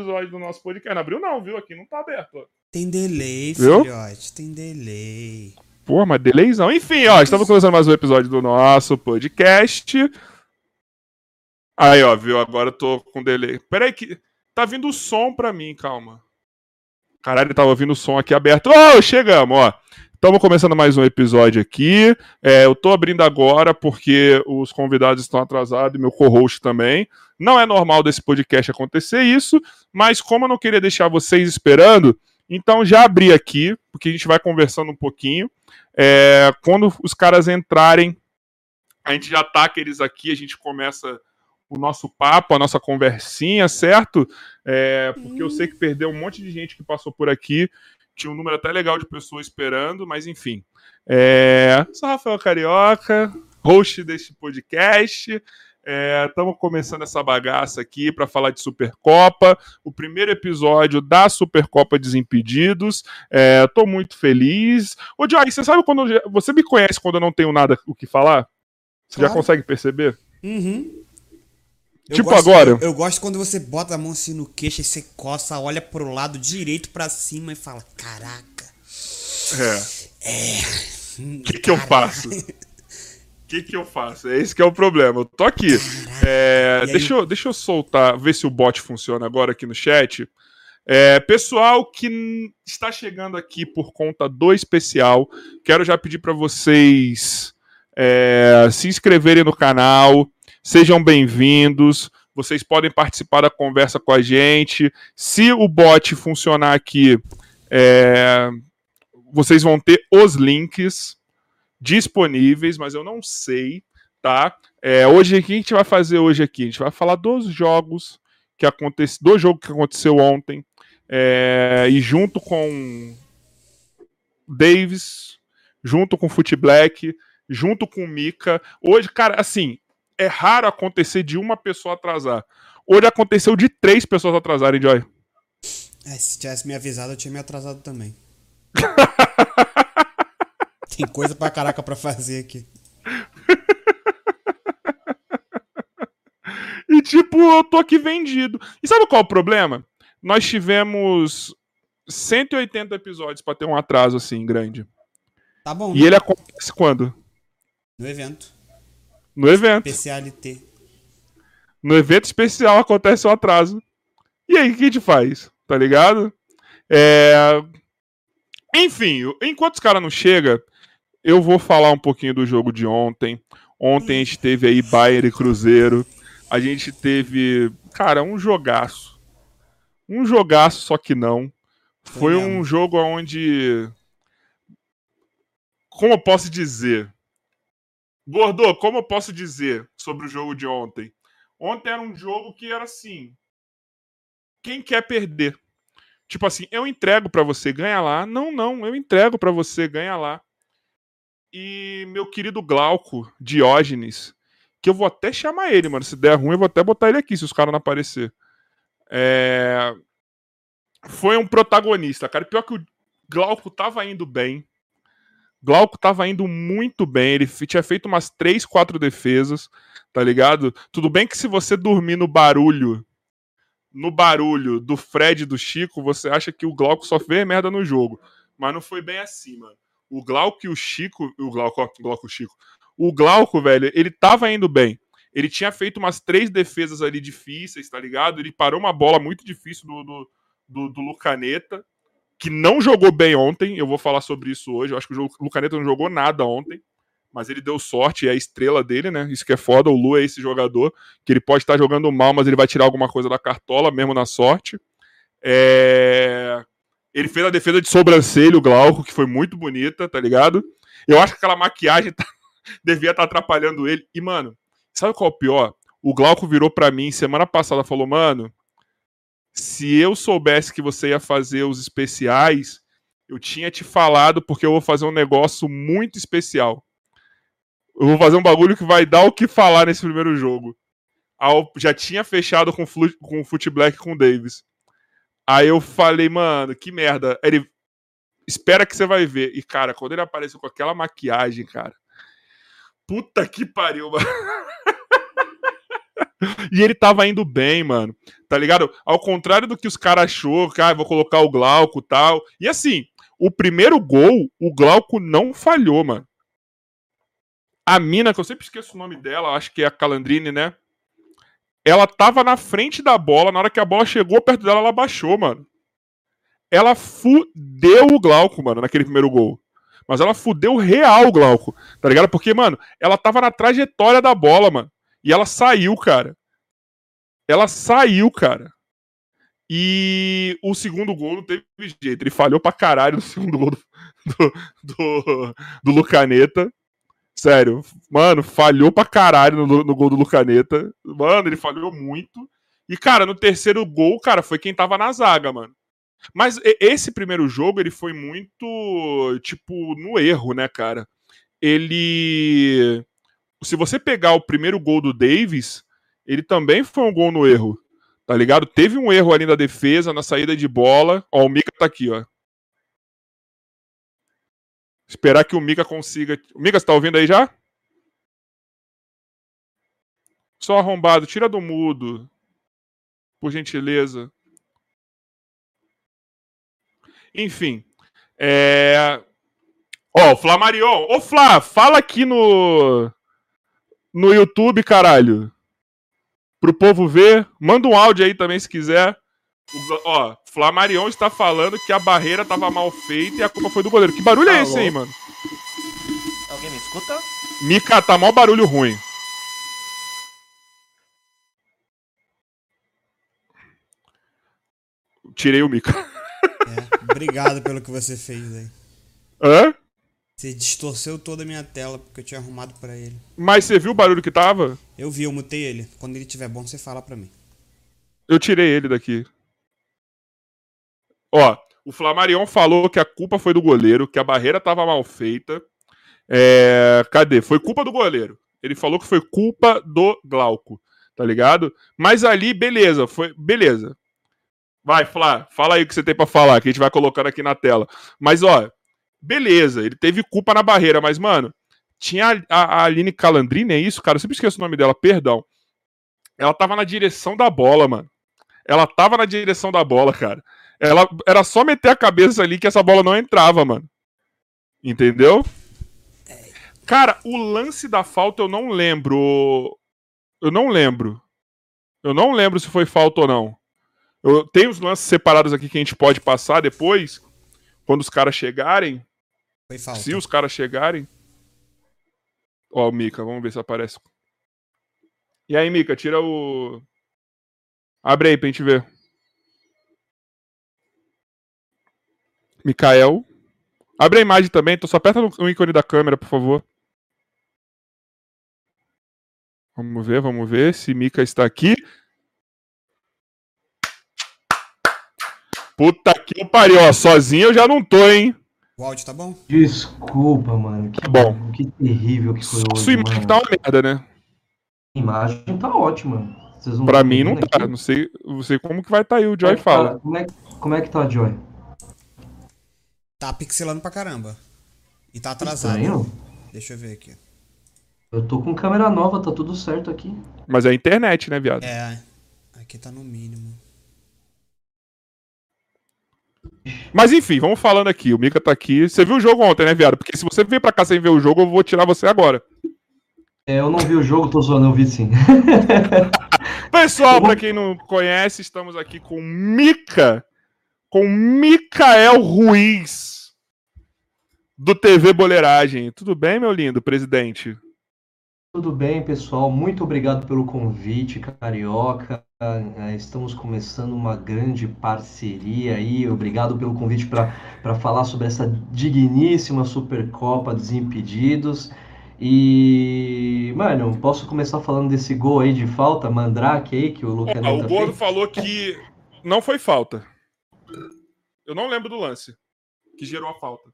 episódio do nosso podcast. Não abriu não, viu? Aqui não tá aberto. Ó. Tem delay, Viu? filhote. Tem delay. Pô, mas delayzão. Enfim, ó, estamos começando mais um episódio do nosso podcast. Aí, ó, viu? Agora eu tô com delay. Pera aí que tá vindo o som pra mim, calma. Caralho, tava ouvindo o som aqui aberto. Ô, chegamos, ó. Estamos começando mais um episódio aqui. É, eu tô abrindo agora porque os convidados estão atrasados e meu co-host também. Não é normal desse podcast acontecer isso, mas como eu não queria deixar vocês esperando, então já abri aqui, porque a gente vai conversando um pouquinho. É, quando os caras entrarem, a gente já tá aqueles aqui, a gente começa o nosso papo, a nossa conversinha, certo? É, porque eu sei que perdeu um monte de gente que passou por aqui. Tinha um número até legal de pessoas esperando, mas enfim. É, sou Rafael Carioca, host deste podcast. Estamos começando essa bagaça aqui para falar de Supercopa, o primeiro episódio da Supercopa Desimpedidos. Estou muito feliz. Ô, Joy, você sabe quando. eu- Você me conhece quando eu não tenho nada o que falar? Você já Claro. consegue perceber? Uhum. Eu Tipo gosto- agora. Eu, eu gosto quando você bota a mão assim no queixo e você coça, olha pro lado direito pra cima e fala: Caraca. É. O que, que eu faço? O que, que eu faço? É esse que é o problema. Eu tô aqui. É, aí? deixa, eu, deixa eu soltar, ver se o bot funciona agora aqui no chat. É, pessoal que está chegando aqui por conta do especial, quero já pedir para vocês é, se inscreverem no canal, sejam bem-vindos. Vocês podem participar da conversa com a gente. Se o bot funcionar aqui, é, vocês vão ter os links disponíveis, mas eu não sei, tá? É, hoje, o que a gente vai fazer hoje aqui? A gente vai falar dos jogos que aconteceu, do jogo que aconteceu ontem, é, e junto com Davis, junto com Foot Black, junto com Mika. Hoje, cara, assim, é raro acontecer de uma pessoa atrasar. Hoje aconteceu de três pessoas atrasarem, Joy. É, se tivesse me avisado, eu tinha me atrasado também. Tem coisa pra caraca pra fazer aqui. E tipo, eu tô aqui vendido. E sabe qual é o problema? Nós tivemos 180 episódios pra ter um atraso assim grande. Tá bom, E né? ele acontece quando? No evento. No evento. PCLT. No evento especial acontece o atraso. E aí, o que a gente faz? Tá ligado? É... Enfim, enquanto os caras não chegam, eu vou falar um pouquinho do jogo de ontem. Ontem a gente teve aí Bayern e Cruzeiro. A gente teve, cara, um jogaço. Um jogaço, só que não. Foi um jogo onde. Como eu posso dizer? Gordo, como eu posso dizer sobre o jogo de ontem? Ontem era um jogo que era assim. Quem quer perder? Tipo assim, eu entrego pra você, ganha lá. Não, não, eu entrego pra você, ganha lá. E meu querido Glauco, Diógenes, que eu vou até chamar ele, mano. Se der ruim, eu vou até botar ele aqui, se os caras não aparecer. É... Foi um protagonista, cara. Pior que o Glauco tava indo bem. Glauco tava indo muito bem. Ele tinha feito umas 3, 4 defesas, tá ligado? Tudo bem que se você dormir no barulho, no barulho do Fred e do Chico, você acha que o Glauco só fez merda no jogo. Mas não foi bem assim, mano. O Glauco e o Chico. O Glauco, ó, Glauco Chico. O Glauco, velho, ele tava indo bem. Ele tinha feito umas três defesas ali difíceis, tá ligado? Ele parou uma bola muito difícil do, do, do, do Lucaneta, que não jogou bem ontem. Eu vou falar sobre isso hoje. Eu acho que o Lucaneta não jogou nada ontem. Mas ele deu sorte, é a estrela dele, né? Isso que é foda. O Lu é esse jogador, que ele pode estar jogando mal, mas ele vai tirar alguma coisa da cartola, mesmo na sorte. É... Ele fez a defesa de sobrancelha, o Glauco, que foi muito bonita, tá ligado? Eu acho que aquela maquiagem tá- devia estar atrapalhando ele. E, mano, sabe qual é o pior? O Glauco virou pra mim semana passada falou: Mano, se eu soubesse que você ia fazer os especiais, eu tinha te falado porque eu vou fazer um negócio muito especial. Eu vou fazer um bagulho que vai dar o que falar nesse primeiro jogo. Já tinha fechado com, com o Foot Black com o Davis. Aí eu falei, mano, que merda. Ele, espera que você vai ver. E, cara, quando ele apareceu com aquela maquiagem, cara. Puta que pariu, mano. E ele tava indo bem, mano. Tá ligado? Ao contrário do que os caras achou, que ah, vou colocar o Glauco tal. E assim, o primeiro gol, o Glauco não falhou, mano. A mina, que eu sempre esqueço o nome dela, acho que é a Calandrine, né? Ela tava na frente da bola, na hora que a bola chegou perto dela, ela baixou, mano. Ela fudeu o Glauco, mano, naquele primeiro gol. Mas ela fudeu real o Glauco, tá ligado? Porque, mano, ela tava na trajetória da bola, mano. E ela saiu, cara. Ela saiu, cara. E o segundo gol não teve jeito. Ele falhou pra caralho no segundo gol do, do, do, do Lucaneta. Sério, mano, falhou pra caralho no, no gol do Lucaneta. Mano, ele falhou muito. E, cara, no terceiro gol, cara, foi quem tava na zaga, mano. Mas esse primeiro jogo, ele foi muito, tipo, no erro, né, cara? Ele. Se você pegar o primeiro gol do Davis, ele também foi um gol no erro. Tá ligado? Teve um erro ali na defesa, na saída de bola. Ó, o Mika tá aqui, ó. Esperar que o Mika consiga. O Mika, você tá ouvindo aí já? Só arrombado, tira do mudo. Por gentileza. Enfim. É... Ó, o Flamarion. Ô, Flá, fala aqui no. No YouTube, caralho. Pro povo ver. Manda um áudio aí também se quiser. O, ó, Flamarion está falando que a barreira estava mal feita e a culpa foi do goleiro. Que barulho é esse aí, mano? Alguém me escuta? Mica, tá mal barulho ruim. Tirei o Mica. É, obrigado pelo que você fez aí. Hã? Você distorceu toda a minha tela porque eu tinha arrumado para ele. Mas você viu o barulho que tava? Eu vi, eu mutei ele. Quando ele tiver bom, você fala pra mim. Eu tirei ele daqui. Ó, o Flamarion falou que a culpa foi do goleiro, que a barreira tava mal feita. É... Cadê? Foi culpa do goleiro. Ele falou que foi culpa do Glauco, tá ligado? Mas ali, beleza, foi. Beleza. Vai, Flá, fala aí o que você tem para falar, que a gente vai colocando aqui na tela. Mas, ó, beleza, ele teve culpa na barreira, mas, mano, tinha a, a Aline Calandrini, é isso, cara? Eu sempre esqueço o nome dela, perdão. Ela tava na direção da bola, mano. Ela tava na direção da bola, cara. Ela era só meter a cabeça ali que essa bola não entrava, mano. Entendeu? Cara, o lance da falta eu não lembro. Eu não lembro. Eu não lembro se foi falta ou não. Eu tenho os lances separados aqui que a gente pode passar depois, quando os caras chegarem. Foi falta. Se os caras chegarem. Ó, o Mika, vamos ver se aparece. E aí, Mika, tira o. Abre aí pra gente ver. Mikael. Abre a imagem também, então só aperta no ícone da câmera, por favor. Vamos ver, vamos ver se Mika está aqui. Puta que pariu, ó. Sozinho eu já não tô, hein? O áudio tá bom? Desculpa, mano. Que Tá bom. Que terrível que foi Só hoje, Sua imagem mano. tá uma merda, né? A imagem tá ótima. Vocês não Pra mim não tá. Não sei, não sei como que vai estar aí o Como Joy é que fala. tá- Como é, como é que tá, Joy? Tá pixelando pra caramba. E tá atrasado. Estranho. Deixa eu ver aqui. Eu tô com câmera nova, tá tudo certo aqui. Mas é a internet, né, viado? É. Aqui tá no mínimo. Mas enfim, vamos falando aqui. O Mika tá aqui. Você viu o jogo ontem, né, viado? Porque se você veio pra cá sem ver o jogo, eu vou tirar você agora. É, eu não vi o jogo, tô zoando, eu vi sim. Pessoal, pra quem não conhece, estamos aqui com Mika. Com Micael Ruiz. Do TV Boleiragem. Tudo bem, meu lindo presidente? Tudo bem, pessoal? Muito obrigado pelo convite, Carioca. Eh, Estamos começando uma grande parceria aí. Obrigado pelo convite para falar sobre essa digníssima Supercopa dos Impedidos. E, mano, posso começar falando desse gol aí de falta, Mandrake aí, que o Ó, Lucaneta o Gordo fez? falou que não foi falta. Eu não lembro do lance que gerou a falta.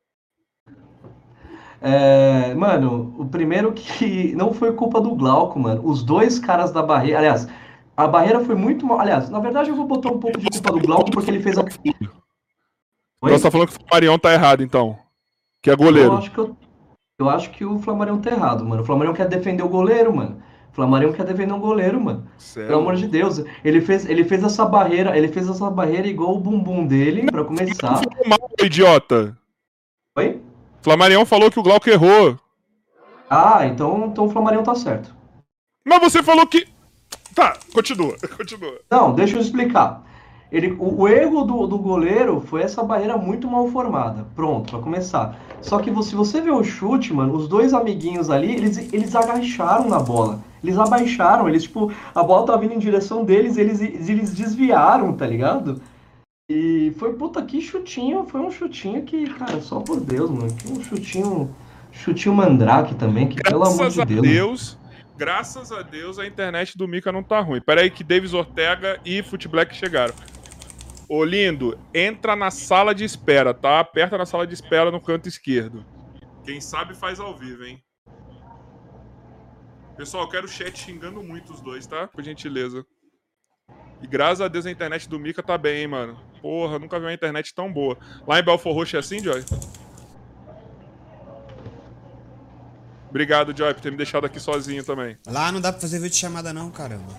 É, mano, o primeiro que não foi culpa do Glauco, mano. Os dois caras da barreira. Aliás, a barreira foi muito mal. Aliás, na verdade, eu vou botar um pouco de culpa do Glauco porque ele fez a. Oi? Você tá falando que o Marion tá errado, então. Que é Eu goleiro. acho que, eu, eu acho que o Flamarion tá errado, mano. O Flamarion quer defender o goleiro, mano. O Flamarion quer defender um goleiro, mano. Sério. Pelo amor de Deus. Ele fez, ele fez essa barreira, ele fez essa barreira igual o bumbum dele pra começar. Mal, idiota. Oi? Flamarião falou que o Glauco errou. Ah, então, então o Flamarion tá certo. Mas você falou que. Tá, continua, continua. Não, deixa eu explicar. Ele, o, o erro do, do goleiro foi essa barreira muito mal formada. Pronto, pra começar. Só que se você vê o chute, mano, os dois amiguinhos ali, eles, eles agacharam na bola. Eles abaixaram, eles, tipo, a bola tava vindo em direção deles, eles, eles desviaram, tá ligado? E foi, puta, que chutinho, foi um chutinho que, cara, só por Deus, mano, que um chutinho, chutinho mandrake também, que pelo amor Graças de Deus. Deus, graças a Deus a internet do Mika não tá ruim. Pera aí que Davis Ortega e Footblack chegaram. Ô lindo, entra na sala de espera, tá? Aperta na sala de espera no canto esquerdo. Quem sabe faz ao vivo, hein? Pessoal, eu quero o chat xingando muito os dois, tá? Por gentileza. E graças a Deus a internet do Mika tá bem, hein, mano. Porra, nunca vi uma internet tão boa. Lá em Belfort Roxo é assim, Joy? Obrigado, Joy, por ter me deixado aqui sozinho também. Lá não dá pra fazer vídeo chamada não, caramba.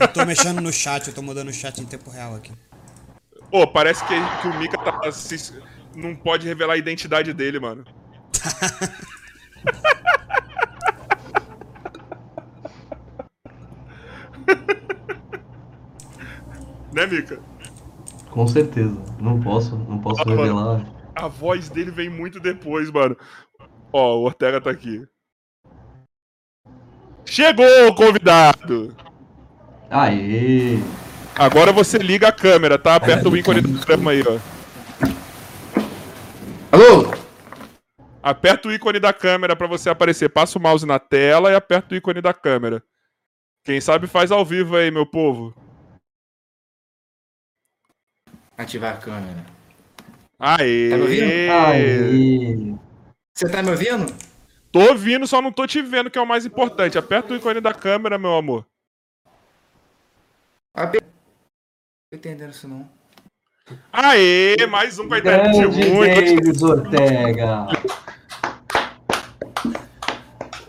Eu tô mexendo no chat, eu tô mudando o chat em tempo real aqui. Ô, parece que, que o Mika tá, se- não pode revelar a identidade dele, mano. né, Mika? Com certeza. Não posso, não posso Ah, mano. revelar. A voz dele vem muito depois, mano. Ó, o Ortega tá aqui. Chegou o convidado! Aê! Agora você liga a câmera, tá? Aperta o ícone da câmera aí, ó. Alô? Aperta o ícone da câmera pra você aparecer. Passa o mouse na tela e aperta o ícone da câmera. Quem sabe faz ao vivo aí, meu povo. Ativar a câmera. Aê! Tá me ouvindo? Aê! Você tá me ouvindo? Tô ouvindo, só não tô te vendo, que é o mais importante. Aperta o ícone da câmera, meu amor. Ape- Tô entendendo isso não. Aê! Mais um com a internet ruim. Davis Ortega!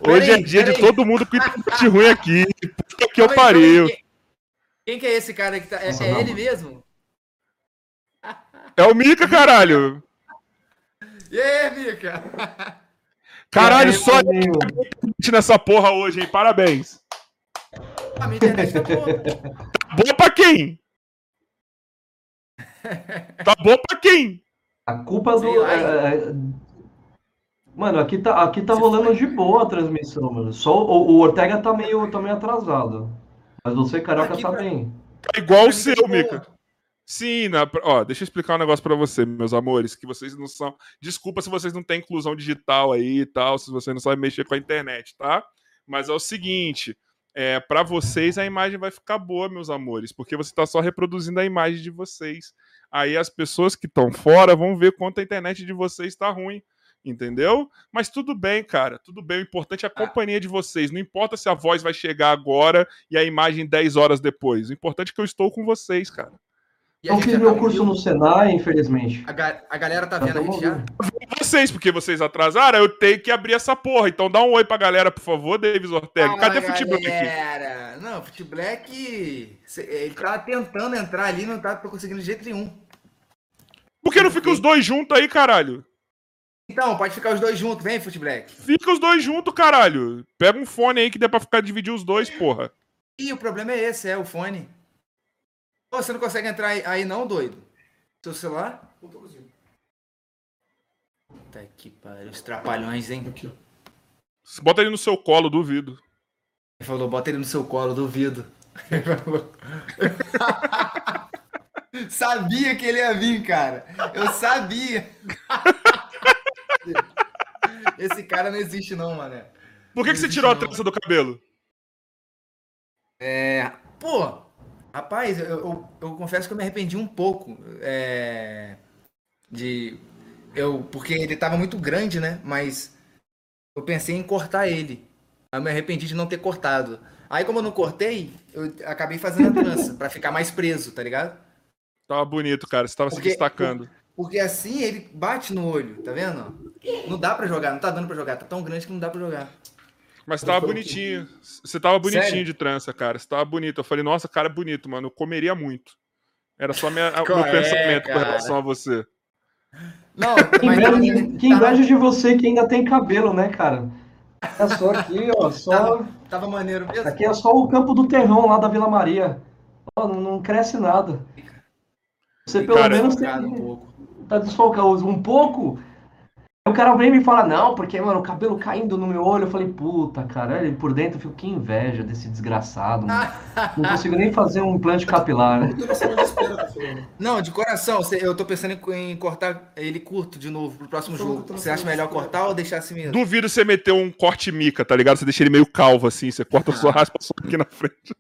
Hoje é dia de todo mundo com internet ruim aqui. Puta que eu pariu. Quem, que é esse cara que tá. É, Nossa, é não. ele mesmo? É o Mika, caralho. E aí, Mica? Caralho, só nessa porra hoje, hein? Parabéns. A minha internet tá boa. Boa pra quem? Tá bom pra quem? A culpa do. É, é, Mano, aqui tá, aqui tá rolando de boa a transmissão, mano. Só o, o Ortega tá meio, tá meio atrasado. Mas você, Carioca, Aqui tá tá- bem. Tá igual o seu, tá boa. Mika. Sim, na... ó, deixa eu explicar um negócio pra você, meus amores, que vocês não são. Desculpa se vocês não têm inclusão digital aí e tal, se vocês não sabem mexer com a internet, tá? Mas é o seguinte, é, para vocês a imagem vai ficar boa, meus amores, porque você tá só reproduzindo a imagem de vocês. Aí as pessoas que estão fora vão ver quanto a internet de vocês tá ruim. Entendeu? Mas tudo bem, cara. Tudo bem. O importante é a companhia de vocês. Não importa se a voz vai chegar agora e a imagem 10 horas depois. O importante é que eu estou com vocês, cara. E Não gente fiz meu tá curso no Senai, infelizmente. A, ga- a galera tá Tá vendo a gente já? ouvindo. Vocês, porque vocês atrasaram, eu tenho que abrir essa porra. Então dá um oi pra galera, por favor, Davis Ortega. Cadê o aqui? galera. Não, o Futeblack. Ele tá tentando entrar ali, não tá conseguindo de jeito nenhum. Por que não fica os dois juntos aí, caralho? Então, pode ficar os dois juntos, vem, Futeblack. Fica os dois juntos, caralho. Pega um fone aí que dê pra ficar dividir os dois, porra. Ih, o problema é esse, é o fone. Você não consegue entrar aí, não, doido? Seu celular? Não. Puta que pariu, os trapalhões, hein? Bota ele no seu colo, duvido. Ele falou, bota ele no seu colo, duvido. Ele falou. sabia que ele ia vir, cara. Eu sabia. Esse cara não existe não, mané. Por que, que você tirou a trança do cabelo? É, pô, rapaz, eu, eu, eu confesso que eu me arrependi um pouco. é, de. Eu, porque ele tava muito grande, né? Mas eu pensei em cortar ele. Aí eu me arrependi de não ter cortado. Aí, como eu não cortei, eu acabei fazendo a trança pra ficar mais preso, tá ligado? Tava bonito, cara. Você tava Porque- se destacando. Porque assim ele bate no olho, tá vendo? Não dá pra jogar, não tá dando pra jogar, tá tão grande que não dá pra jogar. Mas tava Foi o bonitinho. Você tava bonitinho Sério? de trança, cara. Você tava bonito. Eu falei, nossa, cara é bonito, mano. Eu comeria muito. Era só minha, Qual meu é, pensamento com cara? relação a você. Não, Que mas inveja, que inveja de você que ainda tem cabelo, né, cara? É só aqui, ó, só... tava, tava maneiro mesmo. Aqui é só o campo do terrão lá da Vila Maria. Ó, não, não cresce nada. Você pelo Cara, menos Desfocado um tem, pouco. tá desfocado um pouco. O cara vem e me fala, não, porque, mano, o cabelo caindo no meu olho. Eu falei, puta, cara, ele por dentro eu fico, que inveja desse desgraçado, mano. Não consigo nem fazer um implante capilar, né? Não, de coração, eu tô pensando em, cortar ele curto de novo pro próximo jogo. Você acha melhor cortar ou deixar assim mesmo? Duvido você meter um corte mica, tá ligado? Você deixa ele meio calvo assim. Você corta só raspa só aqui na frente.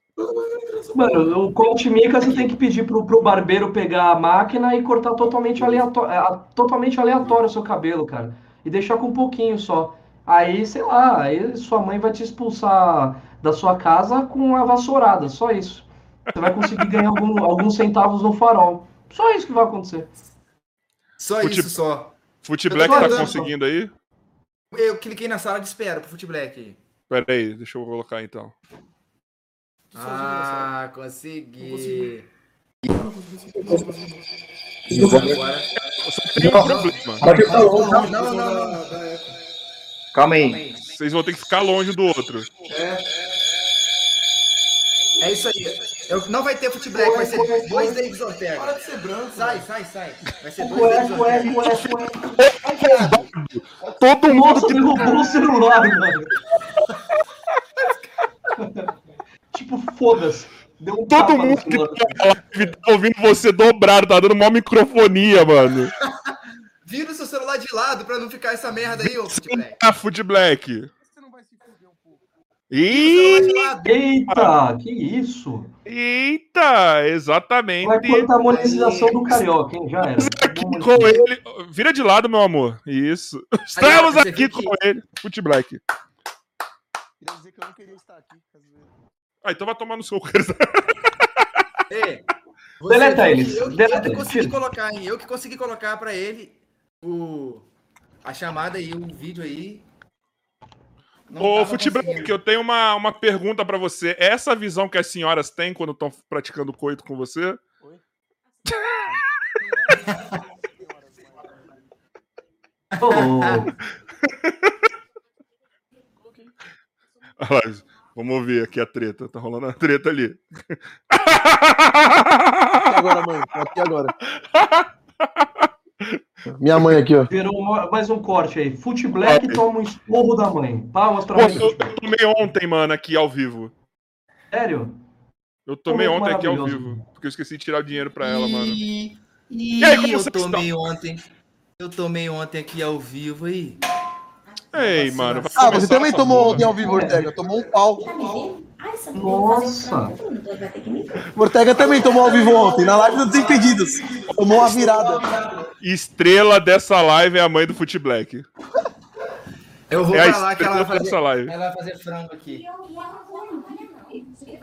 Mano, o corte mica você tem que pedir pro, pro barbeiro pegar a máquina e cortar totalmente aleatório, totalmente aleatório o seu cabelo, cara. E deixar com um pouquinho só. Aí, sei lá, aí sua mãe vai te expulsar da sua casa com a vassourada, só isso. Você vai conseguir ganhar algum- alguns centavos no farol. Só isso que vai acontecer. Só Fute- isso só. Tô Black tá conseguindo aí? Eu cliquei na sala de espera pro Foot Black aí. Pera aí, deixa eu colocar então. Ah, consegui. Tem um problema. Não, não, não, não. Calma aí. Vocês vão ter que ficar longe do outro. É isso aí. Eu, não vai ter Black, vai ser dois Davis Ortega. Para de ser branco. Sai, sai, sai. Vai ser dois Davis Ortega. Todo mundo derrubou o celular, mano. Tipo, foda-se. Um Todo mundo que tá live tá ouvindo você dobrado, tá dando mó microfonia, mano. Vira o seu celular de lado pra não ficar essa merda aí, ô Foot Black. Ah, Foot Black. Celular Ih, de lado. Eita, que isso? eita, exatamente. Vai cortar a monetização do Carioca, hein? Já era. Aqui com ele. Vira de lado, meu amor. Isso. Estamos você aqui com ele. Foot Black. Queria dizer que eu não queria estar aqui. Ah, então vai tomar no seu. Você Deleta que eles, Eu, deleta eu que consegui colocar, hein? Eu que consegui colocar pra ele o, a chamada aí, o vídeo aí. Não Ô, conseguindo. eu tenho uma, uma pergunta pra você. É Essa visão que as senhoras têm quando estão praticando coito com você? Ô, Olha lá, Vamos ver aqui a treta. Tá rolando a treta ali. E agora, mãe? Aqui agora. Minha mãe aqui, ó. Virou mais um corte aí. Foot Black toma um esporro da mãe. Palmas pra Pô, mãe. eu, eu tomei ontem, mano, aqui ao vivo. Sério? Eu tomei ontem aqui ao vivo. Porque eu esqueci de tirar o dinheiro pra ela, mano. Ih, E aí, como eu tomei ontem. Eu tomei ontem aqui ao vivo aí. Ei, mano. vai Ah, você também tomou ontem ao vivo, Ortega. Tomou um pau. Nossa. Ortega também tomou ao vivo ontem, na live dos Desimpedidos. Tomou uma virada. Estrela dessa live é a mãe do Foot Black. Eu vou É lá que ela vai fazer, live. ela vai fazer frango aqui.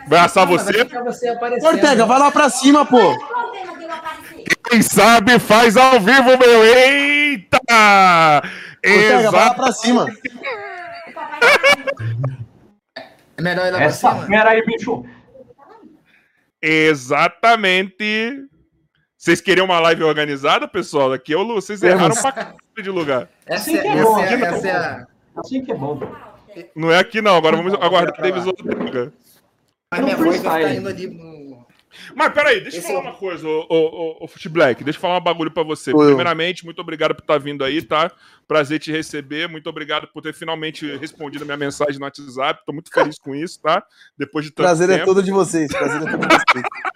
Vai assar vai você? você. Ortega, vai lá pra cima, pô. Quem sabe faz ao vivo, meu. Eita! Ortega, vai lá pra cima. É melhor ir lá pra Essa cima? fera aí, bicho. Exatamente. Vocês queriam uma live organizada, pessoal? Aqui é o Lu. Vocês erraram pra caralho de lugar. Essa, Assim é, que é essa, bom, é, assim que é essa é a... Assim que é bom. Não é aqui, não. Agora vamos aguardar a pra lá. Davis Ortega. Mas minha voz vai ficar indo ali no... Mas peraí, deixa eu falar é uma coisa, ô, ô, ô, ô Foot Black. Deixa eu falar um bagulho pra você. Oi. Primeiramente, muito obrigado por estar vindo aí, tá? Prazer te receber. Muito obrigado por ter finalmente respondido a minha mensagem no WhatsApp. Tô muito feliz com isso, tá? Depois de tanto Prazer é tempo. todo de vocês. Prazer é todo de vocês.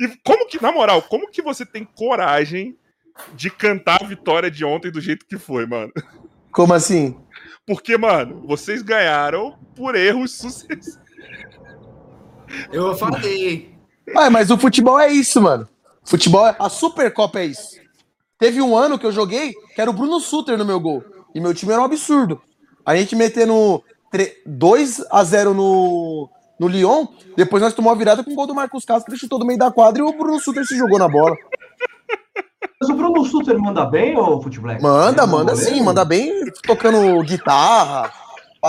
E como que, na moral, como que você tem coragem de cantar a vitória de ontem do jeito que foi, mano? Como assim? Porque, mano, vocês ganharam por erros sucessivos. Eu falei. Ué, mas o futebol é isso, mano. Futebol, é... a Supercopa é isso. Teve um ano que eu joguei que era o Bruno Suter no meu gol. E meu time era um absurdo. A gente metendo 2 a 0 no, no Lyon, depois nós tomamos a virada com o gol do Marcos Castro, que ele chutou do meio da quadra e o Bruno Suter se jogou na bola. Mas o Bruno Suter manda bem, ô Foot Black? Manda, é manda goleiro? sim, manda bem tocando guitarra,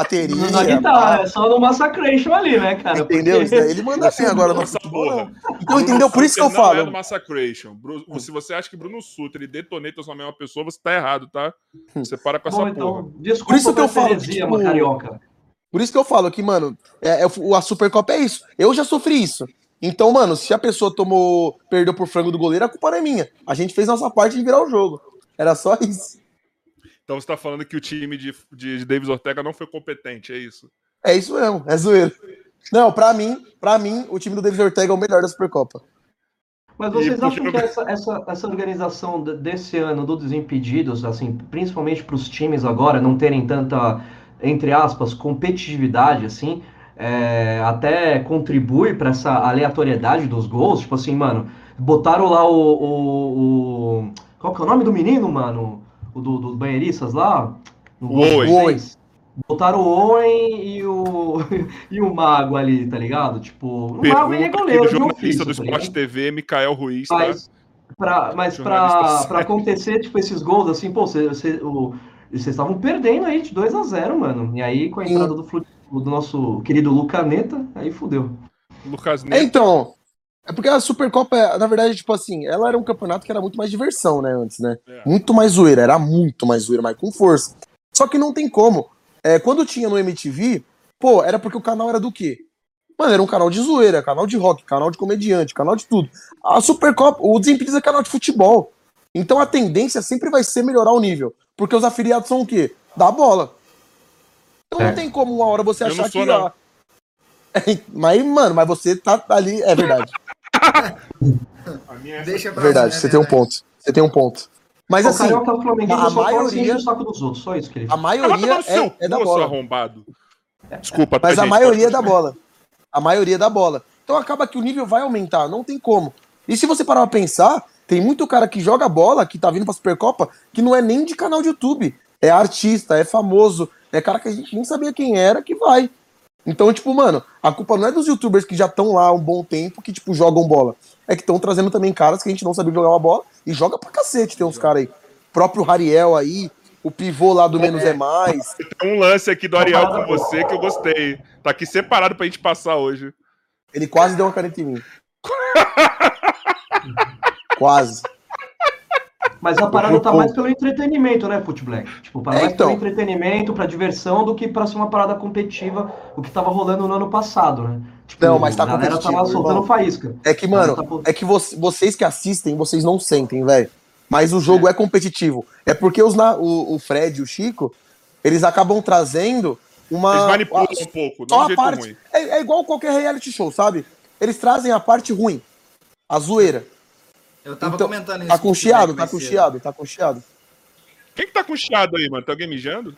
bateria. Na guitarra, é só no Massacration ali, né, cara? Entendeu? Porque- Isso daí Ele manda bem agora no Essa futebol. porra. não. Então, entendeu? Por isso que eu Sutter Não é falo. do Massacration. Bru- Se você acha que Bruno Sutter e Detonator são a mesma pessoa, você tá errado, tá? Você para com essa Bom, porra. então, desculpa Por isso que eu falo tipo, carioca. Por isso que eu falo que, mano, é, é o- a Supercopa é isso. Eu já sofri isso. Então, mano, se a pessoa tomou, perdeu por frango do goleiro, a culpa não é minha. A gente fez nossa parte em virar o jogo. Era só isso. Então você tá falando que o time de, de, de Davis Ortega não foi competente, é isso? É isso mesmo, é zoeiro. Não, pra mim, pra mim, o time do David Ortega é o melhor da Supercopa. Mas vocês E acham puxa- que essa, essa, essa organização de- desse ano do Desimpedidos, assim, principalmente para os times agora não terem tanta, entre aspas, competitividade, assim, é, até contribui para essa aleatoriedade dos gols? Tipo assim, mano, botaram lá o, o, o- Qual que é o nome do menino, mano? O do, do Banheiristas lá? No O Owen. Botaram o Owen e o, e o Mago ali, tá ligado? Tipo, o Mago ele é goleiro de jornalista ofício, do tá Sport ligado? TV, Mikael Ruiz, tá? Mas, pra, mas pra, pra acontecer, tipo, esses gols, assim, pô, você, você, o- vocês estavam perdendo aí de 2 a 0 mano. E aí, com a entrada do, do nosso querido Lucaneta, aí fudeu. Lucas É, Neto. então, é porque a Supercopa, é- na verdade, tipo assim, ela era um campeonato que era muito mais diversão, né, antes, né? É. Muito mais zoeira, era muito mais zoeira, mas com força. Só que não tem como. É, quando tinha no MTV, pô, era porque o canal era do quê? Mano, era um canal de zoeira, canal de rock, canal de comediante, canal de tudo. A Supercopa, o Desimpedidos é canal de futebol. Então a tendência sempre vai ser melhorar o nível. Porque os afiliados são o quê? Da bola. Então não É. tem como uma hora você Eu não achar sou, que. não. ah, mas, mano, mas você tá ali. É verdade. A minha é Deixa pra verdade, você tem um verdade. ponto. Você tem um ponto. Mas o assim, Carioca o Flamenguista a só assim, maioria- enche o saco dos outros, só isso que ele a maioria seu é, é da bola. arrombado. Desculpa, Mas a gente? maioria é da bola. A maioria é da bola. Então acaba que o nível vai aumentar, não tem como. E se você parar pra pensar, tem muito cara que joga bola, que tá vindo pra Supercopa, que não é nem de canal de YouTube. É artista, é famoso, é cara que a gente nem sabia quem era que vai. Então, tipo, mano, a culpa não é dos youtubers que já estão lá há um bom tempo, que, tipo, jogam bola. É que estão trazendo também caras que a gente não sabia jogar uma bola e joga pra cacete, tem uns caras aí. O próprio Rariel aí, o pivô lá do Menos é Mais. Tem um lance aqui do Ariel com você que eu gostei. Tá aqui separado pra gente passar hoje. Ele quase deu uma caneta em mim. quase. Mas a parada tá mais pelo entretenimento, né, Foot Black? Tipo, para É, mais então. pelo entretenimento, pra diversão, do que pra ser uma parada competitiva, o que tava rolando no ano passado, né? Tipo, Não, mas tá a galera competitivo, tava soltando irmão. faísca. É que, mano, tá é que vo- vocês que assistem, vocês não sentem, velho. Mas o jogo é. competitivo. É porque os na- o, o Fred e o Chico, eles acabam trazendo uma. Eles manipulam a- um pouco, só a parte. ruim. É, é igual qualquer reality show, sabe? Eles trazem a parte ruim, a zoeira. Eu tava Então, comentando isso. Tá com chiado, tá com chiado, tá com chiado. Quem que tá com chiado aí, mano? Tem alguém mijando?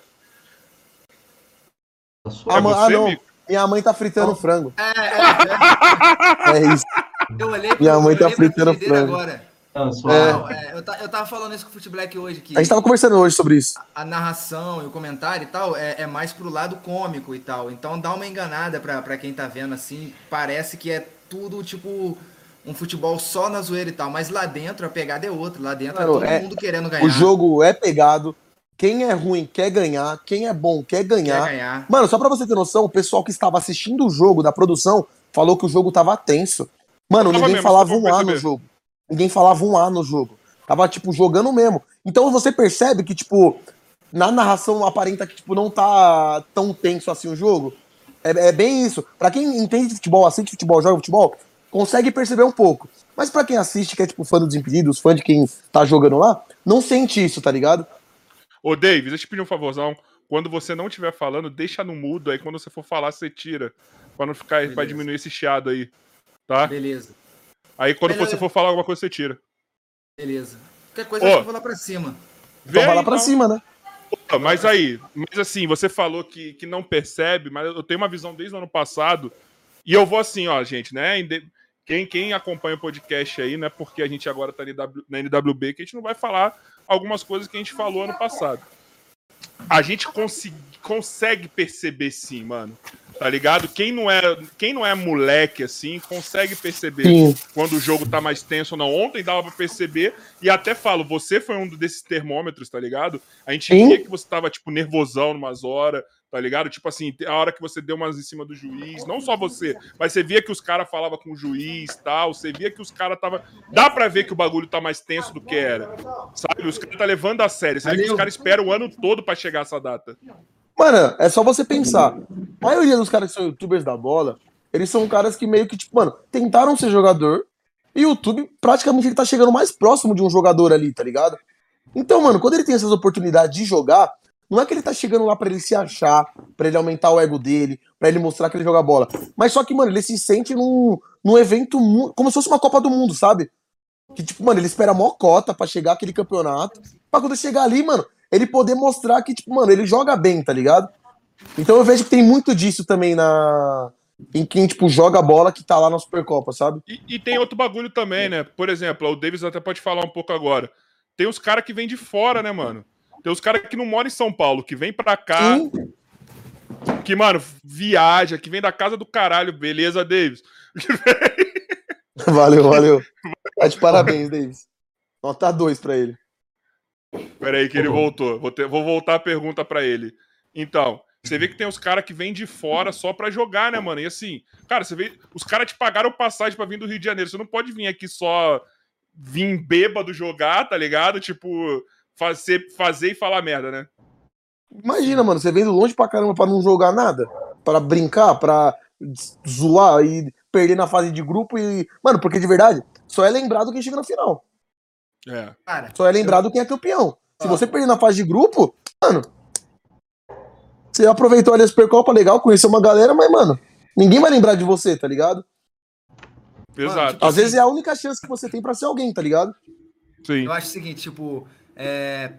Ah, É você, ah, não. Mico? Minha mãe tá fritando frango. É, é, É isso. é. Eu olhei Minha mãe tá fritando frango. agora. Ah, É. Não, é, eu, eu tava falando isso com o Foot Black hoje, que A gente tava conversando hoje sobre isso. a narração e o comentário e tal é, é mais pro lado cômico e tal. Então dá uma enganada pra, pra quem tá vendo assim. Parece que é tudo tipo um futebol só na zoeira e tal. Mas lá dentro a pegada é outra. Lá dentro Mano, é todo é- mundo querendo ganhar. O jogo é pegado. Quem é ruim quer ganhar. Quem é bom quer quer ganhar. ganhar. Mano, só pra você ter noção, o pessoal que estava assistindo o jogo da produção falou que o jogo tava tenso. Mano, Tava ninguém mesmo, falava um A no jogo. Ninguém falava um A no jogo. Tava, tipo, jogando mesmo. Então você percebe que, tipo, na narração aparenta que, tipo, não tá tão tenso assim o jogo. É, é bem isso. Pra quem entende de futebol, assiste futebol, joga futebol, consegue perceber um pouco. Mas pra quem assiste, que é, tipo, fã dos Desimpedidos, fã de quem tá jogando lá, não sente isso, tá ligado? Ô, Davis, deixa eu te pedir um favorzão. Quando você não estiver falando, deixa no mudo. Aí quando você for falar, você tira. Pra não ficar. Pra Beleza. diminuir esse chiado aí. Tá? Beleza, Aí quando Beleza. você for falar alguma coisa, você tira. beleza. Qualquer coisa Ó. eu vou lá pra cima. Então vai aí, lá pra então. cima, né? Opa, Mas aí, mas assim, você falou que, que não percebe, mas eu tenho uma visão desde o ano passado. E eu vou assim, ó, gente, né? Quem, quem acompanha o podcast aí, né? Porque a gente agora tá na NWB, que a gente não vai falar algumas coisas que a gente falou ano passado. A gente consegue perceber sim, mano. Tá ligado? Quem não é, quem não é moleque assim, consegue perceber Sim. quando o jogo tá mais tenso ou não. Ontem dava pra perceber, e até falo, você foi um desses termômetros, tá ligado? A gente Sim. via que você tava, tipo, nervosão numas horas, tá ligado? Tipo assim, a hora que você deu umas em cima do juiz, não só você, mas você via que os caras falavam com o juiz tal, você via que os caras tava. Dá pra ver que o bagulho tá mais tenso do que era. Sabe? Os caras tá levando a sério. Você vê que os caras esperam o ano todo pra chegar essa data. Mano, é só você pensar. A maioria dos caras que são youtubers da bola, eles são caras que meio que, tipo, mano, tentaram ser jogador. E o YouTube praticamente ele tá chegando mais próximo de um jogador ali, tá ligado? Então, mano, quando ele tem essas oportunidades de jogar, não é que ele tá chegando lá pra ele se achar, pra ele aumentar o ego dele, pra ele mostrar que ele joga bola. Mas só que, mano, ele se sente num, num evento como se fosse uma Copa do Mundo, sabe? Que, tipo, mano, ele espera a mó cota pra chegar aquele campeonato. Pra quando chegar ali, mano, ele poder mostrar que, tipo, mano, ele joga bem, tá ligado? Então eu vejo que tem muito disso também na. Em quem, tipo, joga bola que tá lá na Supercopa, sabe? E, e tem outro bagulho também, né? Por exemplo, o Davis até pode falar um pouco agora. Tem os caras que vêm de fora, né, mano? Tem os caras que não moram em São Paulo, que vêm pra cá, Sim. que, mano, viaja, que vem da casa do caralho, beleza, Davis? Valeu, valeu. Tá de parabéns, Davis. Nota 2 pra ele. Peraí que ele voltou. Vou, ter- vou voltar a pergunta pra ele. Então, você vê que tem os caras que vêm de fora só pra jogar, né, mano? E assim, cara, você vê. Os caras te pagaram passagem pra vir do Rio de Janeiro. Você não pode vir aqui só vir bêbado jogar, tá ligado? Tipo, fazer, fazer e falar merda, né? Imagina, mano, você vendo longe pra caramba pra não jogar nada. Pra brincar, pra zoar e perder na fase de grupo e. Mano, porque de verdade, só é lembrado quem chega na final. É. Cara, Só é lembrado quem é campeão. Se você perder na fase de grupo, mano. Você aproveitou ali a Supercopa, legal, conheceu uma galera, mas, mano, ninguém vai lembrar de você, tá ligado? Exato. tipo Às vezes é a única chance que você tem pra ser alguém, tá ligado? Sim. eu acho o seguinte, tipo, é,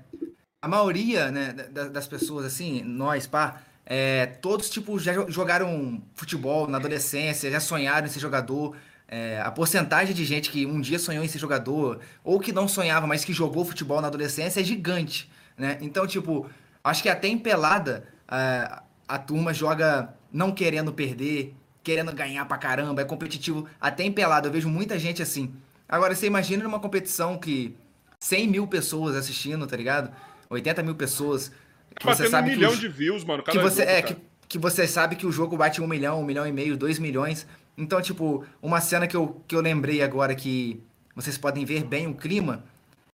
a maioria, né, da- das pessoas, assim, nós, pá, é, todos, tipo, já jo- jogaram futebol na adolescência, já sonharam em ser jogador. É, a porcentagem de gente que um dia sonhou em ser jogador, ou que não sonhava, mas que jogou futebol na adolescência é gigante, né? Então, tipo, acho que até em pelada a, a turma joga não querendo perder, querendo ganhar pra caramba, é competitivo. Até em pelada, eu vejo muita gente assim. Agora, você imagina numa competição que 100 mil pessoas assistindo, tá ligado? 80 mil pessoas. Que você Batendo um sabe que, milhão o- de views, mano. que você jogo, é que, que você sabe que o jogo bate um milhão, um milhão e meio, dois milhões. Então, tipo, uma cena que eu, que eu lembrei agora que vocês podem ver bem o clima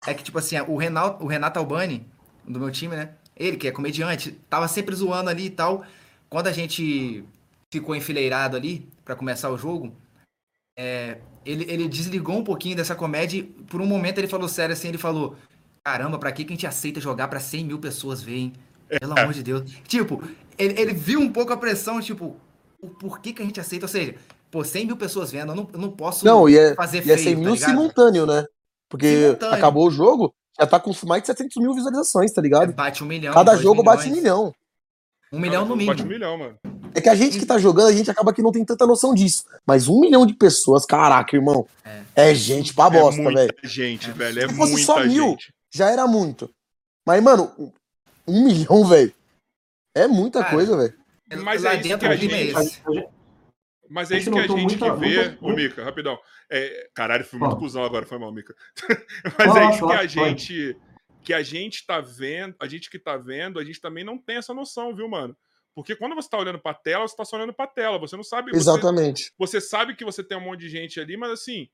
é que, tipo assim, o Renato, o Renato Albani, do meu time, né? Ele, que é comediante, tava sempre zoando ali e tal. Quando a gente ficou enfileirado ali pra começar o jogo, é, ele, ele desligou um pouquinho dessa comédia e por um momento ele falou sério assim, ele falou, caramba, pra que que a gente aceita jogar pra 100 mil pessoas verem? Pelo amor de Deus. Tipo, ele, ele viu um pouco a pressão, tipo, por que que a gente aceita? Ou seja, pô, 100 mil pessoas vendo, eu não, eu não posso Não, e é, fazer e é feio, 100 tá mil ligado? simultâneo, né? Porque Simultâneo. acabou o jogo, já tá com mais de 700 mil visualizações, tá ligado? Bate um milhão. Cada jogo bate milhões. milhão. Um milhão no Bate um mínimo. milhão, mano. É que a gente que tá jogando, a gente acaba que não tem tanta noção disso. Mas um milhão de pessoas, caraca, irmão. É, gente pra bosta, é muita velho. gente, velho. É Se fosse muita só mil, gente. Já era muito. Mas, mano, um- um milhão, velho. É muita Cara, coisa, velho. Mas Lá é dentro que a é gente-. Mas é isso que a gente que muita- vê. muita- Ô, Mica, rapidão. É, caralho, fui muito Fala. cuzão agora, foi mal, Mica. Mas Fala, é isso fala, que a gente. Que a gente tá vendo, a gente que tá vendo, a gente também não tem essa noção, viu, mano? Porque quando você tá olhando pra tela, você tá só olhando pra tela. Você não sabe. Você, Exatamente. você sabe que você tem um monte de gente ali, mas assim.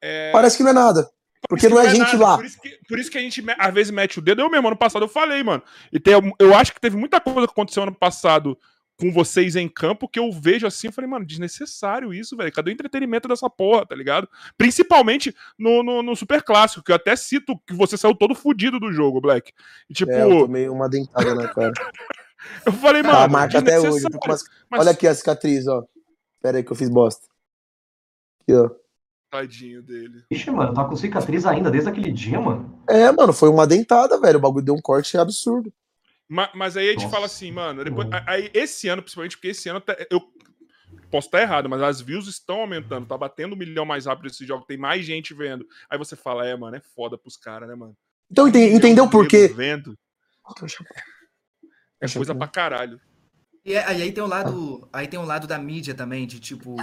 é, Parece que não é nada. Porque não é gente nada. lá. Por isso, que, por isso que a gente às vezes mete o dedo. Eu mesmo, ano passado, eu falei, mano. E tem, eu acho que teve muita coisa que aconteceu ano passado com vocês em campo que eu vejo assim. Eu falei, mano, desnecessário isso, velho. Cadê o entretenimento dessa porra, tá ligado? Principalmente no, no, no Super Clássico, que eu até cito que você saiu todo fudido do jogo, Black. E, tipo, É, eu tomei uma dentada na cara. eu falei, mano. Tá a marca até hoje. Mas, Olha aqui a cicatriz, ó. Pera aí que eu fiz bosta. Aqui, ó. Tadinho dele. Ixi, mano, tá com cicatriz ainda desde aquele dia, mano. É, mano, foi uma dentada, velho. O bagulho deu um corte absurdo. Ma- Mas, aí a gente Nossa. fala assim, mano, depois, Não. aí esse ano, principalmente, porque esse ano tá- eu posso estar errado, mas as views estão aumentando, tá batendo um milhão mais rápido esse jogo, tem mais gente vendo. Aí você fala, é, mano, é foda pros caras, né, mano? Então Um entendeu de por quê? Vendo, é coisa pra caralho. E é- aí, aí tem o lado, aí tem o lado da mídia também, de tipo,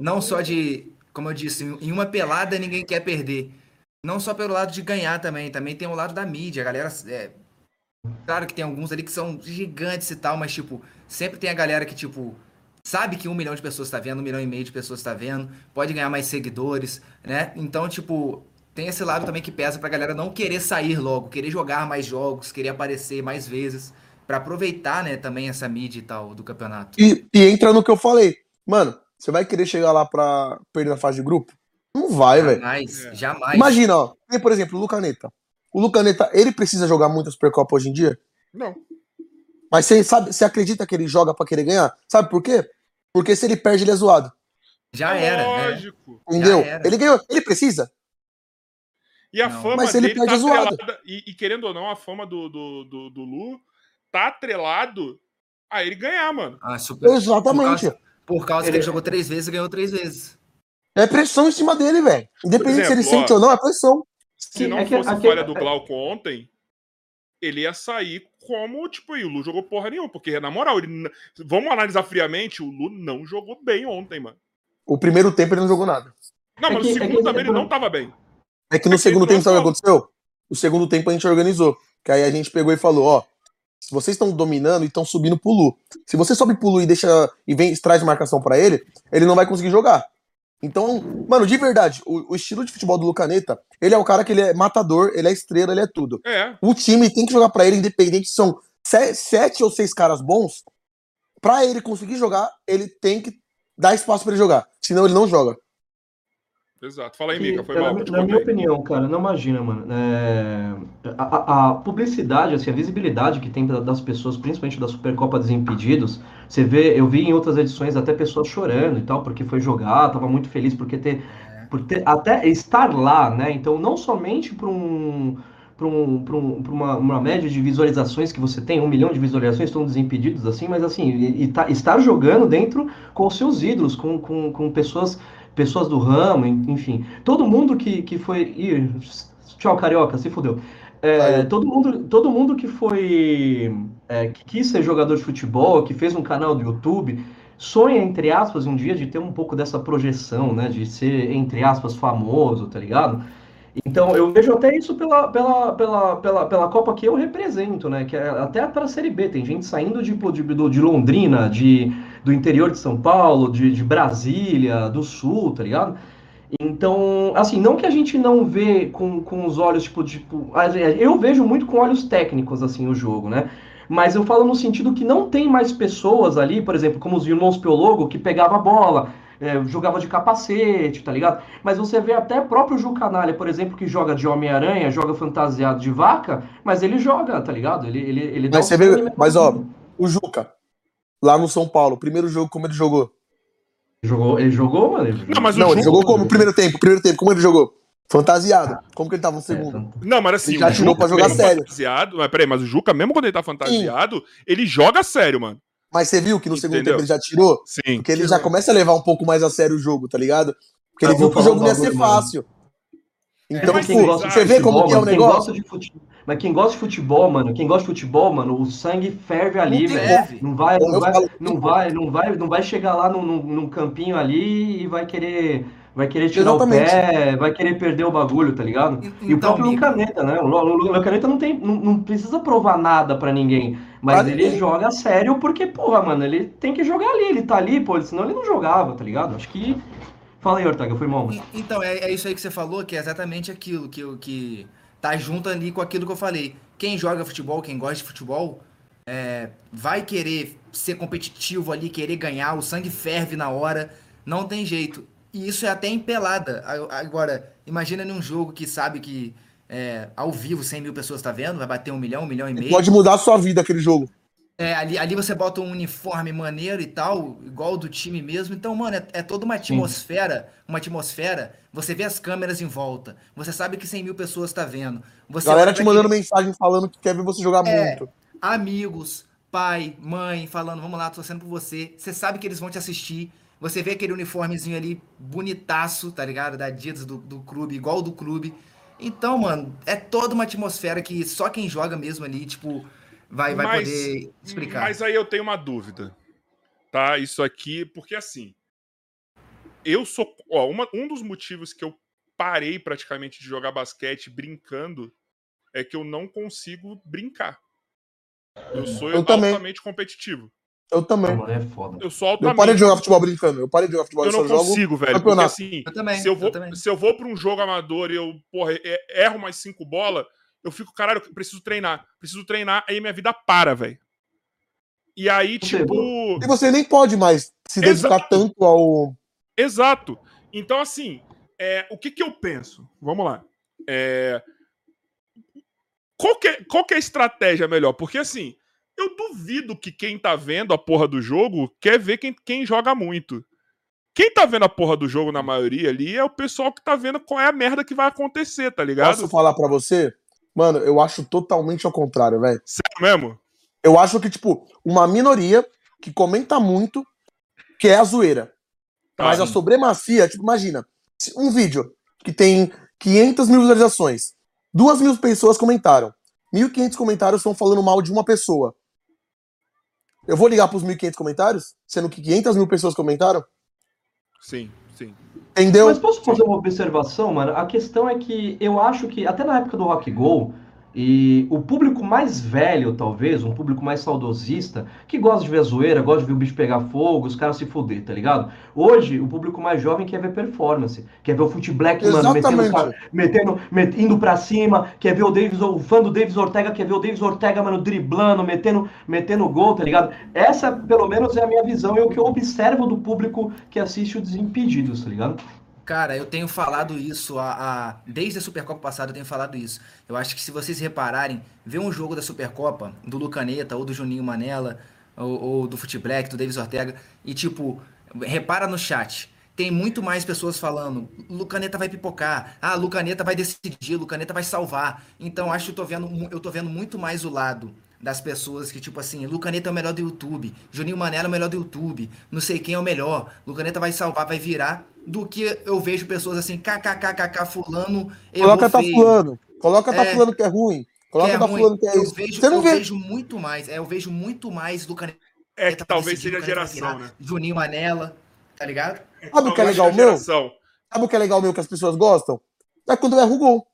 não só de, como eu disse, em uma pelada ninguém quer perder. Não só pelo lado de ganhar também, também tem o lado da mídia. A galera, é, claro que tem alguns ali que são gigantes e tal, mas tipo, sempre tem a galera que tipo sabe que um milhão de pessoas está vendo, um milhão e meio de pessoas está vendo, pode ganhar mais seguidores, né? Então, tipo, tem esse lado também que pesa pra galera não querer sair logo, querer jogar mais jogos, querer aparecer mais vezes, pra aproveitar, né, também essa mídia e tal do campeonato. E, e entra no que eu falei. Mano, você vai querer chegar lá pra perder na fase de grupo? Não vai, velho. Jamais, É. jamais. Imagina, ó. Tem, por exemplo, o Lucaneta. O Lucaneta, ele precisa jogar muito a Supercopa hoje em dia? Não. Mas você sabe, você acredita que ele joga pra querer ganhar? Sabe por quê? Porque se ele perde, ele é zoado. Já É era, né? Lógico. Entendeu? era. Ele ganhou. Ele precisa. E a Não. fama Mas ele dele perde tá zoado. atrelada. E, e querendo ou não, a fama do, do, do, do Lu tá atrelado a ele ganhar, mano. Ah, super. Exatamente. Por causa, por causa que Ele- ele jogou três vezes e ganhou três vezes. É pressão em cima dele, velho. Independente se ele exemplo, sente ó. ou não, é pressão. Se não é que- fosse aqui- falha do Glauco ontem, ele ia sair como, tipo, e o Lu jogou porra nenhuma. Porque, na moral, ele, vamos analisar friamente, o Lu não jogou bem ontem, mano. O primeiro tempo ele não jogou nada. Não, É mas que- no é segundo que- também ele não tava bem. É que no É que segundo tempo, sabe o que aconteceu? No segundo tempo a gente organizou. Que aí a gente pegou e falou, ó, se vocês estão dominando e estão subindo pro Lu. Se você sobe pro Lu e deixa e vem traz marcação pra ele, ele não vai conseguir jogar. Então, mano, de verdade, o, o estilo de futebol do Lucaneta, ele é o cara que ele é matador, ele é estrela, ele é tudo. É. O time tem que jogar pra ele, independente se são se- sete ou seis caras bons. Pra ele conseguir jogar, ele tem que dar espaço pra ele jogar. Senão ele não joga. Exato. Fala aí, Mica, foi na, mal. na te minha opinião, cara, não imagina, mano. é, a, a- publicidade, assim, a visibilidade que tem da- das pessoas, principalmente da Supercopa Desimpedidos, você vê, eu vi em outras edições até pessoas chorando e tal, porque foi jogar, tava muito feliz porque ter, por ter até estar lá, né? Então, não somente para um para um, um, uma, uma média de visualizações que você tem, um milhão de visualizações, estão desimpedidos assim, mas assim, e, e tá- estar jogando dentro com os seus ídolos, com, com, com pessoas pessoas do ramo, en- enfim. Todo mundo que, que foi. Ih, tchau, carioca, se fudeu. É, todo, mundo, todo mundo que foi. é, que quis ser jogador de futebol, que fez um canal do YouTube, sonha, entre aspas, um dia de ter um pouco dessa projeção, né? De ser, entre aspas, famoso, tá ligado? Então, eu vejo até isso pela, pela, pela, pela, pela Copa que eu represento, né? Que é até para a Série B. Tem gente saindo de, de, de Londrina, de, do interior de São Paulo, de, de Brasília, do Sul, tá ligado? Então, assim, não que a gente não vê com, com os olhos, tipo, tipo, eu vejo muito com olhos técnicos, assim, o jogo, né? Mas eu falo no sentido que não tem mais pessoas ali, por exemplo, como os irmãos Piologo, que pegava a bola, é, jogava de capacete, tá ligado? Mas você vê até o próprio Ju Canalha, por exemplo, que joga de Homem-Aranha, joga fantasiado de vaca, mas ele joga, tá ligado? Ele, ele, ele dá Mas o você vê, mas ó, o Juca, lá no São Paulo, primeiro jogo, como ele jogou? Jogou, ele jogou, mano? Ele Não, mas Não, ele jogou como? Primeiro tempo, primeiro tempo, como ele jogou? Fantasiado. Como que ele tava no É, segundo? Não, mas assim, Ele já o tirou Juca pra jogar sério. Fantasiado, mas peraí, mas o Juca, mesmo quando ele tá fantasiado, ele joga sério, mano. Mas você viu que no segundo Entendeu? tempo ele já tirou? Sim. Porque ele já começa a levar um pouco mais a sério o jogo, tá ligado? Porque ele Ah, viu que o jogo não ia ser fácil. Então, mas tipo, quem gosta de você vê como que é o negócio? gosta de fute- Mas quem gosta de futebol, mano, quem gosta de futebol, mano, o sangue ferve ali, velho. Não vai, não vai, não vai, não vai, não vai chegar lá num, num, campinho ali e vai querer, vai querer tirar Exatamente. o pé, vai querer perder o bagulho, tá ligado? E- E o então, próprio Lucaneta, né? O Lu- o Lucaneta não tem, não, não precisa provar nada pra ninguém, mas Pra ele ninguém. joga sério porque, porra, mano, ele tem que jogar ali, ele tá ali, pô, senão ele não jogava, tá ligado? Acho que Fala aí, Ortega, foi mal, Então, é, é isso aí que você falou, que é exatamente aquilo que, que tá junto ali com aquilo que eu falei. Quem joga futebol, quem gosta de futebol, é, vai querer ser competitivo ali, querer ganhar, o sangue ferve na hora, não tem jeito. E isso é até em pelada. A- Agora, imagina num jogo que sabe que é, ao vivo 100 mil pessoas tá vendo, vai bater um milhão, um milhão e meio. Pode mudar a sua vida aquele jogo. É, ali, ali você bota um uniforme maneiro e tal, igual do time mesmo. Então, mano, é, é toda uma atmosfera, uma atmosfera. Você vê as câmeras em volta. Você sabe que 100 mil pessoas tá vendo. Você Galera te mandando aquele- mensagem falando que quer ver você jogar É. muito. amigos, pai, mãe, falando, vamos lá, tô torcendo por você. Você sabe que eles vão te assistir. Você vê aquele uniformezinho ali, bonitaço, tá ligado? Da Adidas do, do clube, igual do clube. Então, mano, é toda uma atmosfera que só quem joga mesmo ali, tipo, vai, vai Mas- poder explicar. Mas aí eu tenho uma dúvida. tá? Isso aqui, porque assim. Eu sou. Ó, uma- um dos motivos que eu parei praticamente de jogar basquete brincando é que eu não consigo brincar. Eu sou Eu também. altamente competitivo. Eu também. É foda. Eu sou Eu parei de jogar futebol brincando. Eu parei de jogar futebol. Eu Eu, não só jogo. consigo, velho. Porque campeonato. assim, Eu também, se eu eu vou, também. se eu vou pra um jogo amador e eu, porra, e- erro mais cinco bolas, eu fico, caralho, eu preciso treinar. Preciso treinar, aí minha vida para, velho. E aí, tipo. E você nem pode mais se dedicar Exato. tanto ao. Exato. Então, assim, é, o que, que eu penso? Vamos lá. É, qual, que é, qual que é a estratégia melhor? Porque, assim, eu duvido que quem tá vendo a porra do jogo quer ver quem, quem joga muito. Quem tá vendo a porra do jogo na maioria ali é o pessoal que tá vendo qual é a merda que vai acontecer, tá ligado? Posso falar pra você? Mano, eu acho totalmente ao contrário, velho. Sério mesmo? Eu acho que, tipo, uma minoria que comenta muito que é a zoeira. Tá. Mas a supremacia, tipo, imagina, um vídeo que tem 500 mil visualizações, duas mil pessoas comentaram, 1.500 comentários estão falando mal de uma pessoa. Eu vou ligar pros 1.500 comentários, sendo que 500 mil pessoas comentaram? Sim, sim. Entendeu? Mas posso fazer uma observação, mano? A questão é que eu acho que, até na época do Rock Go, e o público mais velho, talvez, um público mais saudosista, que gosta de ver a zoeira, gosta de ver o bicho pegar fogo, os caras se fuder, tá ligado? Hoje, o público mais jovem quer ver performance, quer ver o Foot Black, mano, metendo, metendo, met- indo pra cima, quer ver o Davis, o fã do Davis Ortega, quer ver o Davis Ortega, mano, driblando, metendo, metendo gol, tá ligado? Essa, pelo menos, é a minha visão e o que eu observo do público que assiste o Desimpedidos, tá ligado? Cara, eu tenho falado isso a, a- desde a Supercopa passada, eu tenho falado isso. Eu acho que se vocês repararem, ver um jogo da Supercopa, do Lucaneta ou do Juninho Manela, ou, ou do Fute do Davis Ortega, e tipo, repara no chat. Tem muito mais pessoas falando, Lucaneta vai pipocar, ah, Lucaneta vai decidir, Lucaneta vai salvar. Então acho que eu tô vendo, eu tô vendo muito mais o lado das pessoas que, tipo assim, Lucaneta é o melhor do YouTube, Juninho Manela é o melhor do YouTube, não sei quem é o melhor, Lucaneta vai salvar, vai virar, do que eu vejo pessoas assim, kkkk, fulano, Coloca tá feio, fulano. Coloca tá É. fulano que é ruim. que Coloca é tá ruim. fulano que é eu isso. vejo, Você não eu vê. vejo muito mais, é, eu vejo muito mais Lucaneta É que talvez seja a geração, né? Juninho Manela, tá ligado? Sabe o que é legal meu? Sabe o que é legal meu que as pessoas gostam? É quando erra o gol.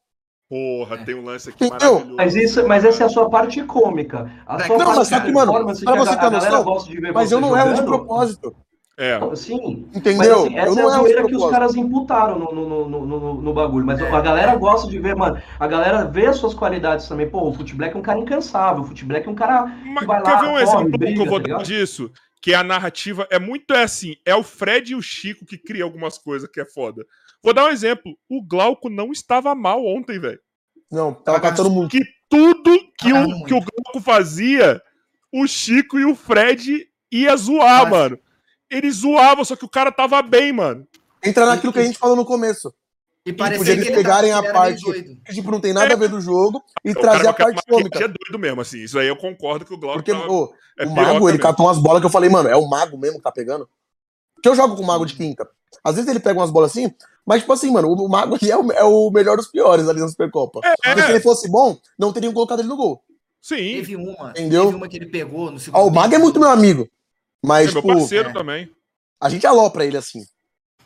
Porra, É. tem um lance aqui Entendeu? maravilhoso. Mas, isso, mas essa é a sua parte cômica. A Não, sua mas parte só de que, mano, pra que você ter noção, de Mas eu não erro de jogando, propósito. É. Sim. Entendeu? Mas assim, eu essa é não a de zoeira que os caras imputaram no, no, no, no, no- bagulho. Mas É. a galera gosta de ver, mano. A galera vê as suas qualidades também. Pô, o Foot Black é um cara incansável. O Foot Black é um cara Mas que vai quer lá, ver um exemplo briga, que eu vou tá dar disso? Que a narrativa é muito é assim: é o Fred e o Chico que criam algumas coisas que é foda. Vou dar um exemplo. O Glauco não estava mal ontem, velho. Não, tava catando muito. Que tudo que o, muito. que o Glauco fazia, o Chico e o Fred ia zoar, Mas- mano. Eles zoavam, só que o cara tava bem, mano. Entra naquilo que a gente falou no começo. E podia parecia eles que ele, tava, pegarem que a ele parte-. Que, tipo, não tem nada a ver do jogo e O trazer a parte cômica. é doido mesmo, assim. Isso aí eu concordo que o Glauco Porque tava- ô, é o mago, ele mesmo. catou umas bolas que eu falei, mano, é o mago mesmo que tá pegando. Porque eu jogo com o mago de quinta. Às vezes ele pega umas bolas assim, mas, tipo assim, mano, o mago ali é o, é o melhor dos piores ali na Supercopa. Porque se ele fosse bom, não teriam colocado ele no gol. Sim, Teve uma, Entendeu? teve uma que ele pegou no segundo Ó, o mago é tempo. muito meu amigo. É Mas, meu tipo, parceiro é. também. a gente alopra ele assim.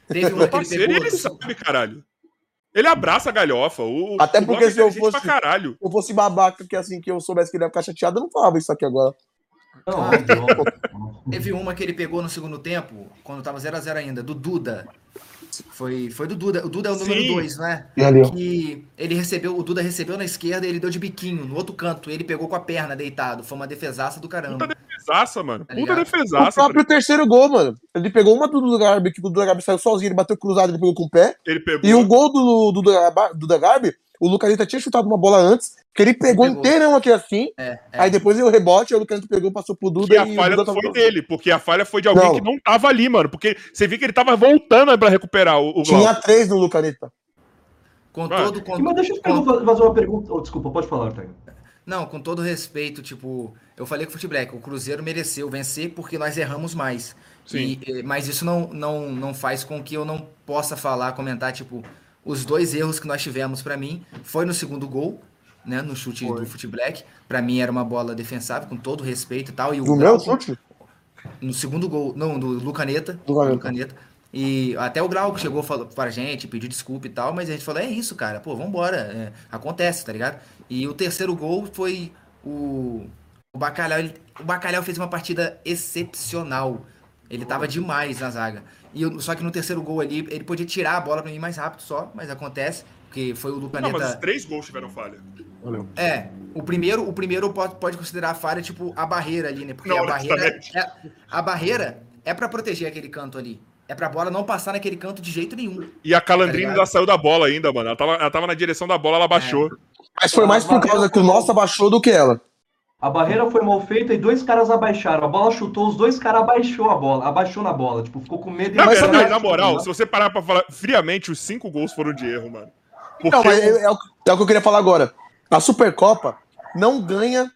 Teve Meu ele parceiro, pegou. ele sabe, caralho. Ele abraça a galhofa. O, Até o porque é se eu inteligente fosse- eu fosse babaca, que assim, que eu soubesse que ele ia ficar chateado, eu não falava isso aqui agora. Não, Ah. Teve uma que ele pegou no segundo tempo, quando tava 0x0 ainda, do Duda. Foi, foi do Duda. O Duda é o número Sim. 2, não é? E ali, ó. Que ele recebeu, o Duda recebeu na esquerda e ele deu de biquinho, no outro canto. Ele pegou com a perna deitado. Foi uma defesaça do caramba. Puta defesaça, mano. Tá Puta ligado? O defesaça. próprio terceiro gol, mano. Ele pegou uma do Duda Garbi, que o Duda Garbi saiu sozinho, ele bateu cruzado, ele pegou com o pé. Ele pegou. E o gol do do Duda Garbi- Duda Garbi, o Lucanita tinha chutado uma bola antes, que ele pegou, Pegou. inteirão aqui assim. É, é. Aí depois o rebote, o Lucanita pegou, passou pro Duda a e o falha não foi tava- dele, porque a falha foi de alguém Não. que não tava ali, mano. Porque você viu que ele tava voltando pra recuperar o, o Glauco. Tinha três no Lucanita. Com Mano. todo. Com, Mas deixa eu com- fazer uma pergunta. Oh, desculpa, pode falar, Ortega. Não, com todo respeito, tipo, eu falei com o Fute Black, o Cruzeiro mereceu vencer porque nós erramos mais. Sim. E, eh, mas isso não, não, não faz com que eu não possa falar, comentar, tipo, os dois erros que nós tivemos pra mim foi no segundo gol, né, no chute do Fute Black. Pra mim era uma bola defensável, com todo respeito e tal. E o No meu chute? No segundo gol, não, do Lucaneta. Do Lucaneta. Lucaneta. E até o Grau chegou falou pra gente, pediu desculpa e tal, mas a gente falou, é isso, cara, pô, vambora, é, acontece, tá ligado? E o terceiro gol foi o, o Bacalhau, ele- o Bacalhau fez uma partida excepcional, ele tava demais na zaga. E eu- só que no terceiro gol ali, ele podia tirar a bola pra mim mais rápido só, mas acontece, porque foi o Não, Lucaneta... mas os três gols tiveram falha. Valeu. É, o primeiro, o primeiro pode, pode considerar a falha, tipo, a barreira ali, né? Porque Não, a barreira, é, a barreira é pra proteger aquele canto ali. É pra bola não passar naquele canto de jeito nenhum. E a Calandrina Tá ainda saiu da bola ainda, mano. Ela tava, ela tava na direção da bola, ela baixou. Mas foi mais por causa que o nosso abaixou do que ela. A barreira foi mal feita e dois caras abaixaram. A bola chutou, os dois caras abaixou a bola, abaixou na bola, tipo, ficou com medo. Na Mas verdade, também- na moral, se você parar pra falar friamente, os cinco gols foram de erro, mano. Porque Não, mas é, é o, é o que eu queria falar agora. A Supercopa não ganha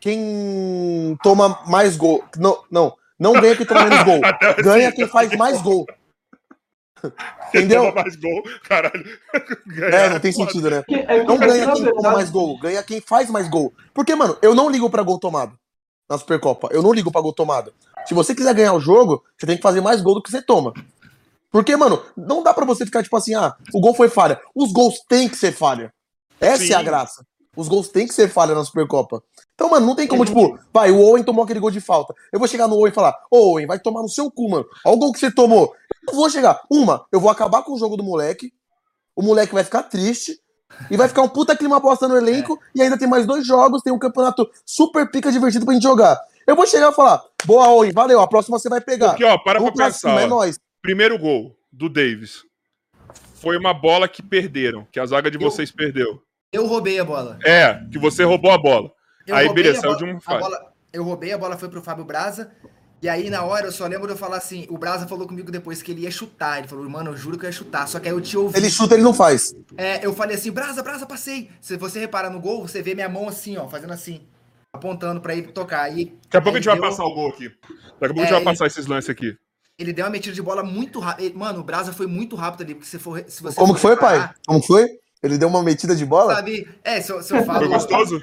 quem toma mais gol. Não, não. Não ganha quem toma menos gol. Ganha quem faz mais gol. quem entendeu? toma mais gol, caralho. É, não tem sentido, né? É, Não ganha quem toma mais gol, ganha quem faz mais gol. Porque, mano, eu não ligo pra gol tomado na Supercopa. Eu não ligo pra gol tomado. Se você quiser ganhar o jogo, você tem que fazer mais gol do que você toma. Porque, mano, não dá pra você ficar tipo assim, ah, o gol foi falha. Os gols têm que ser falha. Essa Sim. é a graça. Os gols têm que ser falha na Supercopa. Então, mano, não tem como, tipo, vai, o Owen tomou aquele gol de falta. Eu vou chegar no Owen e falar, ô Owen, vai tomar no seu cu, mano. Olha o gol que você tomou. Eu vou chegar. Uma, eu vou acabar com o jogo do moleque. O moleque vai ficar triste. E vai ficar um puta clima aposta no elenco. E ainda tem mais dois jogos. Tem um campeonato super pica divertido pra gente jogar. Eu vou chegar e falar: Boa, Owen, valeu. A próxima você vai pegar. Porque, ó, para Vamos pra pensar. cima, é nóis. Primeiro gol do Davis. Foi uma bola que perderam, que a zaga de Eu- vocês perdeu. Eu roubei a bola. É, que você roubou a bola. Eu Aí, beleza, a saiu de um a bola- Eu roubei, a bola foi pro Fábio Braza. E aí, na hora, eu só lembro de eu falar assim: o Braza falou comigo depois que ele ia chutar. Ele falou, mano, eu juro que eu ia chutar. Só que aí eu te ouvi. Ele chuta, ele não faz. É, eu falei assim, Brasa, Brasa, passei. Se você reparar no gol, você vê minha mão assim, ó, fazendo assim, apontando pra ele tocar. E Daqui a pouco a gente vai deu- passar o gol aqui. Daqui a pouco a É, gente vai ele- passar esses lances aqui. Ele deu uma metida de bola muito rápido. Mano, o Brasa foi muito rápido ali, porque se, for, se você Como for que foi, pai? reparar, Como que foi? Ele deu uma metida de bola? Sabe? É, se eu, se eu falo. Foi gostoso?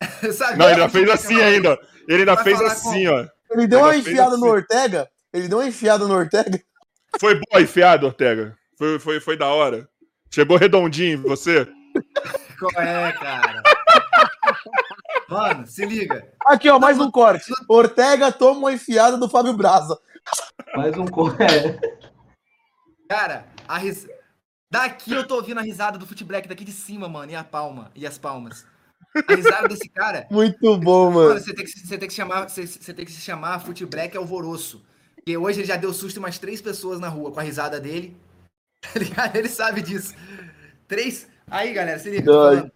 sabe? Não, ele ainda fez assim ainda. Ele ainda Vai fez assim, ó. Ele deu uma enfiada assim. no Ortega. Ele deu uma enfiada no Ortega. Foi boa enfiado, Ortega. Foi, foi, foi da hora. Chegou redondinho você. Qual é, cara? Mano, se liga. Aqui, ó, mais um corte. Ortega toma uma enfiada do Fábio Braza. Mais um co- é. Cara, a ris... daqui eu tô ouvindo a risada do Footblack daqui de cima, mano, e a palma, e as palmas. A risada desse cara. Muito bom, Mano, você tem que, se- você tem que se chamar, você, você tem que se chamar Footblack Alvoroço. Porque hoje ele já deu susto em umas três pessoas na rua com a risada dele. Tá ligado? Ele sabe disso. Três. Aí, galera, se liga. Ai,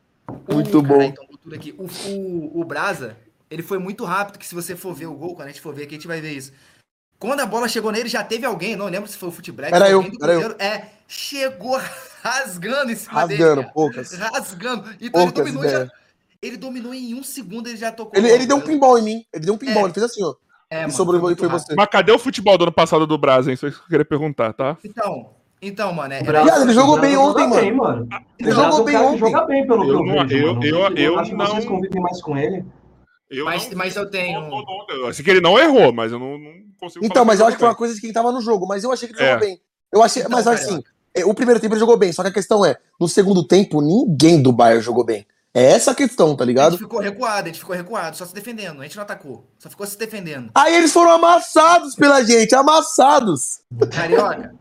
muito bom. Caralho, então, aqui. O, o, o Brasa, ele foi muito rápido, que se você for ver o gol, quando a gente for ver aqui, a gente vai ver isso. Quando a bola chegou nele, já teve alguém, não lembro se foi o Footblack. Era eu, era eu. É, chegou rasgando em cima dele. Rasgando, cara. poucas. Rasgando. Então ele dominou, já, ele dominou em um segundo, ele já tocou. Ele, ele deu um pinball em mim. Ele deu um pinball. É. Ele fez assim, ó. É, e mano, sobrou foi e foi você. Mas cadê o futebol do ano passado do Brasa, hein? Isso que eu queria perguntar, tá? Então, então, mano, é, Viado, ele jogou bem ontem, mano. bem, mano. Ele jogou bem cara que ontem. joga bem, pelo que Eu eu, não- eu- eu- eu acho que vocês não- convivem mais com ele. Eu Mas- não- mas eu tenho- Eu sei que ele não errou, mas eu não, não consigo Então, falar mas que eu ele acho que foi uma coisa de quem tava no jogo. Mas eu achei que ele É. jogou bem. Eu achei, Então, mas cara. assim, é, o primeiro tempo ele jogou bem. Só que a questão é, no segundo tempo, ninguém do Bayern jogou bem. É essa a questão, tá A ligado? gente ficou recuado, a gente ficou recuado, só se defendendo. A gente não atacou, só ficou se defendendo. Aí eles foram amassados pela gente, amassados. Carioca,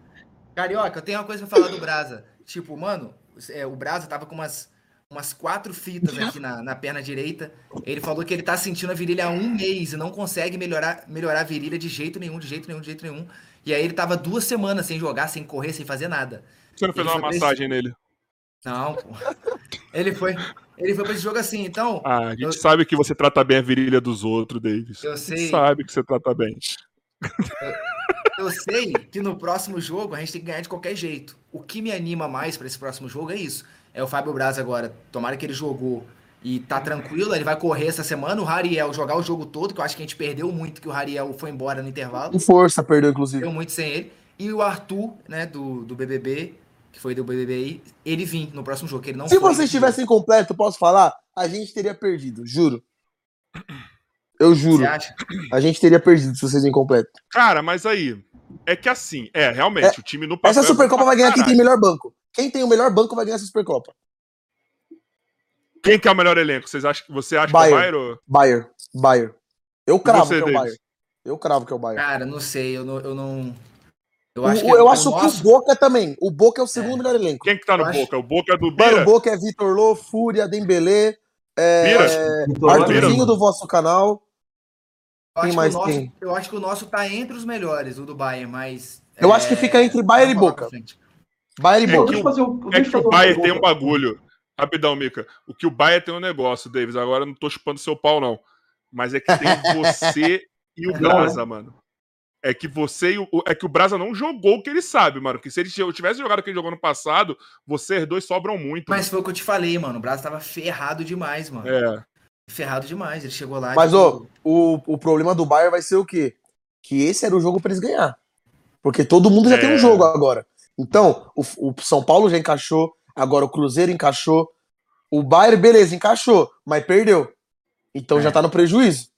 Carioca, eu tenho uma coisa pra falar do Brasa. Tipo, mano, é, o Brasa tava com umas, umas quatro fitas aqui na, na perna direita. Ele falou que ele tá sentindo a virilha há um mês e não consegue melhorar, melhorar a virilha de jeito nenhum, de jeito nenhum, de jeito nenhum. E aí ele tava duas semanas sem jogar, sem correr, sem fazer nada. Você não fez uma massagem nele? Não, pô. Ele foi, ele foi pra esse jogo assim, então. Ah, a gente Eu- sabe que você trata bem a virilha dos outros, Davis. Eu A sei. gente sabe que você trata bem. Eu sei que no próximo jogo a gente tem que ganhar de qualquer jeito. O que me anima mais pra esse próximo jogo é isso. É o Fábio Braz agora. Tomara que ele jogou e tá tranquilo, ele vai correr essa semana. O Rariel jogar o jogo todo, que eu acho que a gente perdeu muito, que o Rariel foi embora no intervalo. Com força, perdeu, inclusive. Perdeu muito sem ele. E o Arthur, né, do, do BBB, que foi do BBB aí, ele vir no próximo jogo, que ele não Se foi vocês estivessem completo, posso falar? A gente teria perdido, juro. Eu Você juro. acha? A gente teria perdido se vocês incompletam. Cara, mas aí. É que assim, é, realmente, o time no papel. Essa é Supercopa vai ganhar quem tem melhor banco. Quem tem o melhor banco vai ganhar essa Supercopa. Quem que é o melhor elenco? Vocês acham, você acha Bayern. que é o Bayern? ou- Bayern. Bayern. Eu cravo você, que é o Davis? Bayern. Eu cravo que é o Bayern. Cara, não sei, eu não. Eu, não... eu O- acho que, eu o acho que o Boca também. O Boca é o segundo melhor elenco. Quem que tá no Eu acho- Boca? O Boca é do Mano, Bira? o Boca é Vitor Lô, Fúria, Dembelé, é, Bira? Vitor Arthurzinho do vosso canal. eu quem mais que o nosso, tem? Eu acho que o nosso tá entre os melhores, o do Bayern, mas. Eu é, acho que fica entre Bayern e Boca. Bayern e É Boca. Eu fazer um- É que o Bayern tem um bagulho. Rapidão, Mica. O que o Bayern tem um negócio, Davis. Agora eu não tô chupando seu pau, não. Mas é que tem você e o Não, Brasa, mano. É que você e o. É que o Brasa não jogou o que ele sabe, mano. Que se ele tivesse jogado o que ele jogou no passado, vocês dois sobram muito. Mas foi o que eu te falei, mano. O Brasil tava ferrado demais, mano. mano. É. Ferrado demais. Ele chegou lá. Mas, tipo, ó, o, o problema do Bayern vai ser o quê? Que esse era o jogo pra eles ganhar. Porque todo mundo já É. tem um jogo agora. Então, o, o São Paulo já encaixou, agora o Cruzeiro encaixou. O Bayern, beleza, encaixou, mas perdeu. Então É. já tá no prejuízo.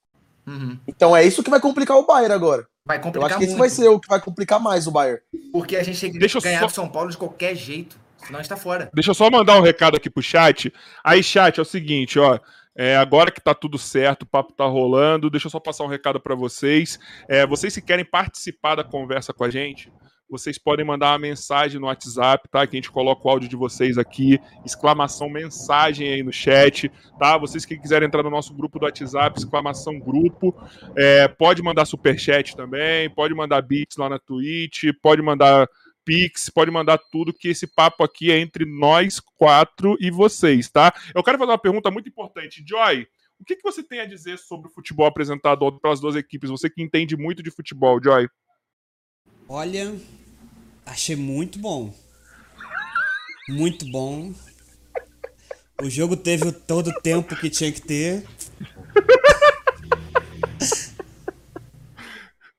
uhum. Então é isso que vai complicar o Bayern agora. Vai Eu complicar acho que muito. esse vai ser o que vai complicar mais o Bayern. Porque a gente tem que Deixa eu ganhar só- São Paulo de qualquer jeito. Senão a gente tá fora. Deixa eu só mandar um recado aqui pro chat. Aí, chat, é o seguinte, ó. É, agora que tá tudo certo, o papo tá rolando, deixa eu só passar um recado para vocês. É, vocês se querem participar da conversa com a gente, vocês podem mandar uma mensagem no WhatsApp, tá? Que a gente coloca o áudio de vocês aqui, exclamação mensagem aí no chat, tá? Vocês que quiserem entrar no nosso grupo do WhatsApp, exclamação grupo, é, pode mandar superchat também, pode mandar beats lá na Twitch, pode mandar Pix, pode mandar tudo, que esse papo aqui é entre nós quatro e vocês, tá? Eu quero fazer uma pergunta muito importante. Joy, o que, que você tem a dizer sobre o futebol apresentado pelas duas equipes? Você que entende muito de futebol, Joy. Olha, achei muito bom. Muito bom. O jogo teve todo o tempo que tinha que ter.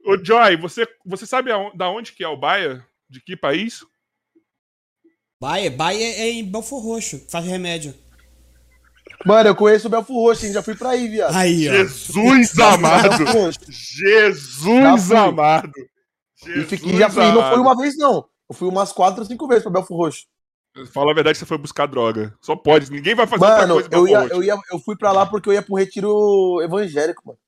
Ô, Joy, você, você sabe da onde que é o Bayern? De que país? Baia, Baia é em Belfor Roxo, faz remédio. Mano, eu conheço o Belfo Roxo, hein? Já fui pra aí, viado. Aí, ó. Jesus amado! Belfo Roxo. Jesus Já fui. amado! E, fiquei, já fui, não foi uma vez, não. Eu fui umas quatro ou cinco vezes pra Belfo Roxo. Fala a verdade, você foi buscar droga. Só pode, ninguém vai fazer outra Mano, coisa pra eu, ia, eu, ia, eu fui pra lá porque eu ia pro retiro evangélico, mano.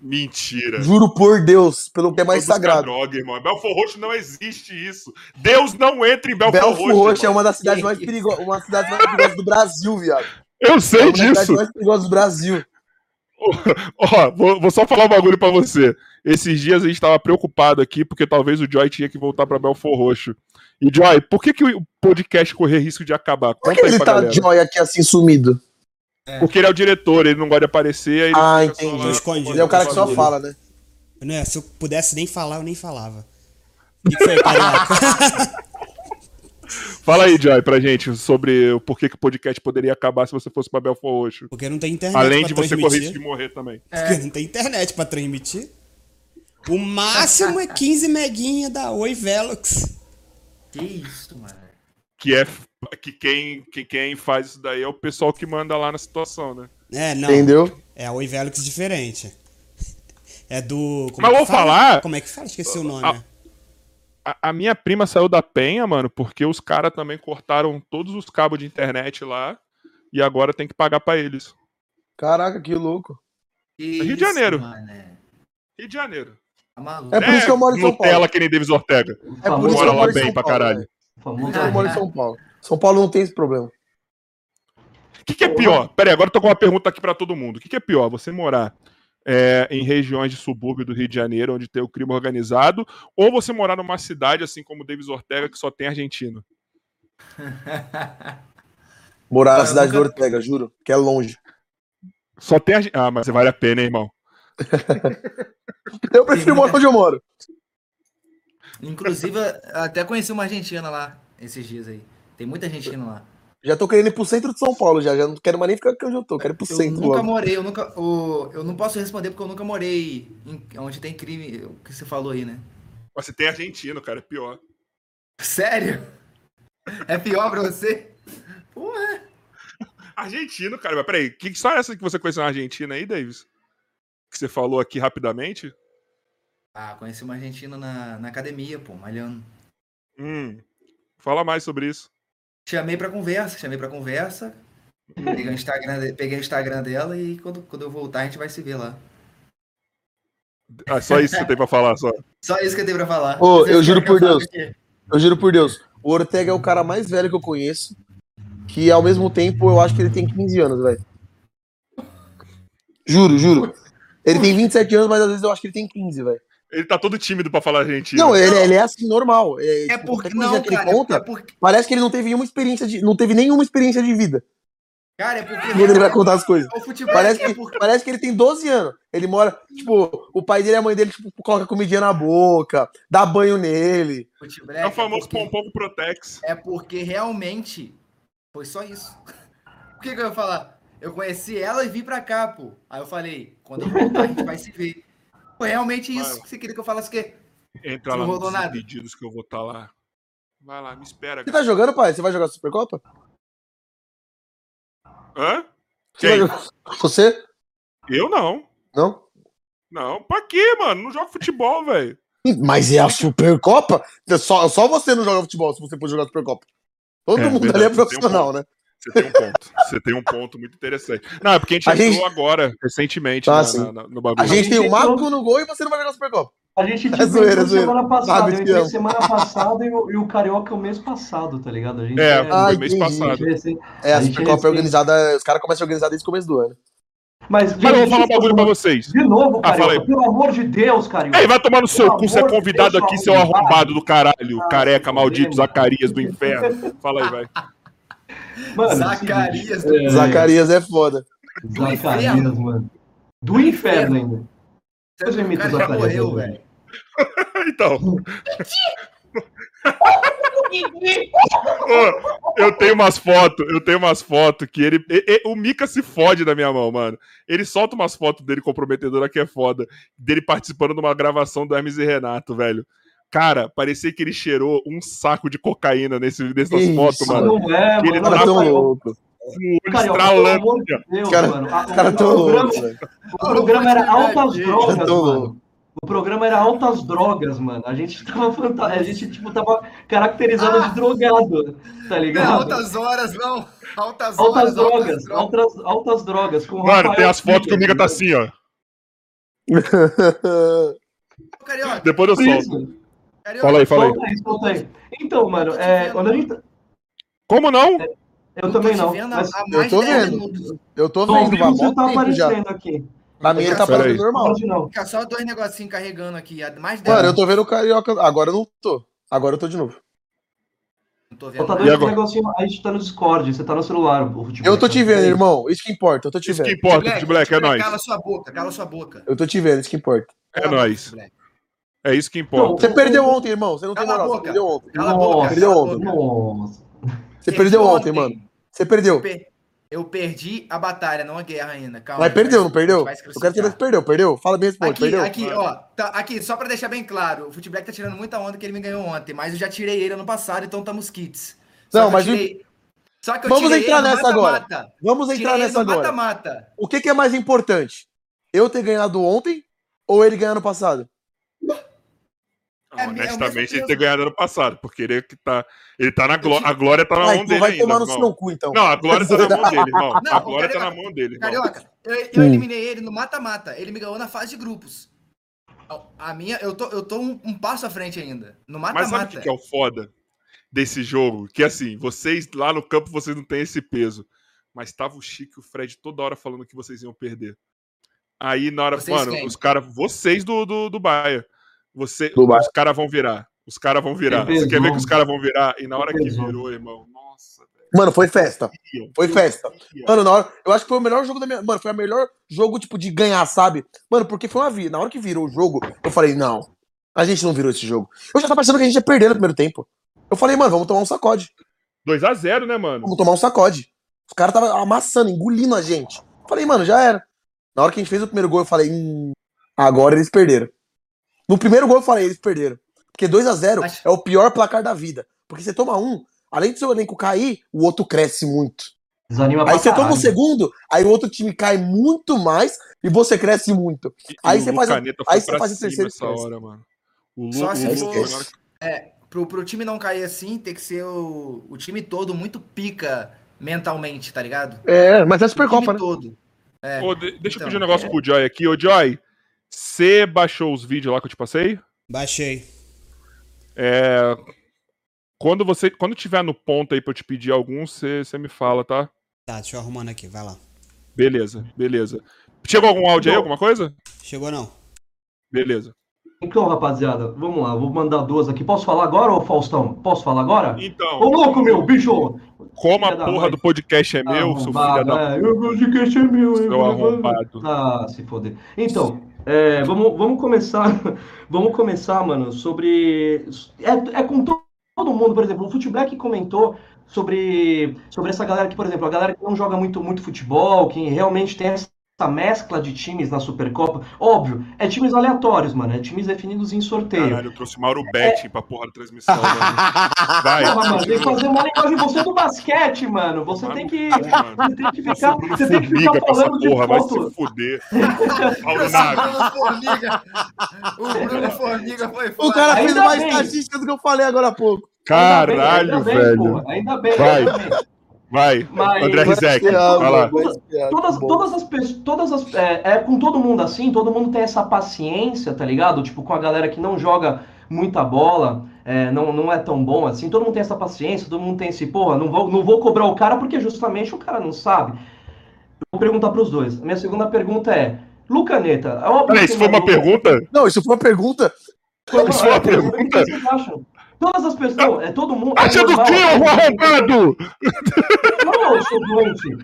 Mentira. Juro por Deus, pelo que é mais sagrado. droga, irmão. Belfor Roxo não existe isso. Deus não entra em Belfor Belfo Roxo. Roxo é uma das cidades mais perigosas, uma das cidades mais perigosas do Brasil, viado. Eu É sei uma das cidades disso. mais perigosas do Brasil. Ó, vou, vou só falar um bagulho pra você. Esses dias a gente tava preocupado aqui porque talvez o Joy tinha que voltar pra Belfor Roxo. E Joy, por que, que o podcast correr risco de acabar? Por que ele tá galera. Joy aqui assim sumido? Porque ele é o diretor, ele não gosta de aparecer. Ah, só entendi. Escondido. Ele é o cara que só fala, né? Não é, se eu pudesse nem falar, eu nem falava. O que foi? Fala aí, Joy, pra gente sobre o porquê que o podcast poderia acabar se você fosse pra Belfor Roxo. Porque não tem internet Além pra de você correr transmitir. risco de morrer também. Porque não tem internet pra transmitir. O máximo é 15 meguinha da Oi Velox. Que isso, mano. Que é que quem, que quem faz isso daí é o pessoal que manda lá na situação, né? É, não. Entendeu? É a Oi Velox diferente. É do. como Mas é vou fala? falar- Como é que fala? Esqueci o nome. Ah, A, a minha prima saiu da penha, mano, porque os caras também cortaram todos os cabos de internet lá e agora tem que pagar pra eles. Caraca, que louco. Que Rio de Janeiro. Mané. Rio de Janeiro. Tá maluco. É por isso que eu moro em São Nutella Paulo. que nem Davis Ortega. É por isso que eu moro em bem pra Paulo, caralho. velho. Famoso Por isso que eu moro em São Paulo. São Paulo não tem esse problema. O que, que é pior? Pera aí, agora eu tô com uma pergunta aqui pra todo mundo. O que, que é pior? Você morar é, em regiões de subúrbio do Rio de Janeiro, onde tem o crime organizado, ou você morar numa cidade, assim como Davis Ortega, que só tem argentino? Morar na cidade nunca- do Ortega, juro. Que é longe. Só tem argentino. Ah, mas vale a pena, hein, irmão? Eu prefiro morar onde eu moro. Inclusive, até conheci uma argentina lá esses dias aí. Tem muita argentina lá. Já tô querendo ir pro centro de São Paulo já. Já não quero mais nem ficar aqui onde eu tô. Quero ir pro Eu centro nunca logo. morei, eu nunca. o- eu não posso responder porque eu nunca morei em, onde tem crime, o que você falou aí, né? Mas você tem argentino, cara, é pior. Sério? É pior pra você? Porra! Argentino, cara, mas peraí, que história é essa que você conheceu na Argentina aí, Davis? Que você falou aqui rapidamente? Ah, conheci uma argentina na, na academia, pô, malhando. Hum, fala mais sobre isso. Chamei pra conversa, chamei pra conversa. Peguei o Instagram, peguei o Instagram dela e quando, quando eu voltar a gente vai se ver lá. Ah, só isso que tem pra falar, só. Só isso que eu tenho pra falar. Ô, eu juro por Deus. Eu juro por Deus, o Ortega é o cara mais velho que eu conheço. Que ao mesmo tempo eu acho que ele tem 15 anos, velho. Juro, juro. Ele tem 27 anos, mas às vezes eu acho que ele tem 15, velho. Ele tá todo tímido pra falar argentino. Não, ele, ele é assim, normal. É, É tipo, porque. Não, cara, conta, é porque. parece que ele não teve nenhuma experiência de. Não teve nenhuma experiência de vida. Cara, é porque. Quando ele vai contar as coisas. O futebol Parece é que, porque. parece que ele tem 12 anos. Ele mora, tipo, o pai dele e a mãe dele, tipo, coloca comidinha na boca, dá banho nele. futebol É o famoso porque- pompom protex. É porque realmente foi só isso. O que, que eu ia falar? Eu conheci ela e vim pra cá, pô. Aí eu falei, quando eu voltar a gente vai se ver. Foi realmente isso. Vai. Você queria que eu falasse o quê? Entra Não lá rolou nada. pedidos que eu vou estar lá. Vai lá, me espera. Você cara. tá jogando, pai? Você vai jogar Supercopa? Hã? Quem? jogar- Você? Eu não. Não? Não, pra quê, mano? Não jogo futebol, velho. Mas é a Supercopa? Só, só você não joga futebol se você for jogar Supercopa. Todo É, mundo verdade, ali é tem um profissional, né? Você tem um ponto. Você tem um ponto muito interessante. Não, é porque a gente A entrou gente- agora, recentemente, Ah, na- na- na- no bagulho. A gente tem o gente Marco no gol e você não vai jogar Supercopa. A gente É zoeira, entrou é zoeira. semana passada. Sabe eu semana passada e o, e o Carioca o mês passado, tá ligado? A gente É, Ah, foi mês entendi. passado. É, a A gente Supercopa é organizada. Os caras começam a organizar desde o começo do ano. Mas, Mas eu vou falar um bagulho pra vocês. De novo, Ah, Carioca, pelo amor de Deus, Carioca. Ei, vai tomar no seu cu, você é convidado Deus, aqui, seu arrombado. do caralho. Ah, careca, maldito. Zacarias do inferno. Fala aí, vai. Mano, Zacarias seguinte, é, Zacarias é foda. Zacarias, inferno. mano. Do inferno ainda. Eu O imito o já Zacarias, morreu, velho. Então. Eu tenho umas fotos, eu tenho umas fotos que ele. e- e- o Mika se fode na minha mão, mano. Ele solta umas fotos dele comprometedoras que é foda. Dele participando de uma gravação do Hermes e Renato, velho. Cara, parecia que ele cheirou um saco de cocaína nesse, nessas Que fotos, isso, mano. Não é, Ele mano. caras tão Carioca, loucos. Com o olho Carioca, pelo estralando. de Deus, Os caras mano. A- os caras o tão programa- loucos, velho. O programa era altas drogas, mano. O programa era altas drogas, mano. A gente tava fanta... a gente tipo tava caracterizado de drogado, tá Não ligado? altas horas, não. Altas, Altas horas, drogas, drogas. altas, altas drogas. Com Mano, Rafael tem as fotos que o Mika tá assim, ó. Carioca, Depois eu solto. Isso. Fala aí, fala aí. solta aí, solta aí. Então, mano, é, quando a gente. Como não? Eu também tô não. Mas há Eu mais tô de 10 vendo. minutos. Eu tô vendo, vai você tá tempo já. aparecendo aqui. Pra mim ele tá. Não normal. não. Fica só dois negocinhos carregando aqui. Mais de 10 Mano, eu tô vendo o Carioca. Agora eu não tô. Agora eu tô de novo. Não tô vendo. Falta nada. dois negocinhos. A gente tá no Discord, você tá no celular. O futebol. Eu tô te vendo, irmão. Isso que importa. Eu tô te Isso que vendo. importa, de Black, é nóis. Cala sua boca, cala sua boca. Eu tô te vendo, isso que importa. É boca, nóis. Black. É isso que importa. Você perdeu ontem, irmão. Você não tem Cala a moral. Você boca. perdeu ontem. Cala a boca, Nossa, perdeu ontem. Nossa. Você perdeu ontem, mano. Você perdeu. Eu, per- eu perdi a batalha, não a guerra ainda. Calma. Mas perdeu, não perdeu? Eu quero saber se perdeu. Perdeu? Fala bem, responde. Aqui, Perdeu? aqui, ó. Tá, aqui, só pra deixar bem claro, o Futebol tá tirando muita onda que ele me ganhou ontem, mas eu já tirei ele ano passado, então estamos kits. Só Não, que eu mas tirei- Só que eu Vamos tirei entrar nessa agora. mata-mata. Vamos Tirei entrar ele nessa agora. mata-mata. O que, que é mais importante? Eu ter ganhado ontem ou ele ganhar no passado? É, é Honestamente, ele ter ganhado ano passado, porque ele é que tá. Ele tá na glória. A glória tá na mão dele vai ainda. tomar no seu cu, então. Não, a glória tá na mão dele, irmão. Não, a glória tá Carioca- na mão dele, irmão. Carioca, eu, eu Hum. eliminei ele no mata-mata. Ele me ganhou na fase de grupos. A minha, eu tô, eu tô um, um passo à frente ainda. No Mas sabe o mata-mata. que, que é o foda desse jogo? Que assim, vocês lá no campo vocês não têm esse peso. Mas tava o Chico e o Fred toda hora falando que vocês iam perder. Aí na hora, Vocês mano, quem? os caras, vocês do, do, do Bahia. Você, os caras vão virar. Os caras vão virar. Você quer ver que os caras vão virar? E na hora que virou, irmão, nossa, velho. Mano, foi festa. Foi festa. Mano, na hora, eu acho que foi o melhor jogo da minha. Mano, foi o melhor jogo, tipo, de ganhar, sabe? Mano, porque foi uma vida. Na hora que virou o jogo, eu falei, não. A gente não virou esse jogo. Eu já tava achando que a gente ia perder no primeiro tempo. Eu falei, mano, vamos tomar um sacode. 2x0, né, mano? Vamos tomar um sacode. Os caras tava amassando, engolindo a gente. Eu falei, mano, já era. Na hora que a gente fez o primeiro gol, eu falei, hum, agora eles perderam. No primeiro gol eu falei, eles perderam. Porque 2 a 0 Mas- é o pior placar da vida. Porque você toma um, além do seu elenco cair, o outro cresce muito. Desanima pra Aí você toma o caralho. segundo, aí o outro time cai muito mais e você cresce muito. E- Aí e você faz a- aí você faz o terceiro essa hora, mano. O Lu, Só o se Lu-. É, pro, pro time não cair assim, tem que ser o, o time todo muito pica mentalmente, tá ligado? É, mas é time Supercopa, né? todo. É. Ô, de- deixa eu Então, pedir um negócio pro Joy aqui. Ô, Joy, você baixou os vídeos lá que eu te passei? Baixei. É. Quando você. Quando tiver no ponto aí pra eu te pedir algum, você me fala, tá? Tá, deixa eu arrumando aqui, vai lá. Beleza, beleza. Chegou algum áudio aí, alguma coisa? Chegou não? Beleza. Então, rapaziada, vamos lá, vou mandar duas aqui. Posso falar agora, ô Faustão? Posso falar agora? Então, Ô, louco, meu, bicho! como a porra mãe. do podcast é meu, seu filho da é, de que é meu, seu eu- arrombado. Ah, se foder. Então, é, vamos, vamos começar. Vamos começar, mano, sobre. É, é com to- todo mundo, por exemplo, o que comentou sobre, sobre essa galera que, por exemplo, a galera que não joga muito, muito futebol, que realmente tem essa mescla de times na Supercopa. Óbvio, é times aleatórios, mano. É times definidos em sorteio. Caralho, eu trouxe Mauro Betti pra porra da transmissão, mano. Vai. Porra, mano, tem que fazer uma linguagem você do basquete, mano. Você tem que. mano. Você tem que ficar. Você tem que ficar essa falando de porra, vai foto. se fuder. Bruno Formiga. O Bruno Formiga foi O foda. cara fez Ainda mais bem. estatística do que eu falei agora há pouco. Caralho, ainda bem, velho. porra, ainda bem, Vai. ainda bem. Vai, Mas- André Rizek, Vai lá. Todas, todas as pessoas, todas as, é, é com todo mundo assim, todo mundo tem essa paciência, tá ligado? Tipo, com a galera que não joga muita bola, é, não, não é tão bom assim, todo mundo tem essa paciência, todo mundo tem esse, porra, não vou, não vou cobrar o cara porque justamente o cara não sabe. Vou perguntar pros dois. A minha segunda pergunta é, Lucaneta, é óbvio Peraí, isso foi uma pergunta? Não, isso foi uma pergunta. Isso foi uma pergunta? O que vocês acham? Todas as pessoas, não, é todo mundo. Acha é do normal, que, ô arrombado? Não, eu sou doente.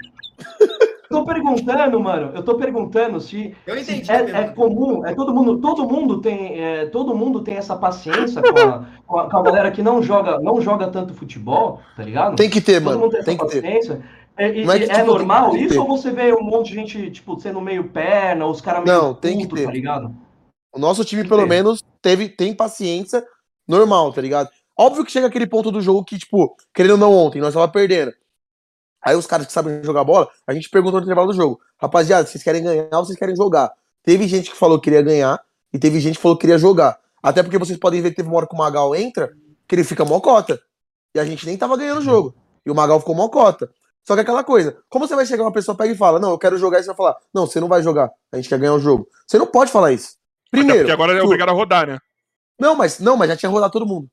Tô perguntando, mano. Eu tô perguntando se, Eu se entendi a é, é comum, é todo mundo, todo mundo tem, é, todo mundo tem essa paciência com a, com a, com a galera que não joga, não joga tanto futebol, tá ligado? Tem que ter, todo mano. mundo tem essa Tem que ter. paciência. É, e- é é normal isso ter. ou você vê um monte de gente, tipo, sendo meio perna, os caras meio Não, tem que puto, ter. tá ligado? O nosso time, pelo Entendi. menos, teve, tem paciência normal, tá ligado? Óbvio que chega aquele ponto do jogo que, tipo, querendo ou não, ontem, nós tava perdendo. Aí os caras que sabem jogar bola, a gente perguntou no intervalo do jogo. Rapaziada, vocês querem ganhar ou vocês querem jogar? Teve gente que falou que queria ganhar e teve gente que falou que queria jogar. Até porque vocês podem ver que teve uma hora que o Magal entra, que ele fica mocota. E a gente nem tava ganhando o jogo. E o Magal ficou mocota. Só que é aquela coisa, como você vai chegar uma pessoa pega e fala, não, eu quero jogar, e você vai falar, não, você não vai jogar, a gente quer ganhar o jogo. Você não pode falar isso. Até Primeiro, porque agora é tu- obrigado a rodar, né? Não, mas não, mas já tinha rodado todo mundo.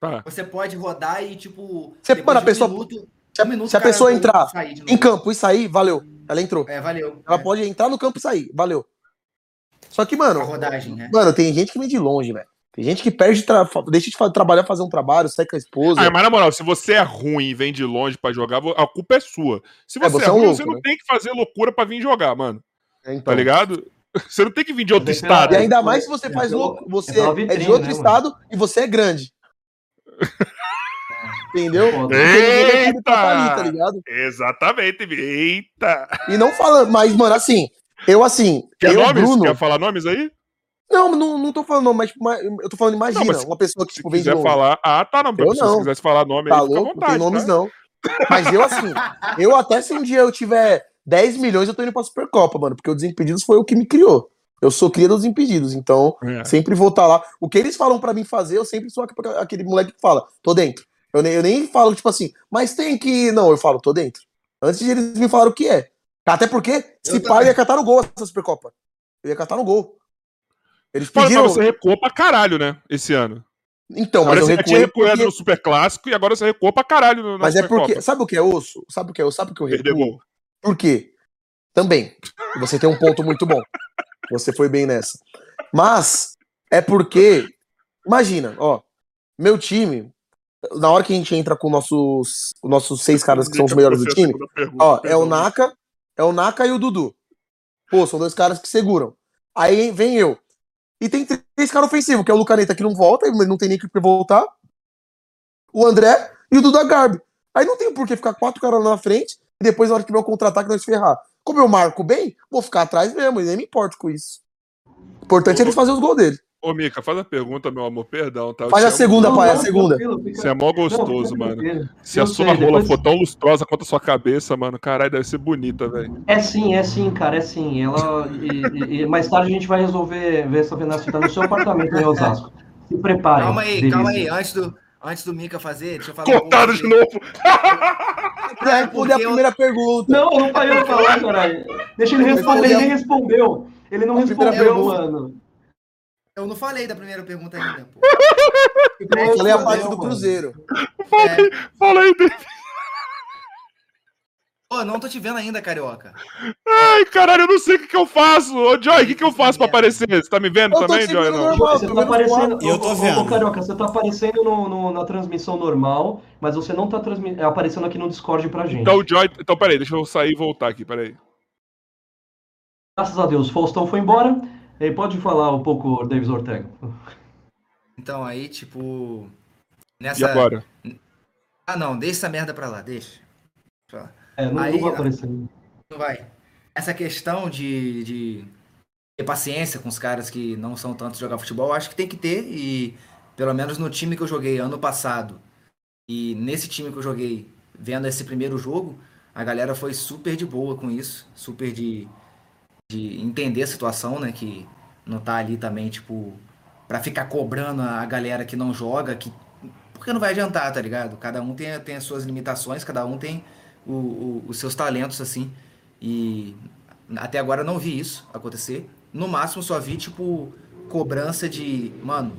Tá. Você pode rodar e, tipo. Você- mano, a um pessoa- minuto- Se a, um minuto, se a cara pessoa entrar em campo e sair, valeu. Ela entrou. É, valeu. Ela É, pode entrar no campo e sair, valeu. Só que, A mano, rodagem, né? mano, tem gente que vem de longe, velho. Tem gente que perde, tra... deixa de trabalhar, fazer um trabalho, sai com a esposa. Ah, mas na moral, se você é ruim e vem de longe pra jogar, a culpa é sua. Se você é, você é um ruim, louco, você não né? tem que fazer loucura pra vir jogar, mano. É, então. Tá ligado? Você não tem que vir de outro é estado. E ainda mais se você É faz louco, você é pela é de outro né, mano? estado e você é grande. Entendeu? Eita! ali, tá ligado? Exatamente. Eita. E não falando, mas, mano, assim, eu assim, Quer eu, nomes? Bruno. Quer falar nomes aí? Não, não, não tô falando, não, mas tipo, ma- eu tô falando, imagina, Não, uma pessoa que Se tipo, vem de quiser longe. falar. Ah, tá, não. Eu se não. você quisesse falar nome Tá aí, fica à louco? vontade. Não tem nomes, tá? não. Mas eu, assim, eu até se um dia eu tiver 10 milhões, eu tô indo pra Supercopa, mano. Porque o Desimpedidos foi o que me criou. Eu sou cria dos Desimpedidos, então É. sempre vou estar lá. O que eles falam pra mim fazer, eu sempre sou aquele- moleque que fala, tô dentro. Eu nem, eu nem falo, tipo assim, mas tem que. Não, eu falo, tô dentro. Antes de eles me falaram o que é. Até porque, se Eu pá, eu ia catar no gol essa Supercopa. Eu ia catar no gol. Eles pediram. mas você recuou pra caralho, né? Esse ano. Então, mas Agora eu você já tinha recuei recuado porque... no Super Clássico e agora você recuou pra caralho Mas é Supercopa. porque. Sabe o que é osso? Sabe o que é osso? Sabe o que eu recuo? Por quê? Também. Você tem um ponto muito bom. Você foi bem nessa. Mas é porque. Imagina, ó. Meu time. Na hora que a gente entra com nossos, os nossos seis caras que são os melhores do time, pergunta, ó, é o Naka, é o Naka e o Dudu. Pô, são dois caras que seguram. Aí vem eu. E tem três caras ofensivos, que é o Lucaneta que não volta, não tem nem que voltar. O André e o Duda Garbi. Aí não tem por que ficar quatro caras lá na frente e depois, na hora que tiver o contra-ataque, nós ferrar. Como eu marco bem, vou ficar atrás mesmo, e nem me importo com isso. O importante é eles fazerem os gols dele. Ô, Mica, faz a pergunta, meu amor. Perdão, tá? Faz a segunda, pai, a não, segunda. Você é mó não, gostoso, fica mano. Se a sua sei, rola depois- for tão lustrosa quanto a sua cabeça, mano, caralho, deve ser bonita, velho. É sim, é sim, cara, é sim. Ela, e, e- e mais tarde a gente vai resolver ver essa Venâncio tá no seu apartamento em Osasco. Se preparem. Calma aí, delícia. calma aí. Antes do, antes do Mika fazer, deixa eu falar. Cortado pouco de novo. Pra responder a primeira pergunta. Não, não parei de falar, caralho. Deixa ele responder, ele nem respondeu. Ele não respondeu, pergunta. mano. Eu não falei da primeira pergunta ainda, pô. Eu falei a parte do. Cruzeiro. Fala aí, David. Pô, não tô te vendo ainda, carioca. Ai, caralho, eu não sei o que, que eu faço. Ô, Joy, o que, que eu faço pra aparecer? Você tá me vendo Eu também, Joy? Não? normal. Você tá vendo aparecendo. Eu tô vendo. Ô, Carioca, você tá aparecendo no, no- na transmissão normal, mas você não tá transmi- aparecendo aqui no Discord pra gente. Então, o Joy. Então, peraí, deixa eu sair e voltar aqui, peraí. Graças a Deus, Faustão foi embora. E pode falar um pouco, Davis Ortega. Então aí, tipo. E Nessa. agora? Ah, não, deixa essa merda pra lá, deixa. Deixa eu falar. É, não, Aí, não vai aparecer. Não vai. Essa questão de, de ter paciência com os caras que não são tantos de jogar futebol, acho que tem que ter. E pelo menos no time que eu joguei ano passado e nesse time que eu joguei, vendo esse primeiro jogo, a galera foi super de boa com isso, super de, de entender a situação, né? Que não tá ali também, tipo, pra ficar cobrando a galera que não joga, que. Porque não vai adiantar, tá ligado? Cada um tem, tem as suas limitações, cada um tem o- o- os seus talentos, assim. E até agora não vi isso acontecer. No máximo só vi, tipo, cobrança de, mano,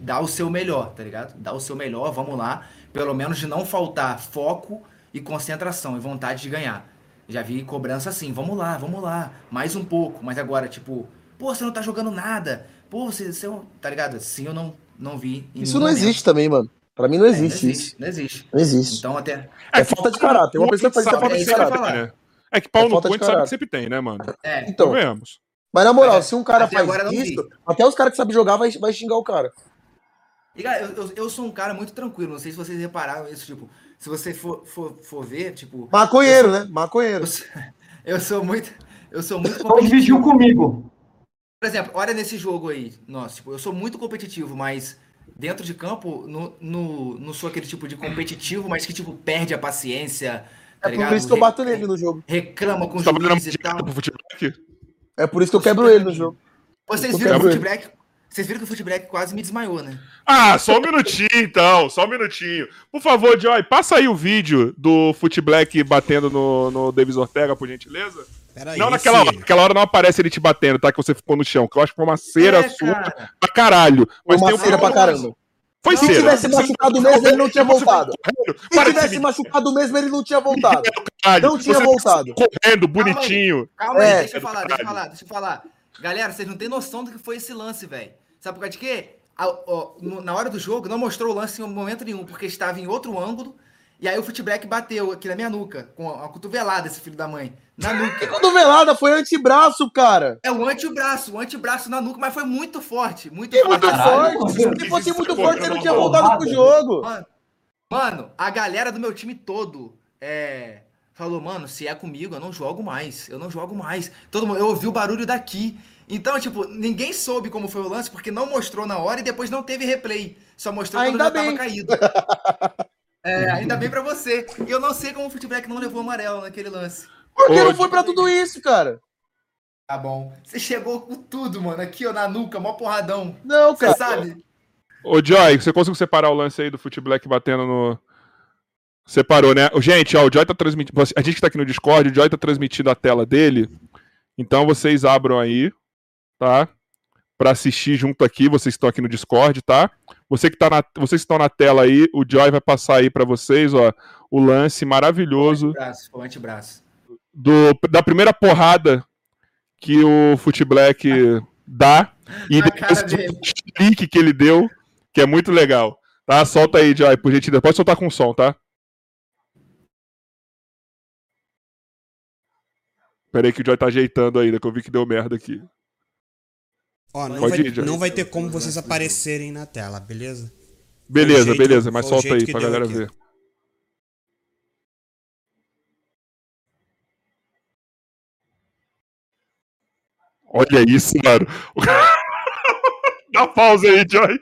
dá o seu melhor, tá ligado? Dá o seu melhor, vamos lá. Pelo menos de não faltar foco e concentração e vontade de ganhar. Já vi cobrança assim, vamos lá, vamos lá, mais um pouco. Mas agora, tipo, pô, você não tá jogando nada. Pô, você, você é tá ligado? Assim eu não, não vi. Isso não momento. existe também, mano. Pra mim não É, existe não isso. existe, não existe. Não existe. Então até. É falta de caráter. Uma pessoa que faz isso é falta É de isso ia caráter. né? É que pau É no cu sabe que caráter. sempre tem, né, mano? É, Então, Vemos. mas na moral, Até- se um cara até faz não isso, até os caras que sabem jogar vai, vai xingar o cara. E, cara, eu, eu, eu sou um cara muito tranquilo. Não sei se vocês repararam isso, tipo, se você for, for, for ver, tipo. Maconheiro, eu né? Maconheiro. Eu sou, eu sou muito. Eu sou muito Então dividiu comigo. Por exemplo, olha nesse jogo aí. Nossa, tipo, eu sou muito competitivo, mas dentro de campo, no, no, não sou aquele tipo de competitivo, mas que, tipo, perde a paciência. Tá É ligado? por isso que eu bato nele no jogo. Reclama com o Você tá juiz e tal. É por isso que eu quebro ele no jogo. Vocês viram que o Footblack. Vocês viram que o Footblack quase me desmaiou, né? Ah, só um minutinho então, só um minutinho. Por favor, Joy, passa aí o vídeo do Foot Black batendo no, no Davis Ortega, por gentileza. Peraí, não naquela hora, naquela hora não aparece ele te batendo, tá? Que você ficou no chão, que eu acho que foi uma cera É, sua cara. pra caralho. Foi Mas uma tem um cera pra caramba. Foi Se cera. tivesse machucado mesmo, ele não tinha voltado. Se tivesse se machucado mesmo, ele não tinha voltado. caralho. não tinha Você voltado. Correndo, bonitinho. Calma É. aí, deixa eu falar, deixa eu falar, deixa eu falar. Galera, vocês não têm noção do que foi esse lance, velho. Sabe por causa de quê? Na hora do jogo, não mostrou o lance em momento nenhum, porque estava em outro ângulo. E aí o Footblack bateu aqui na minha nuca, com a cotovelada, esse filho da mãe. Na nuca. Cotovelada foi antebraço, cara. É o antebraço, o antebraço na nuca, mas foi muito forte, muito E forte. muito Caralho, forte. mano. Se fosse muito forte, ele tinha voltado pro jogo. Mano, mano, a galera do meu time todo é, falou, mano, se é comigo, eu não jogo mais. Eu não jogo mais. Todo mundo, eu ouvi o barulho daqui. Então, tipo, ninguém soube como foi o lance, porque não mostrou na hora e depois não teve replay. Só mostrou quando Ainda já bem. tava caído. É, ainda bem pra você. E eu não sei como o Footblack não levou amarelo naquele lance. Por que Ô, não foi pra tudo isso, cara? Tá bom. Você chegou com tudo, mano. Aqui, ó, na nuca, mó porradão. Não, Você cara. sabe? Ô, Joy, você conseguiu separar o lance aí do Foot Black batendo no. Separou, né? Gente, ó, o Joy tá transmitindo. A gente que tá aqui no Discord, o Joy tá transmitindo a tela dele. Então vocês abram aí, tá? Pra assistir junto aqui, vocês estão aqui no Discord, tá? Você que tá na, vocês que estão na tela aí, o Joy vai passar aí pra vocês, ó, o lance maravilhoso o antebraço. do, da primeira porrada que o Foot Black dá e depois dele. clique que ele deu, que é muito legal. Tá? Solta aí, Joy, por gentileza. Pode soltar com som, tá? Pera aí que o Joy tá ajeitando ainda, que eu vi que deu merda aqui. Ó, não Pode vai, ir, não vai ter como vocês aparecerem na tela, beleza? Beleza, jeito- beleza, mas solta aí pra galera aqui. ver. Olha isso, mano. Dá pausa aí, Joy.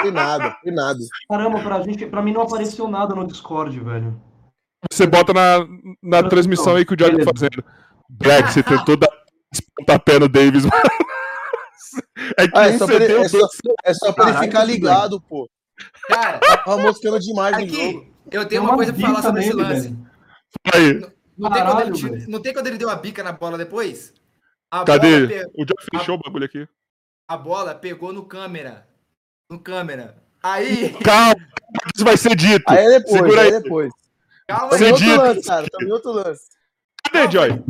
Foi nada, foi nada. Caramba, pra, gente, pra mim não apareceu nada no Discord, velho. Você bota na, na Transmissão. aí que o Joy tá fazendo. Black, você tentou dar pontapé no Davis, mas... É que Ah, é só pra ele- é só-. É só pra ele ficar ligado, pô. Cara, Tava moscando demais aqui, eu tenho uma coisa pra falar sobre esse lance. Aí, Não tem, quando Caralho, ele, tira- velho. não tem quando ele deu a bica na bola depois? A cadê? Bola pe- O Joy fechou o bagulho aqui. a bola pegou no câmera. No câmera. Aí, Calma, isso vai ser dito. Aí é depois, Segura aí aí. é depois. calma Tamo aí. outro Cedido. lance, cara. Tamo em outro lance. Cadê, Joy? Vocês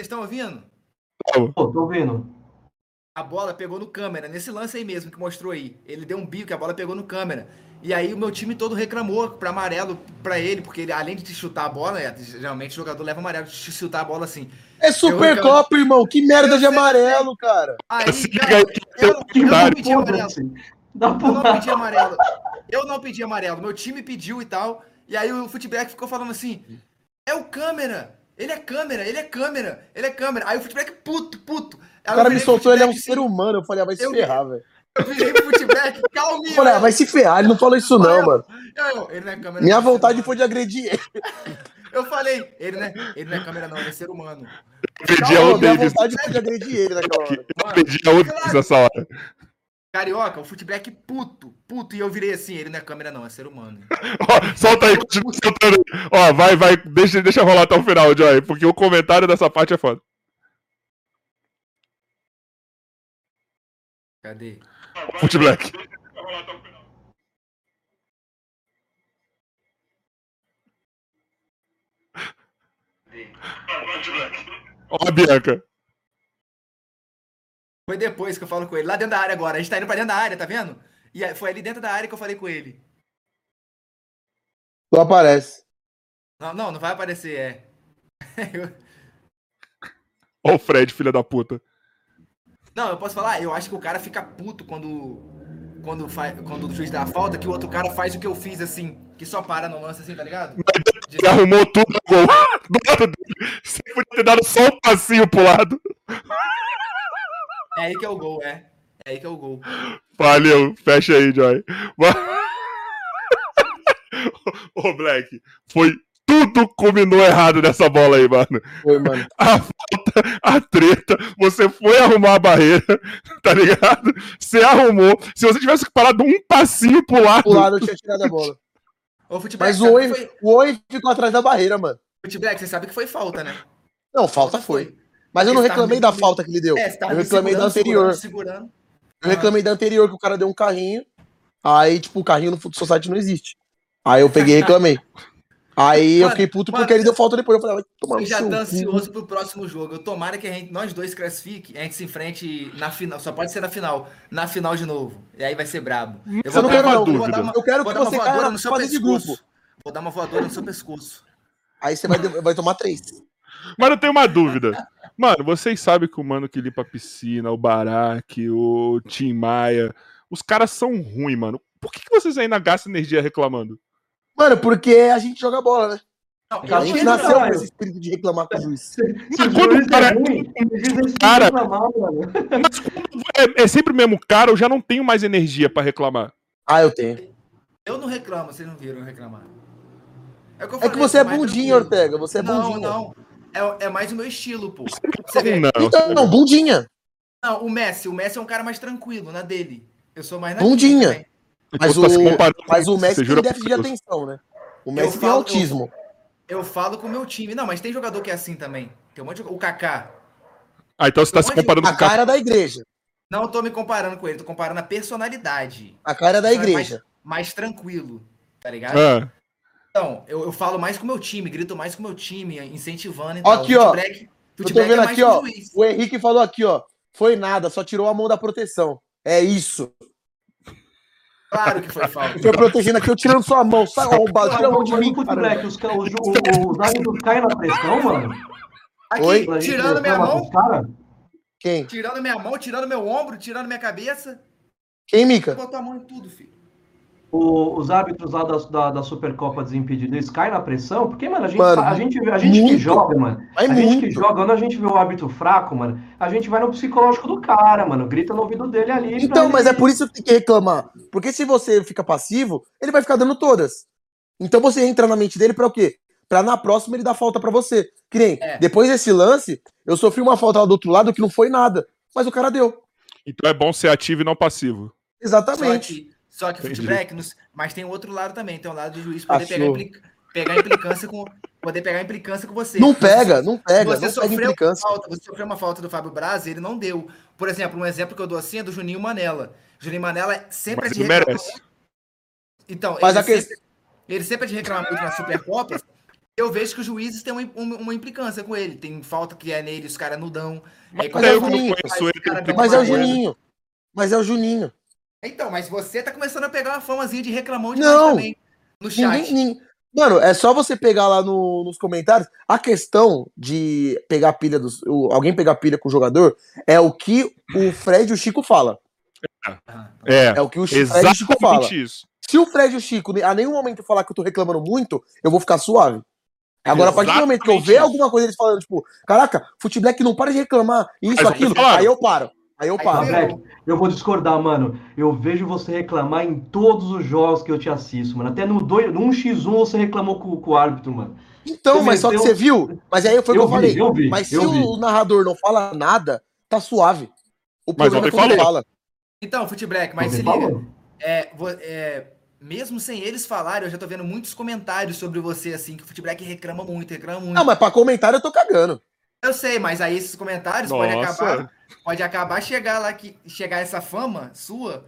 estão ouvindo? Pô, tô vendo. A bola pegou no câmera, nesse lance aí mesmo que mostrou aí. Ele deu um bico, a bola pegou no câmera. E aí o meu time todo reclamou pra amarelo pra ele, porque ele, além de te chutar a bola, é, geralmente o jogador leva amarelo de te chutar a bola assim. É Supercopa, irmão. Que merda Eu de sei, amarelo, cara. Aí, Siga cara, eu, eu não pedi amarelo. Dá Eu não pedi amarelo. Eu não pedi amarelo. Meu time pediu e tal. E aí o Footback ficou falando assim: é o câmera. Ele é câmera, ele é câmera, ele é câmera. Aí o Footback, puto, puto. O cara me soltou, ele é um ser humano. Eu falei, ah, vai se Eu- ferrar, velho. Eu virei pro Footback, Eu calminho. falei, ah, vai se ferrar. Ele não falou isso, não, mano. Eu, ele não é câmera. Minha não, é vontade foi de agredir ele. Eu falei, ele não, é, ele não é câmera, não, ele é ser humano. Perdi a Não, o minha Davis. vontade foi de agredir ele naquela hora. Eu perdi a o Davis nessa hora. Carioca, o Footback puto, puto. E eu virei assim, ele não é câmera, não, é ser humano. Ó, solta aí, continua soltando aí. Ó, vai, vai, deixa, deixa rolar até o final, Joy, porque o comentário dessa parte é foda. Cadê? Foot Black. Ó a Bianca. Foi depois que eu falo com ele, lá dentro da área agora. A gente tá indo pra dentro da área, tá vendo? E aí, foi ali dentro da área que eu falei com ele. Tu aparece. Não, não, não vai aparecer, é. Eu- Ó o Fred, filha da puta. Não, eu posso falar, eu acho que o cara fica puto quando. Quando, faz, quando o juiz dá a falta, que o outro cara faz o que eu fiz assim, que só para no lance assim, tá ligado? De- Ele arrumou tudo no gol. Do lado dele. Você podia ter dado só um passinho pro lado. É aí que é o gol, é. É aí que é o gol. Valeu, fecha aí, Joy. Ô, Black, foi tudo combinou errado nessa bola aí, mano. Foi, mano. A falta, a treta, você foi arrumar a barreira, tá ligado? Você arrumou. Se você tivesse parado um passinho pro lado, Pro lado eu tinha tirado a bola. Footback, Mas o Oi, foi... o Oi ficou atrás da barreira, mano. Footback, você sabe que foi falta, né? Não, falta foi. Mas eu não reclamei me- da falta que ele deu. É, Eu me reclamei da anterior. Segurando, segurando. Eu reclamei da anterior, que o cara deu um carrinho. Aí, tipo, o carrinho no Foot Society não existe. Aí eu peguei e reclamei. Aí eu Mano, fiquei puto mano, porque ele deu falta depois. Eu falei, vai tomar Eu já tô ansioso pro próximo jogo. Eu tomara que a gente, nós dois classifique, a gente se enfrente na final. Só pode ser na final. Na final de novo. E aí vai ser brabo. Eu Você não dar quero uma- vou dúvida. dar uma- Eu quero vou que você voadora caia no seu fase de pescoço. grupo. Vou dar uma voadora no seu pescoço. Aí você vai, vai tomar três. Mas eu tenho uma dúvida. Mano, vocês sabem que o mano que limpa a piscina, o Barack, o Tim Maia, os caras são ruins, mano. Por que, que vocês ainda gastam energia reclamando? Mano, porque a gente joga bola, né? Não, A eu, gente não, nasceu com esse espírito de reclamar com o juiz. Se Mas quando o cara- é ruim, é cara- reclamar, mano. É, é sempre o mesmo cara, eu já não tenho mais energia pra reclamar. Ah, eu tenho. eu não reclamo, vocês não viram eu reclamar. o eu É que você é mais bundinha. Ortega. Você é Não, bundinha. não. É, é mais o meu estilo, pô. Você vê. Não, Então, não, bundinha. Não, o Messi. O Messi é um cara mais tranquilo, na dele. Eu sou mais na Bundinha. Mas se o, mas o Messi tem jura déficit de atenção, né? O Messi tem falo- autismo. Eu falo com o meu time. Não, mas tem jogador que é assim também. Tem um monte de... O Kaká. Ah, então você tá se Onde- comparando com A o cara. cara da igreja. Não tô me comparando com ele, tô comparando a personalidade. A cara da Então é igreja. Mais, mais tranquilo, tá ligado? Ah, Então, eu, eu falo mais com o meu time, grito mais com o meu time, incentivando e Aqui, O ó. Eu tô Footblack vendo é mais aqui, ó. juiz. O Henrique falou aqui, ó. Foi nada, só tirou a mão da proteção. É isso. Claro que foi falta. Foi protegendo aqui, eu tirando sua mão. Sai, arrombado, tira a mão de mim, caramba. Black, os, os, o- os árbitros caem na pressão, mano. Aqui, Oi? Tirando minha mão, cara. Quem? tirando minha mão, tirando meu ombro, tirando minha cabeça. Quem, Mica? Botou a mão em tudo, filho. O- os árbitros lá da, da, da Supercopa Desimpedido, eles caem na pressão? Porque, mano, a gente, Mano, a gente, a gente que muito. joga, mano, Mas a gente que muito. joga, quando a gente vê o árbitro fraco, mano, a gente vai no psicológico do cara, mano, grita no ouvido dele ali. Então, ele- mas é por isso que tem que reclamar. Porque se você fica passivo, ele vai ficar dando todas. Então você entra na mente dele pra o quê? Pra na próxima ele dar falta pra você. Que nem, É. depois desse lance, eu sofri uma falta lá do outro lado que não foi nada. Mas o cara deu. Então é bom ser ativo e não passivo. Só Exatamente. Só que o Entendi. nos- mas tem outro lado também, tem o lado do juiz poder pegar, implica- pegar implicância com poder pegar implicância com você. Não pega, não pega, você não pega sofreu implicância. uma falta, você sofreu uma falta do Fábio Braz, ele não deu. Por exemplo, um exemplo que eu dou assim é do Juninho Manela. Juninho Manela sempre Mas é de reclamar- merece. Então, Mas ele, que- sempre, ele sempre é de reclamar muito nas Supercopas. Eu vejo que os juízes têm uma, uma, uma implicância com ele. Tem falta que é nele, os caras não dão. Mas Aí, Mas é o Juninho. Mas é o. Juninho. Mas é o Juninho. Então, mas você tá começando a pegar uma famazinha de reclamão de Não. também no chat. Ninguém, nin- Mano, é só você pegar lá no- nos comentários. A questão de pegar pilha dos. o- alguém pegar pilha com o jogador é o que o Fred e o Chico fala. Ah, É, É o que o Chi- Fred e o Chico fala. exatamente isso. Se o Fred e o Chico a nenhum momento falar que eu tô reclamando muito, eu vou ficar suave. Agora, a partir do momento que eu ver isso. alguma coisa eles falando, tipo, caraca, Futeblack não para de reclamar, isso, aquilo, aí eu paro. Aí eu paro. eu- Black, eu vou discordar, mano. Eu vejo você reclamar em todos os jogos que eu te assisto, mano. Até no, dois, no 1x1 você reclamou com, com o árbitro, mano. Então, Você mas só que você viu. Mas aí foi o que Eu vi, falei. eu vi, mas se eu vi. o narrador não fala nada, tá suave. O Mas problema é ontem falou. fala. Então, Futeblack, mas se liga. É, é, mesmo sem eles falarem, eu já tô vendo muitos comentários sobre você, assim, que o Futeblack reclama muito, reclama muito. Não, mas pra comentário eu tô cagando. Eu sei, mas aí esses comentários podem Nossa. acabar. Pode acabar chegar lá que chegar essa fama sua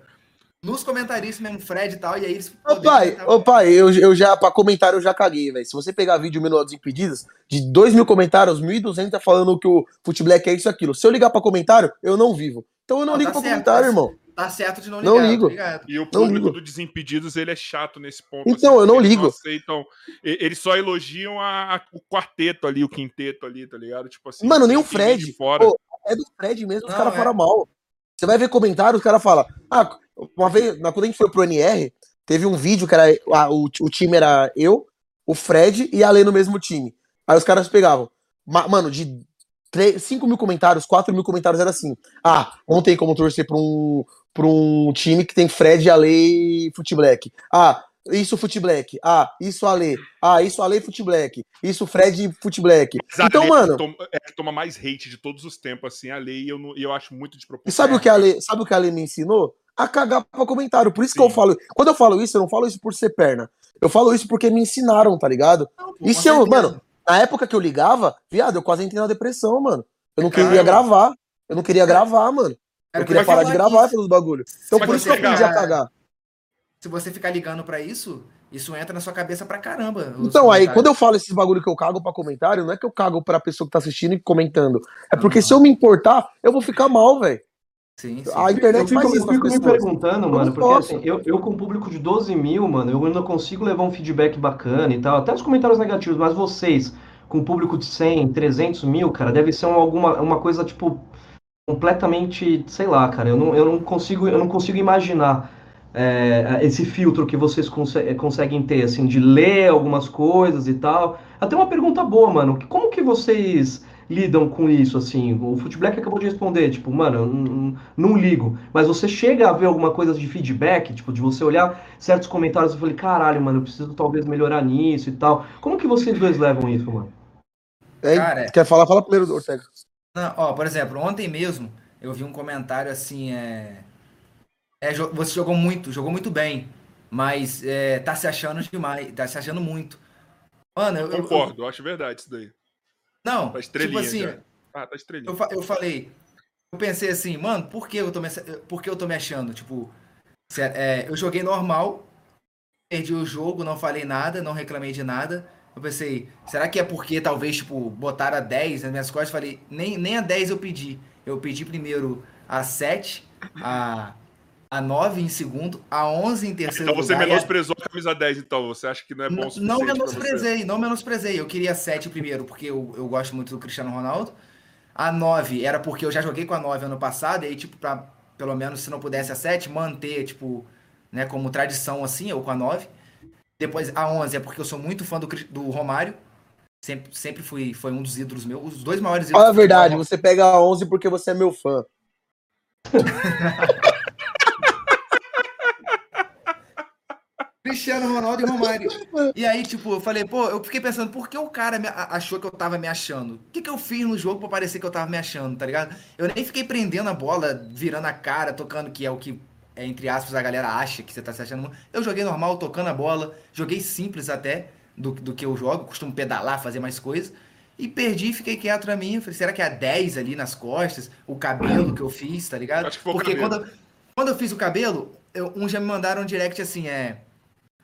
nos comentaristas mesmo, Fred e tal, e aí eles. Ô pai, ô pai, eu, eu já, pra comentário eu já caguei, velho. Se você pegar vídeo Minutos Impedidos, de 2 mil comentários, 1.200 tá falando que o Futeblack é isso e aquilo. Se eu ligar pra comentário, eu não vivo. Então eu não Não, ligo tá pra certo, comentário, tá irmão. Tá certo de não Não ligar, tô ligo. ligado. E o Não público do Desimpedidos, ele é chato nesse ponto. Então, eu não ligo. aceitam, e- eles só elogiam a- a- o quarteto ali, o quinteto ali, tá ligado? Tipo assim. Mano, nem o Fred. Fora. Pô, é do Fred mesmo, os Não, caras é. falam mal. Você vai ver comentário, os caras falam. Ah, uma vez, na- quando a gente foi pro NR, teve um vídeo que era. ah, o, o time era eu, o Fred e a Lê no mesmo time. Aí os caras pegavam. ma- Mano, de 3, 5 mil comentários, 4 mil comentários era assim. Ah, não tem como torcer pra um, pra um time que tem Fred, Ale e Futeblack. Ah, isso Futeblack. Ah, isso Ale. Ah, isso Ale e Futeblack. Isso Fred e Futeblack. Mas a Então, lei mano. Toma, é, que toma mais hate de todos os tempos, assim, a lei, e eu, não- e eu acho muito E desproporcional. sabe o que a Ale, sabe o que a Ale me ensinou? A cagar pra comentário. Por isso que Sim. eu falo. Quando eu falo isso, eu não falo isso por ser perna. Eu falo isso porque me ensinaram, tá ligado? Não, pô, E se eu, mano, na época que eu ligava, viado, eu quase entrei na depressão, mano. Eu não Caramba. queria gravar. Eu não queria gravar, mano. Eu queria parar de gravar pelos bagulho. Então por isso que eu você aprendi a fica- cagar. Se você ficar ligando pra isso, isso entra na sua cabeça pra caramba. Então, aí, quando eu falo esses bagulho que eu cago pra comentário, não é que eu cago pra pessoa que tá assistindo e comentando. É porque Não. se eu me importar, eu vou ficar mal, velho. Sim, sim. A internet Eu fico, eu fico me perguntando, mano, porque assim, eu, eu com um público de 12 mil, mano, eu ainda consigo levar um feedback bacana e tal, até os comentários negativos, mas vocês, com um público de 100, 300 mil, cara, deve ser uma, alguma, uma coisa, tipo, completamente, sei lá, cara, eu não, eu não consigo, eu não consigo imaginar é, esse filtro que vocês conse- conseguem ter, assim, de ler algumas coisas e tal. Até uma pergunta boa, mano, como que vocês lidam com isso, assim? O Footblack acabou de responder, tipo, mano, eu não, não ligo. Mas você chega a ver alguma coisa de feedback, tipo, de você olhar certos comentários e falar, caralho, mano, eu preciso talvez melhorar nisso e tal. Como que vocês dois levam isso, mano? Quer falar? Fala primeiro, Ortega. Não, ó, por exemplo, ontem mesmo eu vi um comentário assim, é... é, você jogou muito, jogou muito bem, mas é, tá se achando demais, tá se achando muito. Mano, eu, eu- Concordo, eu acho verdade isso daí. não, Tá tipo assim, já. Ah, tá estrelinha. eu, eu falei, eu pensei assim, mano, por que eu tô me, por que eu tô me achando? Tipo, se- é, eu joguei normal, perdi o jogo, não falei nada, não reclamei de nada. Eu pensei, será que é porque talvez, tipo, botaram a 10 nas minhas costas? Falei, nem, nem a 10 eu pedi. Eu pedi primeiro a 7, a, a 9 em segundo, a 11 em terceiro Então você lugar. e a- menosprezou a camisa 10, então. Você acha que não é bom o não, menosprezei, não menosprezei. Eu queria 7 primeiro, porque eu, eu gosto muito do Cristiano Ronaldo. A 9 era porque eu já joguei com a 9 ano passado, e aí, tipo, pra pelo menos se não pudesse a 7, manter, tipo, né? Como tradição assim, ou com a 9. Depois a 11 é porque eu sou muito fã do, do Romário. Sempre, sempre fui, foi um dos ídolos meus. Os dois maiores ídolos. Fala a verdade, você pega a 11 porque você é meu fã. Cristiano Ronaldo e Romário. E aí, tipo, eu falei, pô, eu fiquei pensando, por que o cara achou que eu tava me achando? O que, que eu fiz no jogo pra parecer que eu tava me achando, tá ligado? Eu nem fiquei prendendo a bola, virando a cara, tocando, que é o que, entre aspas, a galera acha que você tá se achando. Eu joguei normal, tocando a bola, joguei simples até do, do que eu jogo, costumo pedalar, fazer mais coisas. E perdi, fiquei quieto na minha. Falei, será que é a 10 ali nas costas? O cabelo que eu fiz, tá ligado? Acho que foi o Porque cabelo. quando, eu- quando eu fiz o cabelo, eu, uns já me mandaram um direct assim, é.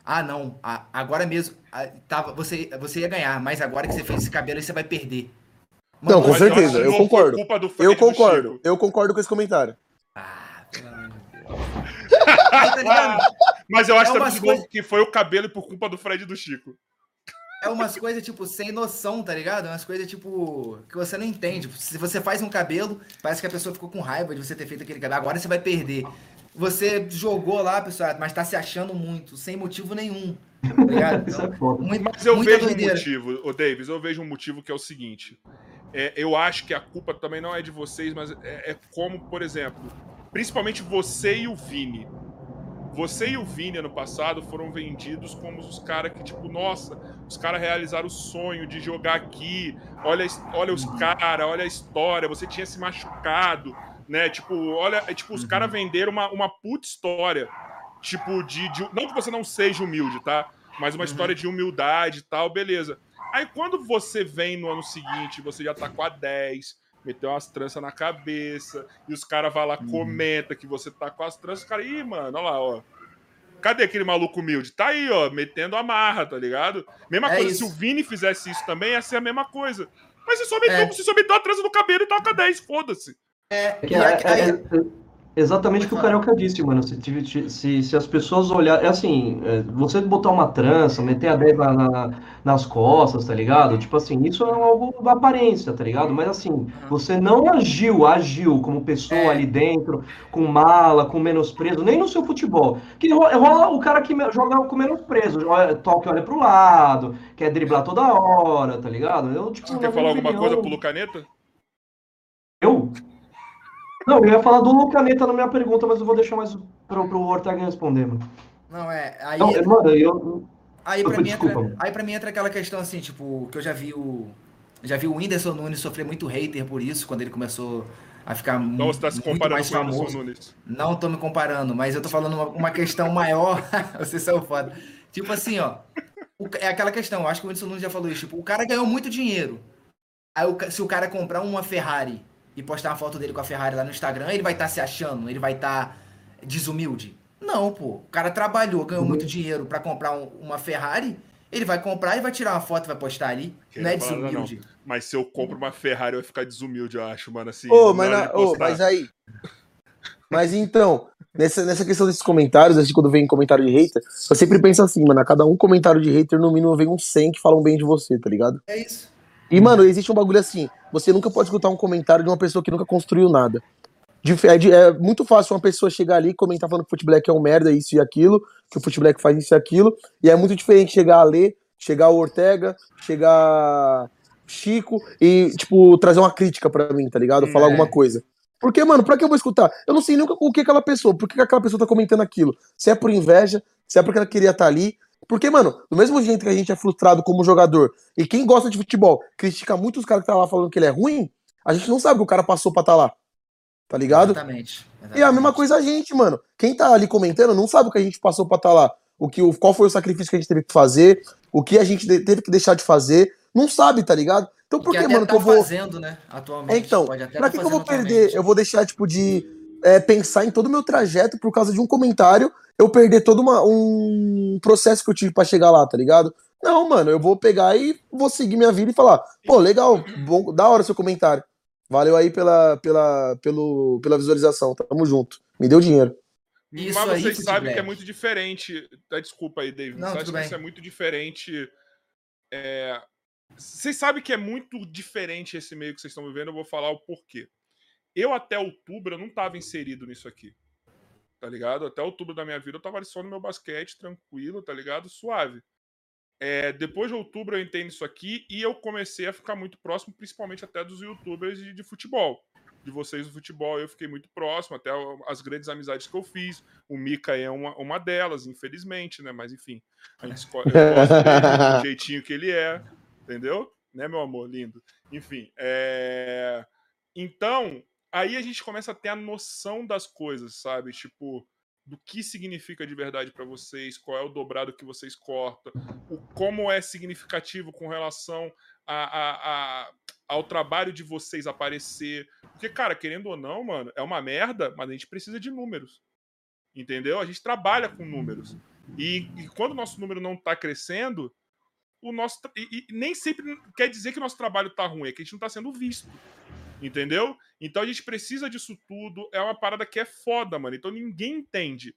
Ah, não, a- agora mesmo, a- tava, você, você ia ganhar, mas agora que você fez esse cabelo aí você vai perder. Não, com eu certeza, eu foi concordo. culpa do Fred Eu do concordo, eu concordo com esse comentário. Ah, pelo tá? Mas eu acho É também umas que, foi o cabelo por culpa do Fred e do Chico. É umas coisas, tipo, sem noção, tá ligado? É umas coisas, tipo, que você não entende. Se você faz um cabelo, parece que a pessoa ficou com raiva de você ter feito aquele cabelo. Agora você vai perder. Você jogou lá, pessoal, mas tá se achando muito, sem motivo nenhum. Tá ligado? Isso é Então, foda. muito- Mas eu vejo um doideira. motivo, ô Davis, eu vejo um motivo que é o seguinte. É, eu acho que a culpa também não é de vocês, mas é, é como, por exemplo, principalmente você e o Vini. Você e o Vini ano passado foram vendidos como os caras que, tipo, nossa, os caras realizaram o sonho de jogar aqui. Olha, olha os caras, olha a história. Você tinha se machucado, né? Tipo, olha, é, tipo, os caras venderam uma, uma puta história. Tipo, de, de- Não que você não seja humilde, tá? Mas uma história de humildade e tal, beleza. Aí quando você vem no ano seguinte, você já tá com a 10, meteu umas tranças na cabeça, e os caras vão lá, comenta que você tá com as tranças, os caras, ih, mano, olha lá, ó. Cadê aquele maluco humilde? Tá aí, ó, metendo a marra, tá ligado? Mesma É coisa, isso. se o Vini fizesse isso também, ia ser a mesma coisa. Mas você só meteu, É. você só meteu a trança no cabelo e tá com a 10, foda-se. É, que e é- é- aí- é exatamente o que o Carioca disse, mano. Se, se, se as pessoas olharem. É assim, é, você botar uma trança, meter a 10 na- na- nas costas, tá ligado? Tipo assim, isso é algo da aparência, tá ligado? Mas assim, você não agiu, agiu como pessoa É. ali dentro, com mala, com menosprezo, nem no seu futebol. Que ro- rola o cara que joga com menosprezo, olha- toca e olha pro lado, quer driblar toda hora, tá ligado? Eu, tipo, Você quer falar alguma opinião, coisa pro Lucaneta? eu? Não, eu ia falar do Lucaneta na minha pergunta, mas eu vou deixar mais pro, pro Ortega responder, mano. Não, é. Aí, Não, mano, eu. aí, pra mim entra, desculpa. aí pra mim entra aquela questão assim, tipo, que eu já vi o. Já vi o Whindersson Nunes sofrer muito hater por isso, quando ele começou a ficar Não, você tá se muito comparando mais com o Anderson famoso. Nunes. Não tô me comparando, mas eu tô falando uma, uma questão maior. Vocês são foda. Tipo assim, ó. o é aquela questão, eu acho que o Whindersson Nunes já falou isso. Tipo, o cara ganhou muito dinheiro. Aí o se o cara comprar uma Ferrari e postar uma foto dele com a Ferrari lá no Instagram, ele vai estar se achando, ele vai estar desumilde. Não, pô. O cara trabalhou, ganhou muito dinheiro pra comprar um- uma Ferrari, ele vai comprar e vai tirar uma foto e vai postar ali. Não é desumilde. Mas se eu compro uma Ferrari, eu vou ficar desumilde, eu acho, mano. Assim, Ô, na mas, hora na- postar. mas aí. Mas então, nessa, nessa questão desses comentários, assim, quando vem comentário de hater, eu sempre penso assim, mano, a cada um comentário de hater, no mínimo vem uns 100 que falam bem de você, tá ligado? É isso. E, mano, existe um bagulho assim, você nunca pode escutar um comentário de uma pessoa que nunca construiu nada. É, é muito fácil uma pessoa chegar ali e comentar falando que o Footblack é um merda, isso e aquilo, que o Footblack faz isso e aquilo, e é muito diferente chegar a ler, chegar o Ortega, chegar Chico e, tipo, trazer uma crítica pra mim, tá ligado? Falar É. alguma coisa. Porque, mano, pra que eu vou escutar? Eu não sei nunca o que aquela pessoa, por que aquela pessoa tá comentando aquilo. Se é por inveja, se é porque ela queria estar ali. Porque, mano, do mesmo jeito que a gente é frustrado como jogador, e quem gosta de futebol critica muito os caras que tá lá falando que ele é ruim, a gente não sabe que o cara passou pra estar lá. Tá ligado? Exatamente. E é a mesma coisa a gente, mano. Quem tá ali comentando não sabe o que a gente passou pra estar lá. O que, o, qual foi o sacrifício que a gente teve que fazer, o que a gente teve que deixar de fazer. Não sabe, tá ligado? Então por que que, mano, que tá eu vou. fazendo, né? Atualmente. É, então, Pra tá que, que eu vou perder? atualmente. Eu vou deixar, tipo, de é, pensar em todo o meu trajeto por causa de um comentário, eu perder todo uma- um processo que eu tive pra chegar lá, tá ligado? Não, mano, eu vou pegar e vou seguir minha vida e falar, pô, legal, bom, da hora seu comentário. Valeu aí pela, pela, pelo, pela visualização, tamo junto. Me deu dinheiro. Isso Mas vocês sabem que é muito diferente. Ah, Desculpa aí, David. Não, Vocês tudo sabem que bem. isso é muito diferente. é, Vocês sabem que é muito diferente esse meio que vocês estão vivendo. Eu vou falar o porquê. Eu, até outubro, eu não estava inserido nisso aqui. tá ligado? Até outubro da minha vida eu tava só no meu basquete, tranquilo, tá ligado? Suave. É, depois de outubro eu entendo isso aqui e eu comecei a ficar muito próximo, principalmente até dos youtubers de, de futebol. De vocês do futebol, eu fiquei muito próximo, até as grandes amizades que eu fiz. O Mika é uma, uma delas, infelizmente, né? Mas enfim, a gente escolhe do jeitinho que ele é, entendeu? Né, meu amor lindo? Enfim, é... então aí a gente começa a ter a noção das coisas, sabe? Tipo, do que significa de verdade para vocês, qual é o dobrado que vocês cortam, o como é significativo com relação a, a, a, ao trabalho de vocês aparecer. Porque, cara, querendo ou não, mano, é uma merda, mas a gente precisa de números. Entendeu? A gente trabalha com números. E, e quando o nosso número não tá crescendo, o nosso. E, e, nem sempre quer dizer que o nosso trabalho tá ruim, é que a gente não tá sendo visto. Entendeu? Então a gente precisa disso tudo. É uma parada que é foda, mano. Então ninguém entende.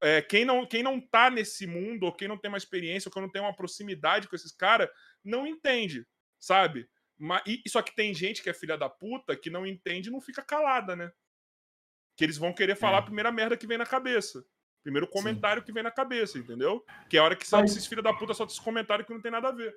É, quem, não, quem não tá nesse mundo, ou quem não tem uma experiência, ou quem não tem uma proximidade com esses caras, não entende, sabe? Mas, e, só que tem gente que é filha da puta que não entende e não fica calada, né? Que eles vão querer falar é. a primeira merda que vem na cabeça. Primeiro comentário Sim. que vem na cabeça, entendeu? Que é a hora que sabe esses filhos da puta só esse comentário que não tem nada a ver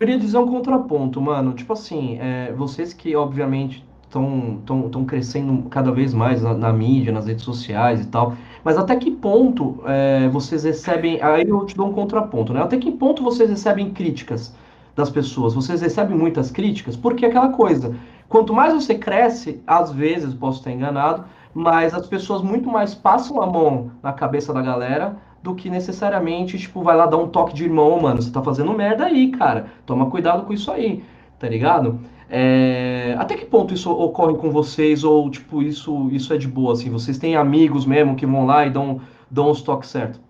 queria dizer um contraponto, mano. Tipo assim, é, vocês que obviamente estão crescendo cada vez mais na, na, mídia, nas redes sociais e tal. Mas até que ponto é, vocês recebem. Aí eu te dou um contraponto, né? Até que ponto vocês recebem críticas das pessoas? Vocês recebem muitas críticas? Porque é aquela coisa. Quanto mais você cresce, às vezes, posso estar enganado, mas as pessoas muito mais passam a mão na cabeça da galera do que necessariamente, tipo, vai lá dar um toque de irmão, mano, você tá fazendo merda aí, cara. Toma cuidado com isso aí, tá ligado? É... Até que ponto isso ocorre com vocês, ou, tipo, isso, isso é de boa, assim? Vocês têm amigos mesmo que vão lá e dão, dão os toques certos?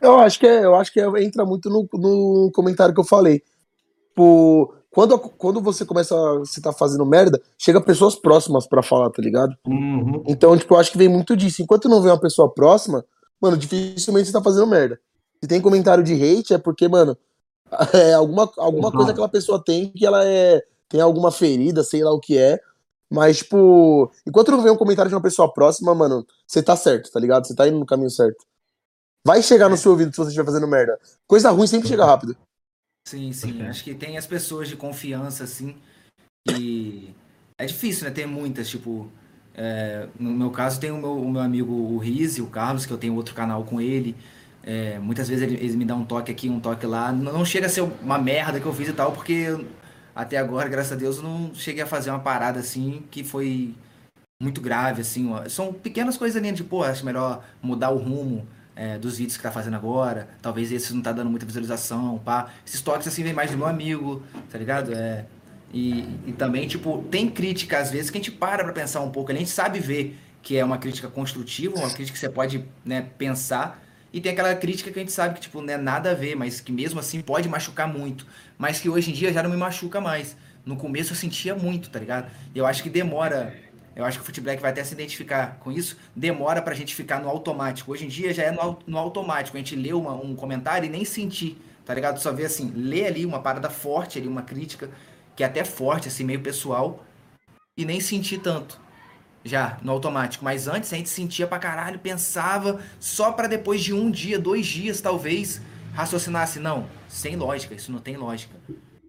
Eu acho que, é, eu acho que é, entra muito no, no comentário que eu falei. Tipo, quando, quando você começa a se tá fazendo merda, chega pessoas próximas para falar, tá ligado? Uhum. Então, tipo, eu acho que vem muito disso. Enquanto não vem uma pessoa próxima, mano, dificilmente você tá fazendo merda. Se tem comentário de hate, é porque, mano, é alguma, alguma coisa que aquela pessoa tem que ela é. Tem alguma ferida, sei lá o que é. Mas, tipo, enquanto não vem um comentário de uma pessoa próxima, mano, você tá certo, tá ligado? Você tá indo no caminho certo. Vai chegar no é. seu ouvido se você estiver fazendo merda. Coisa ruim sempre chega rápido. Sim, sim. Acho que tem as pessoas de confiança, assim. E é difícil, né? Ter muitas, tipo. É, no meu caso, tem o meu, o meu amigo o Riz, o Carlos, que eu tenho outro canal com ele. É, muitas vezes ele, ele, me dá um toque aqui, um toque lá. Não chega a ser uma merda que eu fiz e tal, porque até agora, graças a Deus, eu não cheguei a fazer uma parada assim que foi muito grave, assim. Ó. São pequenas coisas ali de, pô, acho melhor mudar o rumo é, dos vídeos que tá fazendo agora. Talvez esse não tá dando muita visualização, pá. Esses toques assim vem mais do meu amigo, tá ligado? É, e, e também, tipo, tem crítica às vezes que a gente para pra pensar um pouco. A gente sabe ver que é uma crítica construtiva, uma crítica que você pode né, pensar. E tem aquela crítica que a gente sabe que, tipo, não é nada a ver, mas que mesmo assim pode machucar muito. Mas que hoje em dia já não me machuca mais. No começo eu sentia muito, tá ligado? E eu acho que demora. Eu acho que o Footblack vai até se identificar com isso. Demora pra gente ficar no automático. Hoje em dia já é no, no automático. A gente lê uma, um comentário e nem sentir, tá ligado? Só vê assim, lê ali uma parada forte ali, uma crítica que é até forte, assim, meio pessoal, e nem senti tanto já no automático. Mas antes a gente sentia pra caralho, pensava, só para depois de um dia, dois dias, talvez, raciocinar assim, não, sem lógica, isso não tem lógica.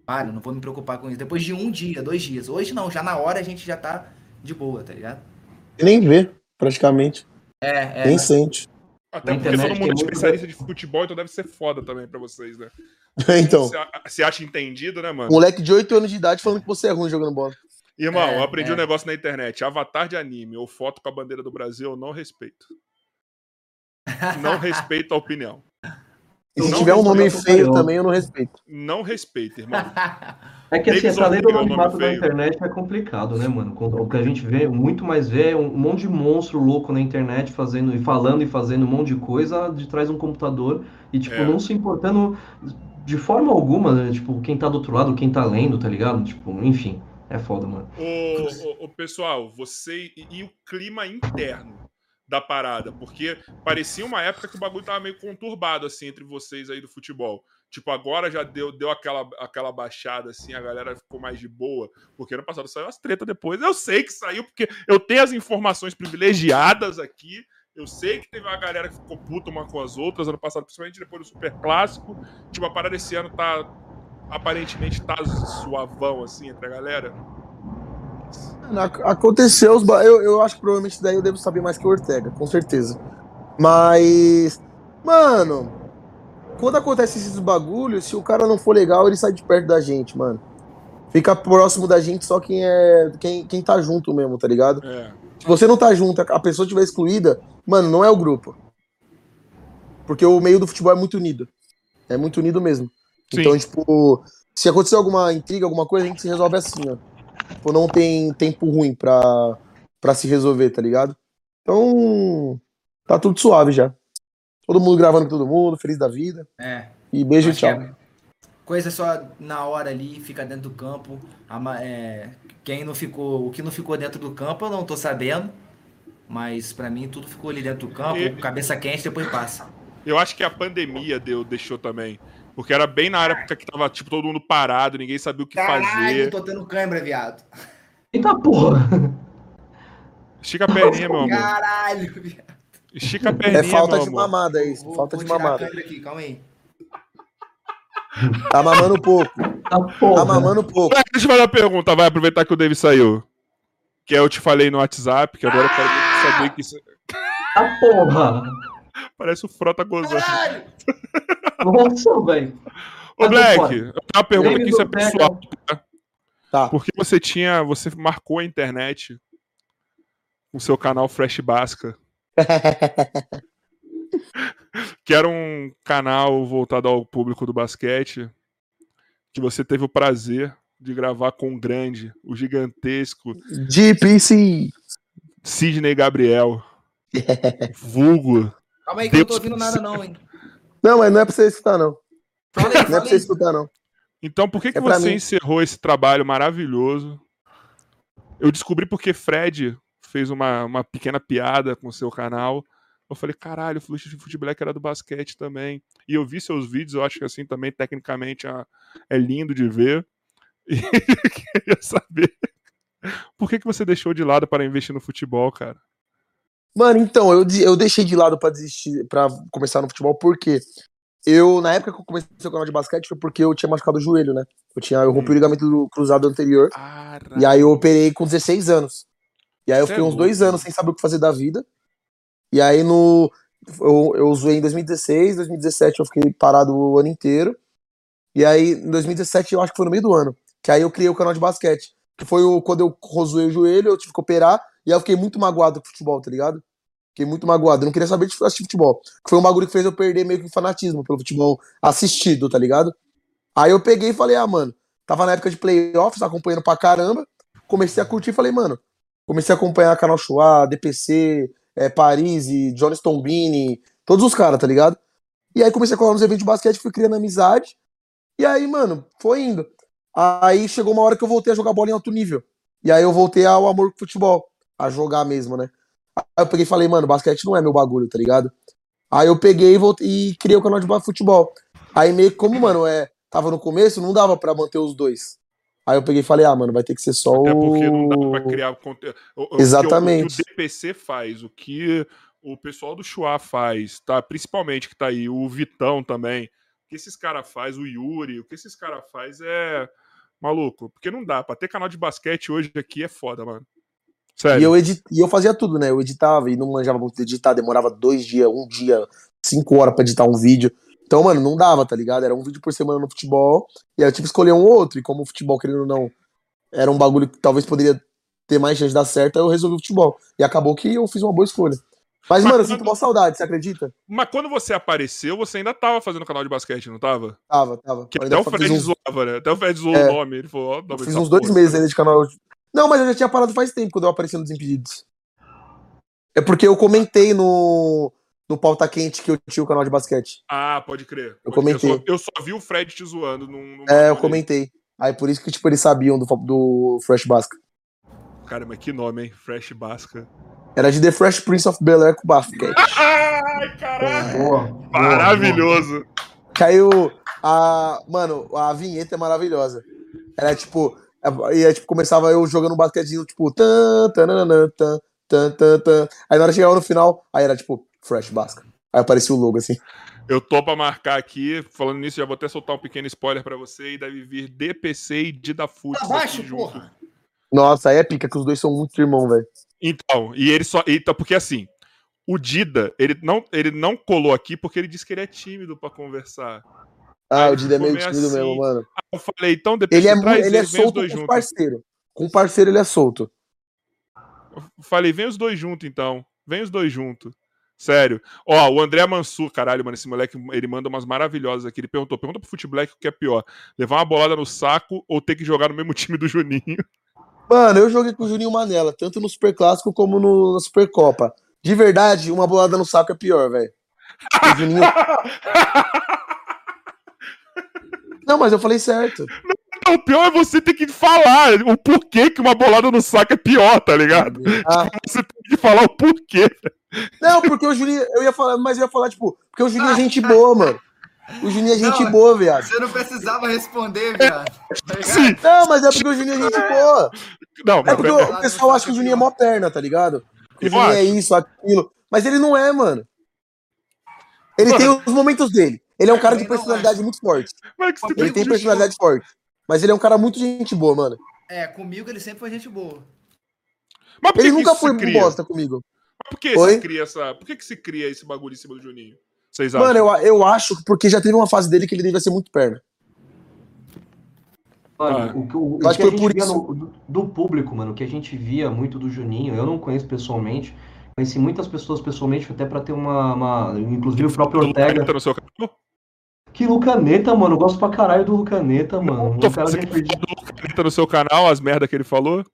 Para, não vou me preocupar com isso. Depois de um dia, dois dias. Hoje não, já na hora a gente já tá de boa, tá ligado? Nem vê, praticamente. É, é. Nem sente. Até porque todo mundo é especialista de futebol, então deve ser foda também pra vocês, né? então. Você acha entendido, né, mano? Moleque de 8 anos de idade falando que você é ruim jogando bola. Irmão, é, eu aprendi é. um negócio na internet. Avatar de anime ou foto com a bandeira do Brasil, eu não respeito. Não respeito a opinião. E se não tiver um nome feio também, eu não respeito. Não respeito, irmão. É que assim, essa lei do anonimato da internet é complicado, né, mano? O que a gente vê, muito mais vê, é um monte de monstro louco na internet fazendo e falando e fazendo um monte de coisa de trás de um computador e, tipo, é. não se importando de forma alguma, né? tipo, quem tá do outro lado, quem tá lendo, tá ligado? Tipo, enfim, é foda, mano. Ô, ô, ô pessoal, você e, e o clima interno da parada, porque parecia uma época que o bagulho tava meio conturbado, assim, entre vocês aí do futebol. Tipo, agora já deu, deu aquela, aquela baixada, assim, a galera ficou mais de boa. Porque ano passado saiu as treta depois. Eu sei que saiu, porque eu tenho as informações privilegiadas aqui. Eu sei que teve uma galera que ficou puta uma com as outras ano passado, principalmente depois do Super Clássico. Tipo, a parada desse ano tá. Aparentemente tá suavão, assim, entre a galera. Aconteceu os. Eu, eu acho que provavelmente daí eu devo saber mais que o Ortega, com certeza. Mas. Mano. Quando acontece esses bagulhos, se o cara não for legal, ele sai de perto da gente, mano. Fica próximo da gente só quem é. Quem, quem tá junto mesmo, tá ligado? É. Se você não tá junto, a pessoa estiver excluída, mano, não é o grupo. Porque o meio do futebol é muito unido. É muito unido mesmo. Sim. Então, tipo, se acontecer alguma intriga, alguma coisa, a gente se resolve assim, ó. Tipo, não tem tempo ruim pra, pra se resolver, tá ligado? Então, tá tudo suave já. Todo mundo gravando com todo mundo, feliz da vida. É. E beijo e que tchau. é coisa só na hora ali, fica dentro do campo. É, quem não ficou, o que não ficou dentro do campo eu não tô sabendo. Mas pra mim tudo ficou ali dentro do campo, E- cabeça quente, depois passa. Eu acho que a pandemia deu, deixou também. Porque era bem na época que tava, tipo, todo mundo parado, ninguém sabia o que Caralho, fazer. tô tendo câimbra, viado. Eita porra! Estica a perninha, meu amor. Caralho, viado. Estica a perninha, É falta meu de amor. mamada isso, Vou- falta vou de mamada. aqui, calma aí. Tá mamando pouco, Tá porra! tá mamando pouco. Deixa eu fazer uma pergunta, vai aproveitar que o David saiu. Que eu te falei no WhatsApp, que agora eu quero saber que isso Tá porra! parece o Frota gozando. Caralho! Nossa, velho! Ô, Tá Black, eu tenho uma pergunta aqui, isso é pessoal. Tá. Porque você tinha. Você marcou a internet com seu canal Fresh Basca. que era um canal voltado ao público do basquete. Que você teve o prazer de gravar com o grande, o gigantesco DPC. Sidney Gabriel. Vulgo. Calma aí que eu não tô ouvindo do nada não, hein. Não, mas não é pra você escutar, não. Fala aí, Não é pra você aí. escutar, não. Então, por que, que É pra você mim. encerrou esse trabalho maravilhoso? Eu descobri porque Fred fez uma, uma pequena piada com o seu canal. Eu falei, caralho, o Fluxo de Futeblack era do basquete também. E eu vi seus vídeos, eu acho que assim também, tecnicamente, é- é lindo de ver. E eu queria saber por que, que você deixou de lado para investir no futebol, cara? Mano, então, eu, eu deixei de lado pra desistir, pra começar no futebol, porque eu, na época que eu comecei o canal de basquete, foi porque eu tinha machucado o joelho, né? Eu tinha, eu rompi o ligamento do cruzado anterior, e aí eu operei com 16 anos. E aí eu Cê é fiquei uns dois anos sem saber o que fazer da vida. E aí no. Eu, eu zoei em 2016, 2017 eu fiquei parado o ano inteiro. E aí, em 2017, eu acho que foi no meio do ano, que aí eu criei o canal de basquete. Que foi o, quando eu zoei o joelho, eu tive que operar, e aí eu fiquei muito magoado com futebol, tá ligado? Fiquei muito magoado. Eu não queria saber de assistir futebol. Que foi um bagulho que fez eu perder meio que o fanatismo pelo futebol assistido, tá ligado? Aí eu peguei e falei, ah, mano, tava na época de playoffs, acompanhando pra caramba. Comecei a curtir e falei, mano, comecei a acompanhar Canal Chua, DPC, é, Paris, Johnny Stombini, todos os caras, tá ligado? E aí comecei a colar nos eventos de basquete, fui criando amizade. E aí, mano, foi indo. Aí chegou uma hora que eu voltei a jogar bola em alto nível. E aí eu voltei ao amor com futebol, a jogar mesmo, né? Aí eu peguei e falei, mano, basquete não é meu bagulho, tá ligado? Aí eu peguei e, voltei, e criei o canal de futebol. Aí meio que como, mano, é, tava no começo, não dava pra manter os dois. Aí eu peguei e falei, ah, mano, vai ter que ser só Até o... porque não dá pra criar conteúdo. Exatamente. O que o DPC faz, o que o pessoal do Chua faz, tá? Principalmente que tá aí, o Vitão também. O que esses caras faz, o Yuri, o que esses caras faz é maluco. Porque não dá. Pra ter canal de basquete hoje aqui é foda, mano. Sério. E eu, edit... e eu fazia tudo, né? Eu editava e não manjava muito de editar, demorava dois dias, um dia, cinco horas pra editar um vídeo. Então, mano, não dava, tá ligado? Era um vídeo por semana no futebol, e aí eu tive que escolher um ou outro, e como o futebol, querendo ou não, era um bagulho que talvez poderia ter mais chance de dar certo, aí eu resolvi o futebol. E acabou que eu fiz uma boa escolha. Mas, Mas mano, eu sinto uma saudade, você acredita? Mas quando você apareceu, você ainda tava fazendo canal de basquete, não tava? Tava, tava. Que até o Fred uns- zoava, né? Até o Fred zoou É. o nome. Ele falou, ó, mas fiz uns dois porra. meses ainda de canal. Não, mas eu já tinha parado faz tempo quando eu apareci nos Impedidos. É porque eu comentei no, no Pauta Quente que eu tinha o canal de basquete. Ah, pode crer. Eu Pode crer. comentei. Eu só, eu só vi o Fred te zoando. Num, num É, eu comentei. Aí por isso que, tipo, eles sabiam do, do Fresh Basca. Cara, mas que nome, hein? Fresh Basca. Era de The Fresh Prince of Bel Air com basquete. Ai, caralho! Boa, boa, Maravilhoso. Caiu a. Mano, a vinheta é maravilhosa. Era tipo. Ia, tipo, começava eu jogando um basquetinho, tipo. Tan, tananana, tan, tan, tan, tan. Aí na hora que chegava no final, aí era tipo, Fresh Basca. Aí aparecia o logo assim. Eu tô pra marcar aqui, falando nisso, já vou até soltar um pequeno spoiler pra você, e deve vir DPC e Didafoot Abaixo, aqui junto. porra! Nossa, aí é pica, que os dois são muito irmão, velho. Então, e ele só. Então, porque assim, o Dida, ele não, ele não colou aqui porque ele disse que ele é tímido pra conversar. Ah, o Dida é meio tímido assim. mesmo, mano. Eu falei, então depois Ele é, traz ele é ele, os solto com o parceiro. Com o parceiro ele é solto. Eu falei, vem os dois juntos então. Vem os dois juntos. Sério. Ó, o André Mansur, caralho, mano, esse moleque, ele manda umas maravilhosas aqui. Ele perguntou, pergunta pro Futebol o que é pior. Levar uma bolada no saco ou ter que jogar no mesmo time do Juninho? Mano, eu joguei com o Juninho Manela, tanto no Super Clássico como no, na Supercopa. De verdade, uma bolada no saco é pior, velho. Juninho. Não, mas eu falei certo. o pior é você ter que falar o porquê que uma bolada no saco é pior, tá ligado? Ah, Você tem que falar o porquê. não, porque o Juninho, eu ia falar, mas eu ia falar, tipo, porque o Juninho é gente boa, mano. O Juninho é gente Não, boa, viado. Você não precisava responder, viado. Sim. Não, mas é porque o Juninho é gente boa. Não, É mas porque o pessoal acha que o Juninho é mó perna, tá ligado? Que o Juninho é acho. isso, aquilo. Mas ele não é, mano. Ele tem os momentos dele. Ele é um cara de personalidade muito forte. Mas que você Ele tem personalidade forte. Mas ele é um cara muito gente boa, mano. É, comigo ele sempre foi gente boa. Mas por que Ele que nunca isso foi cria? bosta comigo. Por que Oi? se cria essa. Por que, que se cria esse bagulho em cima do Juninho? Vocês acham? Mano, eu, eu acho que porque já teve uma fase dele que ele devia ser muito perna. Mano, Ah. o, que- o, o Eu acho que a gente via no- do, do público, mano, o que a gente via muito do Juninho, eu não conheço pessoalmente, conheci muitas pessoas pessoalmente, até pra ter uma, uma- Inclusive o próprio Ortega. Tá no seu? Que Lucaneta, mano, eu gosto pra caralho do Lucaneta, mano. Tô Um cara fazendo que perdi- Caneta no seu canal, as merda que ele falou.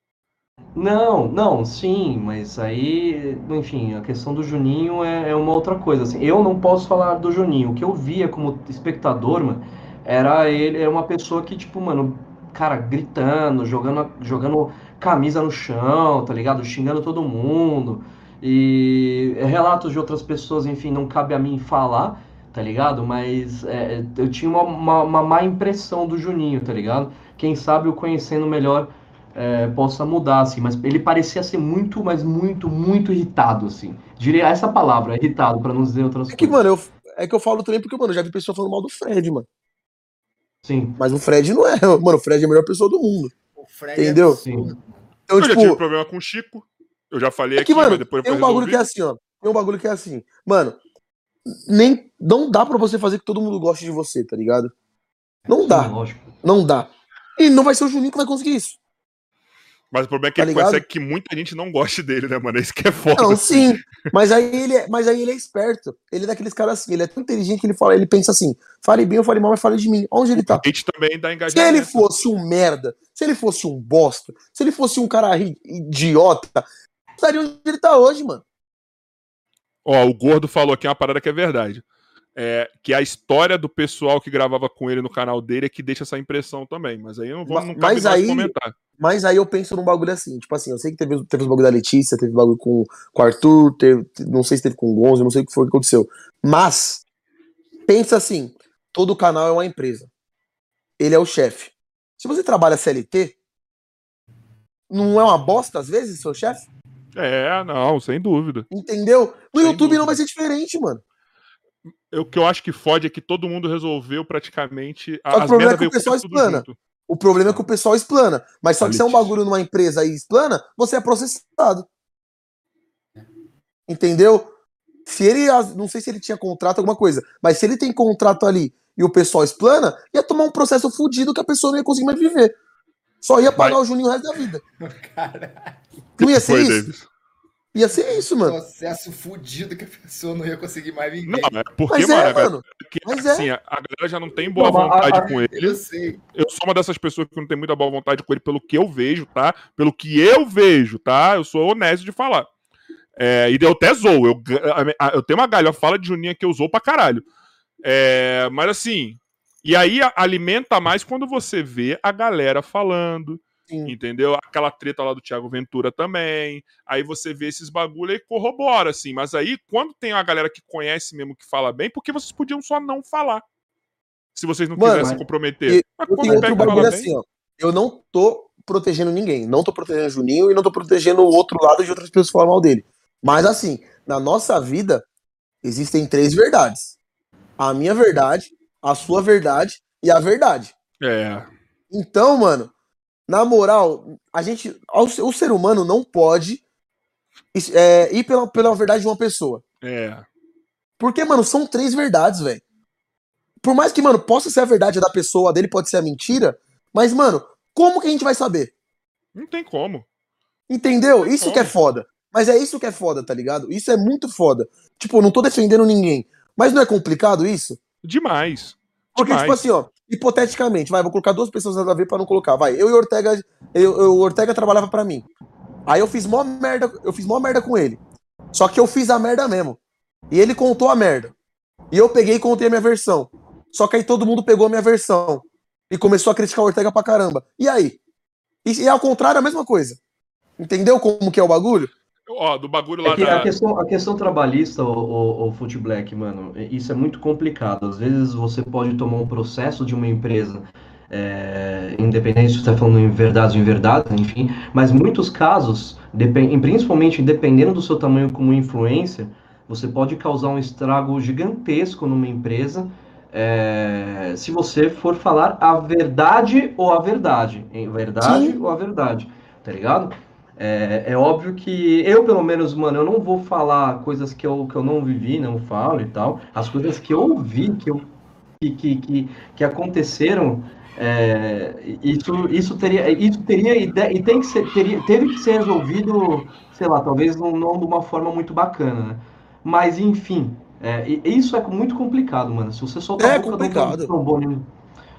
Não, não, sim, mas aí, enfim, a questão do Juninho é, é uma outra coisa. Assim, eu não posso falar do Juninho. O que eu via como espectador, mano, era ele, era uma pessoa que, tipo, mano, cara, gritando, jogando, jogando camisa no chão, tá ligado? Xingando todo mundo. E relatos de outras pessoas, enfim, não cabe a mim falar, tá ligado? Mas é, eu tinha uma, uma, uma má impressão do Juninho, tá ligado? Quem sabe eu conhecendo melhor é, possa mudar, assim, mas ele parecia ser muito, mas muito, muito irritado, assim. Diria essa palavra, irritado, pra não dizer outras É que, coisas. mano, eu, é que eu falo também porque, mano, eu já vi pessoa falando mal do Fred, mano. Sim, Mas o Fred não é. Mano, o Fred é a melhor pessoa do mundo. O Fred Entendeu? é absurdo. Então, eu já tive tipo, problema com o Chico. Eu já falei é aqui, que, mano, mas depois tem foi um bagulho que é assim, ó. Tem um bagulho que é assim. Mano, nem. Não dá pra você fazer que todo mundo goste de você, tá ligado? Não sim, dá. lógico. Não dá. E não vai ser o Juninho que vai conseguir isso. Mas o problema é que Tá ele ligado? consegue que muita gente não goste dele, né, mano? Isso que é foda. Não, sim. Mas aí ele é, mas aí ele é esperto. Ele é daqueles caras assim, ele é tão inteligente que ele fala, ele pensa assim: fale bem ou fale mal, mas fale de mim. Onde ele tá? A gente também dá Se engajamento. ele fosse um merda, se ele fosse um bosta, se ele fosse um cara idiota, estaria onde ele tá hoje, mano. Ó, o Gordo falou aqui uma parada que é verdade. É, que a história do pessoal que gravava com ele no canal dele é que deixa essa impressão também. Mas aí eu não vou não mas aí- comentar. Mas aí eu penso num bagulho assim, tipo assim, eu sei que teve, teve os bagulho da Letícia, teve bagulho com, com o Arthur, teve- não sei se teve com o Gonzo, não sei o que foi que aconteceu. Mas, pensa assim, todo canal é uma empresa. Ele é o chefe. Se você trabalha CLT, não é uma bosta às vezes, seu chefe? É, não, sem dúvida. Entendeu? No Sem YouTube dúvida. não vai ser diferente, mano. O que eu acho que fode é que todo mundo resolveu praticamente. Só que o problema é que o pessoal explana. junto. O problema é que o pessoal explana. Mas só que se é um bagulho numa empresa e explana, você é processado. Entendeu? Se ele. Não sei se ele tinha contrato, alguma coisa. Mas se ele tem contrato ali e o pessoal explana, ia tomar um processo fudido que a pessoa não ia conseguir mais viver. Só ia pagar o Juninho o resto da vida. Caralho. Não ia ser Foi, isso? Davis. Ia ser isso, mano. Processo fudido que a pessoa não ia conseguir mais viver. Não, é porque, Mas mano, é, a galera- mano. que, mas é. assim, a, a galera já não tem boa Não, a- vontade a- com ele. Eu sei. Eu sou uma dessas pessoas que não tem muita boa vontade com ele pelo que eu vejo, tá? Pelo que eu vejo, tá? Eu sou honesto de falar. É, e eu até zoo. Eu, eu tenho uma galhofa fala de Juninho que eu zoo pra caralho. É, mas assim. E aí alimenta mais quando você vê a galera falando. Sim. Entendeu? Aquela treta lá do Thiago Ventura também. Aí você vê esses bagulho e corrobora, assim. Mas aí, quando tem uma galera que conhece mesmo que fala bem, por que vocês podiam só não falar? Se vocês não Mano, quisessem comprometer. e- Mas Eu quando outro pega e fala bagulho bem, assim, ó. Eu não tô protegendo ninguém. Não tô protegendo o Juninho e não tô protegendo o outro lado de outras pessoas que falam mal dele. Mas assim, na nossa vida, existem três verdades. A minha verdade, a sua verdade e a verdade. É. Então, mano, na moral, a gente. O ser humano não pode é, ir pela, pela verdade de uma pessoa. É. Porque, mano, são três verdades, velho. Por mais que, mano, possa ser a verdade da pessoa, dele pode ser a mentira, mas, mano, como que a gente vai saber? Não tem como. Entendeu? Isso como. que é foda. Mas é isso que é foda, tá ligado? Isso é muito foda. Tipo, não tô defendendo ninguém. Mas não é complicado isso? Demais. Porque, Demais. tipo assim, ó, hipoteticamente, vai, vou colocar duas pessoas nada a ver pra não colocar. Vai, eu e Ortega, eu, eu- o Ortega trabalhava pra mim. Aí eu fiz mó merda, eu fiz mó merda com ele. Só que eu fiz a merda mesmo. E ele contou a merda. E eu peguei e contei a minha versão. Só que aí todo mundo pegou a minha versão. E começou a criticar o Ortega pra caramba. E aí? E, e ao contrário, a mesma coisa. Entendeu como que é o bagulho? Ó, do bagulho lá É que da. a, questão, a questão trabalhista, o, o, o Foot Black, mano, isso é muito complicado. Às vezes você pode tomar um processo de uma empresa, é, independente se você está falando em verdade ou em verdade, enfim, mas muitos casos, depen- principalmente dependendo do seu tamanho como influência, você pode causar um estrago gigantesco numa empresa é, se você for falar a verdade ou a verdade. Em verdade Sim. ou a verdade, tá ligado? É, é óbvio que eu, pelo menos, mano, eu não vou falar coisas que eu, que eu não vivi, não falo e tal. As coisas que eu vi, que, eu, que, que, que, aconteceram, é, isso, isso teria, isso teria e tem que ser, teria, teve que ser resolvido, sei lá, talvez não, não de uma forma muito bacana, né? Mas, enfim, é, isso é muito complicado, mano. Se você soltar É a boca do complicado. trombone,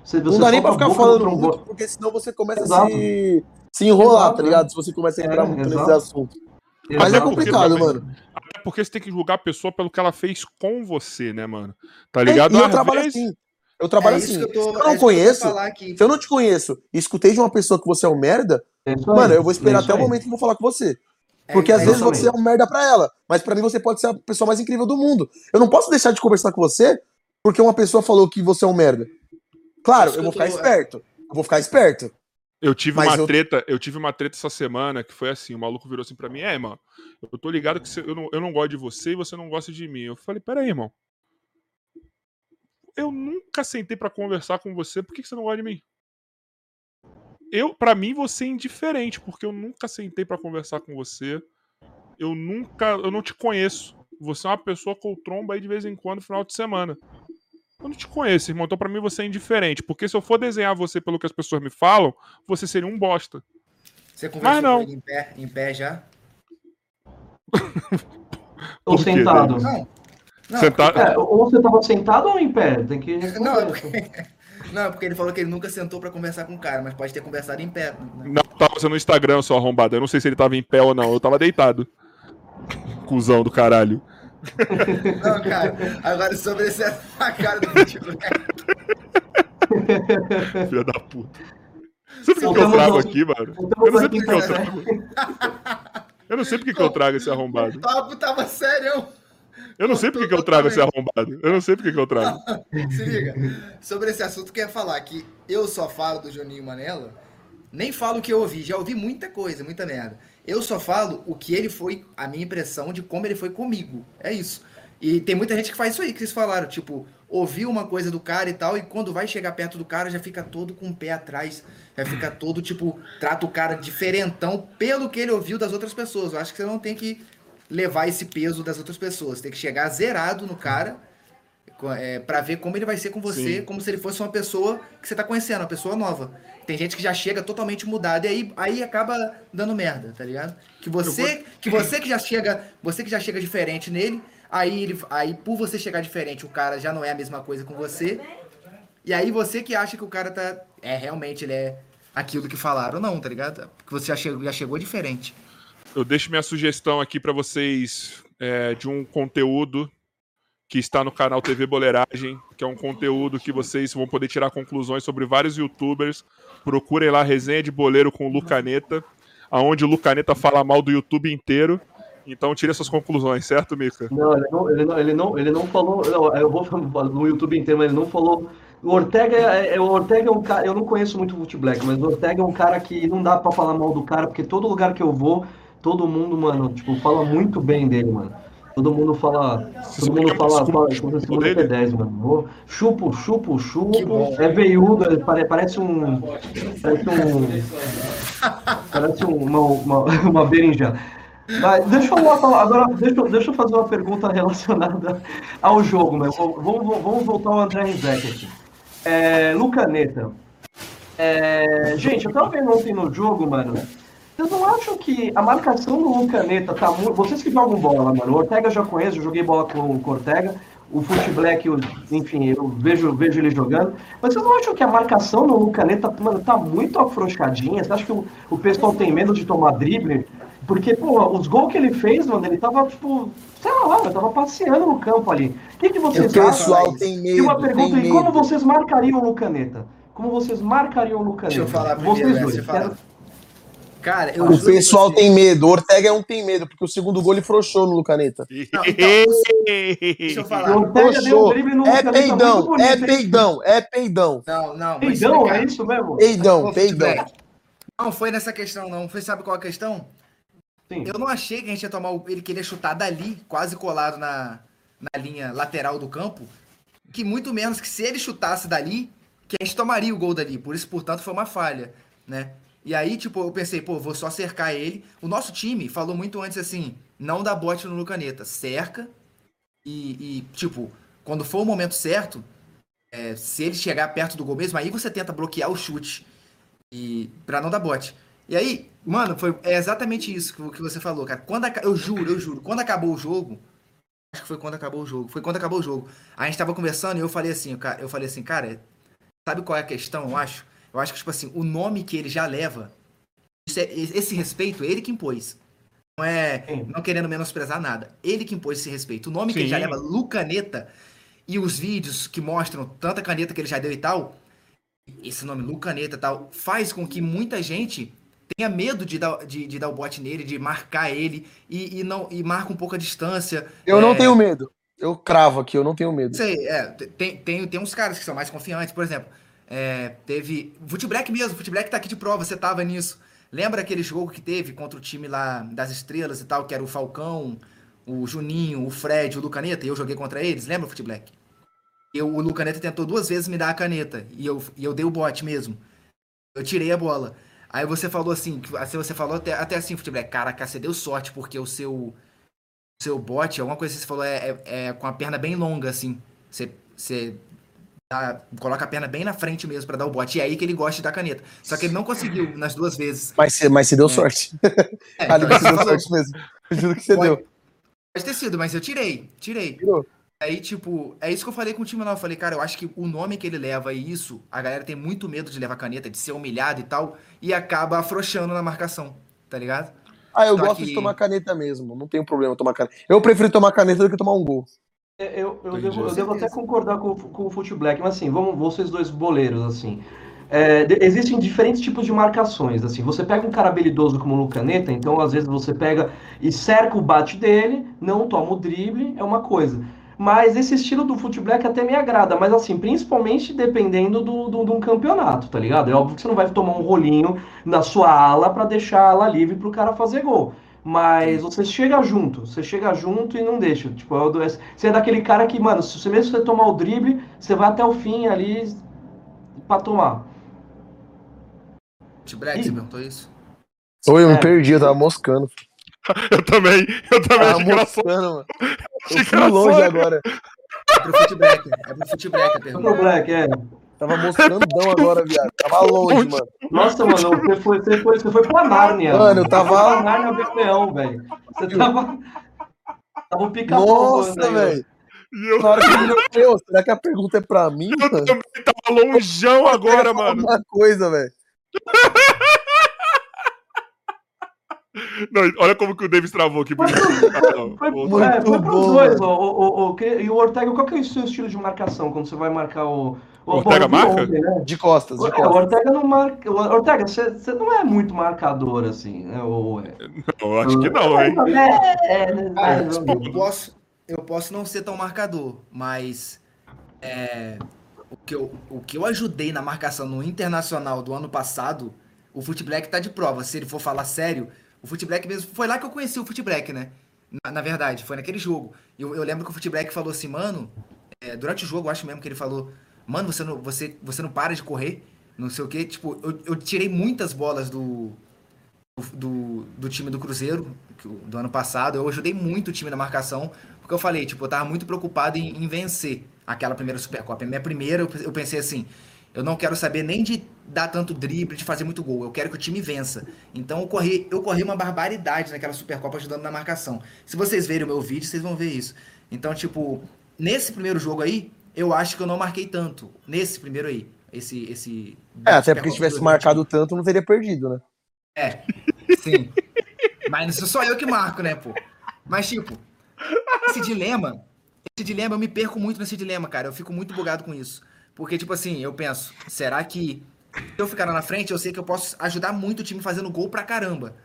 se Não você dá nem pra ficar do falando trombone- muito, porque senão você começa Exato. a se, se enrolar, Exato, tá né? ligado? Se você começa a entrar É, muito nesse exato. assunto. Mas é Exato. complicado, Porque mano. Até porque você tem que julgar a pessoa pelo que ela fez com você, né, mano? Tá É, ligado? e eu Às trabalho vezes- assim. Eu trabalho é assim. que eu tô, se eu é não eu tô conheço, aqui. se eu não te conheço e escutei de uma pessoa que você é um merda, É mano, eu vou esperar é até o momento que eu vou falar com você. É, Porque às é vezes você é um merda pra ela, mas pra mim você pode ser a pessoa mais incrível do mundo. Eu não posso deixar de conversar com você porque uma pessoa falou que você é um merda. Claro, eu que vou eu ficar tô- esperto. Eu vou ficar esperto. Eu tive Mas uma eu- treta, eu tive uma treta essa semana que foi assim, o maluco virou assim pra mim, é, mano, eu tô ligado que você- eu, não, eu não gosto de você e você não gosta de mim. Eu falei, peraí, irmão. Eu nunca sentei pra conversar com você, por que, que você não gosta de mim? Eu, para mim, você é indiferente, porque eu nunca sentei pra conversar com você. Eu nunca, eu não te conheço. Você é uma pessoa que eu trombo aí de vez em quando, no final de semana. Eu não te conheço, irmão. Então, pra mim, você é indiferente. Porque se eu for desenhar você pelo que as pessoas me falam, você seria um bosta. Você conversou não. com ele em pé, em pé já? Ou sentado. Não. Não, Sentado- É, ou você tava sentado ou em pé? Tem que Não, é porque, não, é porque ele falou que ele nunca sentou pra conversar com o cara, mas pode ter conversado em pé. né? Não, tava sendo no Instagram, seu arrombado. Eu não sei se ele tava em pé ou não. Eu tava deitado. Cusão do caralho. Não, cara. Agora sobre esse a cara do futebol. Filha da puta. Sabe por que que eu trago aqui, mano? Eu não sei por que que eu trago. Eu não sei por que que eu trago esse arrombado. O papo tava sério. Eu não sei por que que eu trago esse arrombado. Eu não sei por que que eu trago. Se liga. Sobre esse assunto, eu ia falar que eu só falo do Juninho Manela, nem falo o que eu ouvi. Já ouvi muita coisa, muita merda. Eu só falo o que ele foi, a minha impressão de como ele foi comigo. É isso. E tem muita gente que faz isso aí que vocês falaram, tipo, ouvir uma coisa do cara e tal, e quando vai chegar perto do cara já fica todo com o pé atrás, já fica todo, tipo, trata o cara diferentão pelo que ele ouviu das outras pessoas. Eu acho que você não tem que levar esse peso das outras pessoas, tem que chegar zerado no cara é, para ver como ele vai ser com você, Sim. como se ele fosse uma pessoa que você tá conhecendo, uma pessoa nova. Tem gente que já chega totalmente mudada e aí, aí acaba dando merda, tá ligado? Que você, que você que já chega, você que já chega diferente nele, aí ele, aí por você chegar diferente, o cara já não é a mesma coisa com você. E aí você que acha que o cara tá é realmente ele é aquilo que falaram, não, tá ligado? Porque você já chegou, já chegou diferente. Eu deixo minha sugestão aqui pra vocês é, de um conteúdo que está no canal TV Boleiragem, que é um conteúdo que vocês vão poder tirar conclusões sobre vários youtubers. Procurem lá Resenha de Boleiro com o Lucaneta, aonde o Lucaneta fala mal do YouTube inteiro. Então tire essas conclusões, certo, Mika? Não, ele não, ele não, ele não, ele não falou. não, eu vou no YouTube inteiro, mas ele não falou O Ortega é, é- o Ortega é um cara. Eu não conheço muito o Fute Black, mas o Ortega é um cara que não dá pra falar mal do cara, porque todo lugar que eu vou, todo mundo, mano, tipo, fala muito bem dele, mano. Todo mundo fala. Todo mundo fala. fala Chupa é dele? P10, mano. Chupo, chupo, chupo. É veiudo, é- pare- parece um. Parece um. Parece um- uma, uma, uma berinjela. Mas deixa eu agora deixa, eu- deixa eu fazer uma pergunta relacionada ao jogo. Vamos, vamos, vamos voltar ao André Rizek aqui. É, Lucaneta. É, gente, eu tava vendo ontem no jogo, mano. Vocês não acham que a marcação do Lucaneta tá muito. Vocês que jogam bola, mano. O Ortega eu já conheço, eu joguei bola com, com o Ortega. O Fute Black, eu- enfim, eu vejo, vejo ele jogando. Mas vocês não acham que a marcação no Lucaneta, mano, tá muito afrouxadinha? Você acha que o, o pessoal tem medo de tomar drible? Porque, pô, os gols que ele fez, mano, ele tava, tipo, sei lá, ele tava passeando no campo ali. O que, que O vocês acham? pessoal tem E medo. uma tem pergunta, e medo. como vocês marcariam o Lucaneta? Como vocês marcariam o Lucaneta? Deixa eu falar primeiro, Vocês né? dois. Falar. quero- Cara, eu O pessoal tem medo. O Ortega não tem medo, porque o segundo gol ele frouxou no Lucaneta. Não, então, Deixa eu O falar. Ortega deu um Frouxou. drible no É peidão, bonito, é peidão, é peidão. Não, não. Peidão, explicar. é isso mesmo? Peidão, peidão. Não foi nessa questão, não. Foi, sabe qual a questão? Sim. Eu não achei que a gente ia tomar o. Ele queria chutar dali, quase colado na, na linha lateral do campo. Que muito menos que se ele chutasse dali, que a gente tomaria o gol dali. Por isso, portanto, foi uma falha, né? E aí, tipo, eu pensei, pô, vou só cercar ele. O nosso time falou muito antes assim: não dá bote no Lucaneta, cerca. E, e, tipo, quando for o momento certo, é, se ele chegar perto do gol mesmo, aí você tenta bloquear o chute. E pra não dar bote. E aí, mano, foi é exatamente isso que, você falou, cara. Quando aca- eu juro, eu juro, quando acabou o jogo, acho que foi quando acabou o jogo, foi quando acabou o jogo. A gente tava conversando e eu falei assim, eu falei assim, cara, sabe qual é a questão, eu acho? Eu acho que tipo assim, o nome que ele já leva, isso é- esse respeito, é ele que impôs. Não é, Sim. não querendo menosprezar nada. Ele que impôs esse respeito. O nome que ele já Sim. leva, Lucaneta, e os vídeos que mostram tanta caneta que ele já deu e tal, esse nome Lucaneta e tal, faz com que muita gente tenha medo de dar, de, de dar o bote nele, de marcar ele e, e não e marca um pouco a distância. Eu não É, tenho medo. Eu cravo aqui, eu não tenho medo. Sei, é, tem, tem, tem uns caras que são mais confiantes, por exemplo, é, teve. Black mesmo, Black tá aqui de prova, você tava nisso. Lembra aquele jogo que teve contra o time lá das estrelas e tal, que era o Falcão, o Juninho, o Fred, o Lucaneta, e eu joguei contra eles? Lembra, Black? Eu, o Lucaneta tentou duas vezes me dar a caneta, e eu, e eu dei o bote mesmo. Eu tirei a bola. Aí você falou assim, assim você falou até, até assim, Black, caraca, você deu sorte, porque o seu seu bote, alguma coisa que você falou, é, é- é com a perna bem longa, assim. Você, você dá- coloca a perna bem na frente mesmo pra dar o bote. E é aí que ele gosta de dar caneta. Só que ele não conseguiu nas duas vezes. Mas mas você deu sorte. É, Ali então você deu você falou, sorte mesmo. Eu juro que você Pode- deu. Pode ter sido, mas eu tirei, tirei. Tirou. Aí, tipo, é isso que eu falei com o time lá. Eu falei, cara, eu acho que o nome que ele leva e isso, a galera tem muito medo de levar caneta, de ser humilhado e tal, e acaba afrouxando na marcação, tá ligado? Ah, eu Só gosto que- de tomar caneta mesmo. Não tenho problema tomar caneta. Eu prefiro tomar caneta do que tomar um gol. É, Eu, eu, devo, eu devo até concordar com, o- com o Fute Black, mas assim, vamos vocês dois boleiros, assim. É, de- existem diferentes tipos de marcações, assim. Você pega um cara habilidoso como o Lucaneta, então às vezes você pega e cerca o bate dele, não toma o drible, é uma coisa. Mas esse estilo do Fute Black até me agrada, mas assim, principalmente dependendo do, do, de um campeonato, tá ligado? É óbvio que você não vai tomar um rolinho na sua ala pra deixar a ala livre pro cara fazer gol. Mas você chega junto, você chega junto e não deixa. Tipo, é você é daquele cara que, mano, se você mesmo você tomar o drible, você vai até o fim ali pra tomar. T-Black, Ih. você perguntou isso? Oi, eu É. me perdi, eu tava moscando. Eu também, eu também Tava moscando, mano. Eu fui longe agora. É pro Black, é pro Black a pergunta. pro Black, é. Tava mostrandão agora, viado. Tava longe, mano. Nossa, mano, você foi, você foi, você foi pra Nárnia. Mano, eu tava- Você foi pra Nárnia ver leão, velho. Você tava. Tava o pica-pau Nossa, ó. velho. E eu, Na hora que ele olhou, "Meu, será que a pergunta é pra mim, eu mano? também tava longeão agora, mano. Uma coisa, velho. Não, olha como que o Davis travou aqui. Foi, Ah, foi, Voltou. é, foi Muito pros bom, dois, ó, o, o, o, e o Ortega, qual que é o seu estilo de marcação quando você vai marcar o. o Ortega marca? ontem, né? De costas, de É, o costas. Ortega não marca. o Ortega, você, você não é muito marcador, assim, né? Ou é. Eu acho que não, hein? É, é, né, Ah, mais ou menos. eu posso, eu posso não ser tão marcador, mas é, o que, eu, o que eu ajudei na marcação no Internacional do ano passado, o Footblack tá de prova. Se ele for falar sério, o Footblack mesmo. Foi lá que eu conheci o Footblack, né? Na, na verdade, foi naquele jogo. Eu, eu lembro que o Footblack falou assim, mano. é, durante o jogo, eu acho mesmo que ele falou: Mano, você não, você, você não para de correr. Não sei o quê. Tipo, eu, eu tirei muitas bolas do, do, do time do Cruzeiro do ano passado. Eu ajudei muito o time na marcação, porque eu falei, tipo, eu tava muito preocupado em, em vencer aquela primeira Supercopa. Minha primeira, eu, eu pensei assim, eu não quero saber nem de dar tanto drible, de fazer muito gol. Eu quero que o time vença. Então eu corri, eu corri uma barbaridade naquela Supercopa ajudando na marcação. Se vocês verem o meu vídeo, vocês vão ver isso. Então, tipo, nesse primeiro jogo aí, eu acho que eu não marquei tanto. Nesse primeiro aí. Esse. esse É, até porque se tivesse 2020. marcado tanto, não teria perdido, né? É, sim. Mas não sou só eu que marco, né, pô? Mas, tipo, esse dilema, esse dilema, eu me perco muito nesse dilema, cara. Eu fico muito bugado com isso. Porque, tipo assim, eu penso, será que se eu ficar lá na frente, eu sei que eu posso ajudar muito o time fazendo gol pra caramba.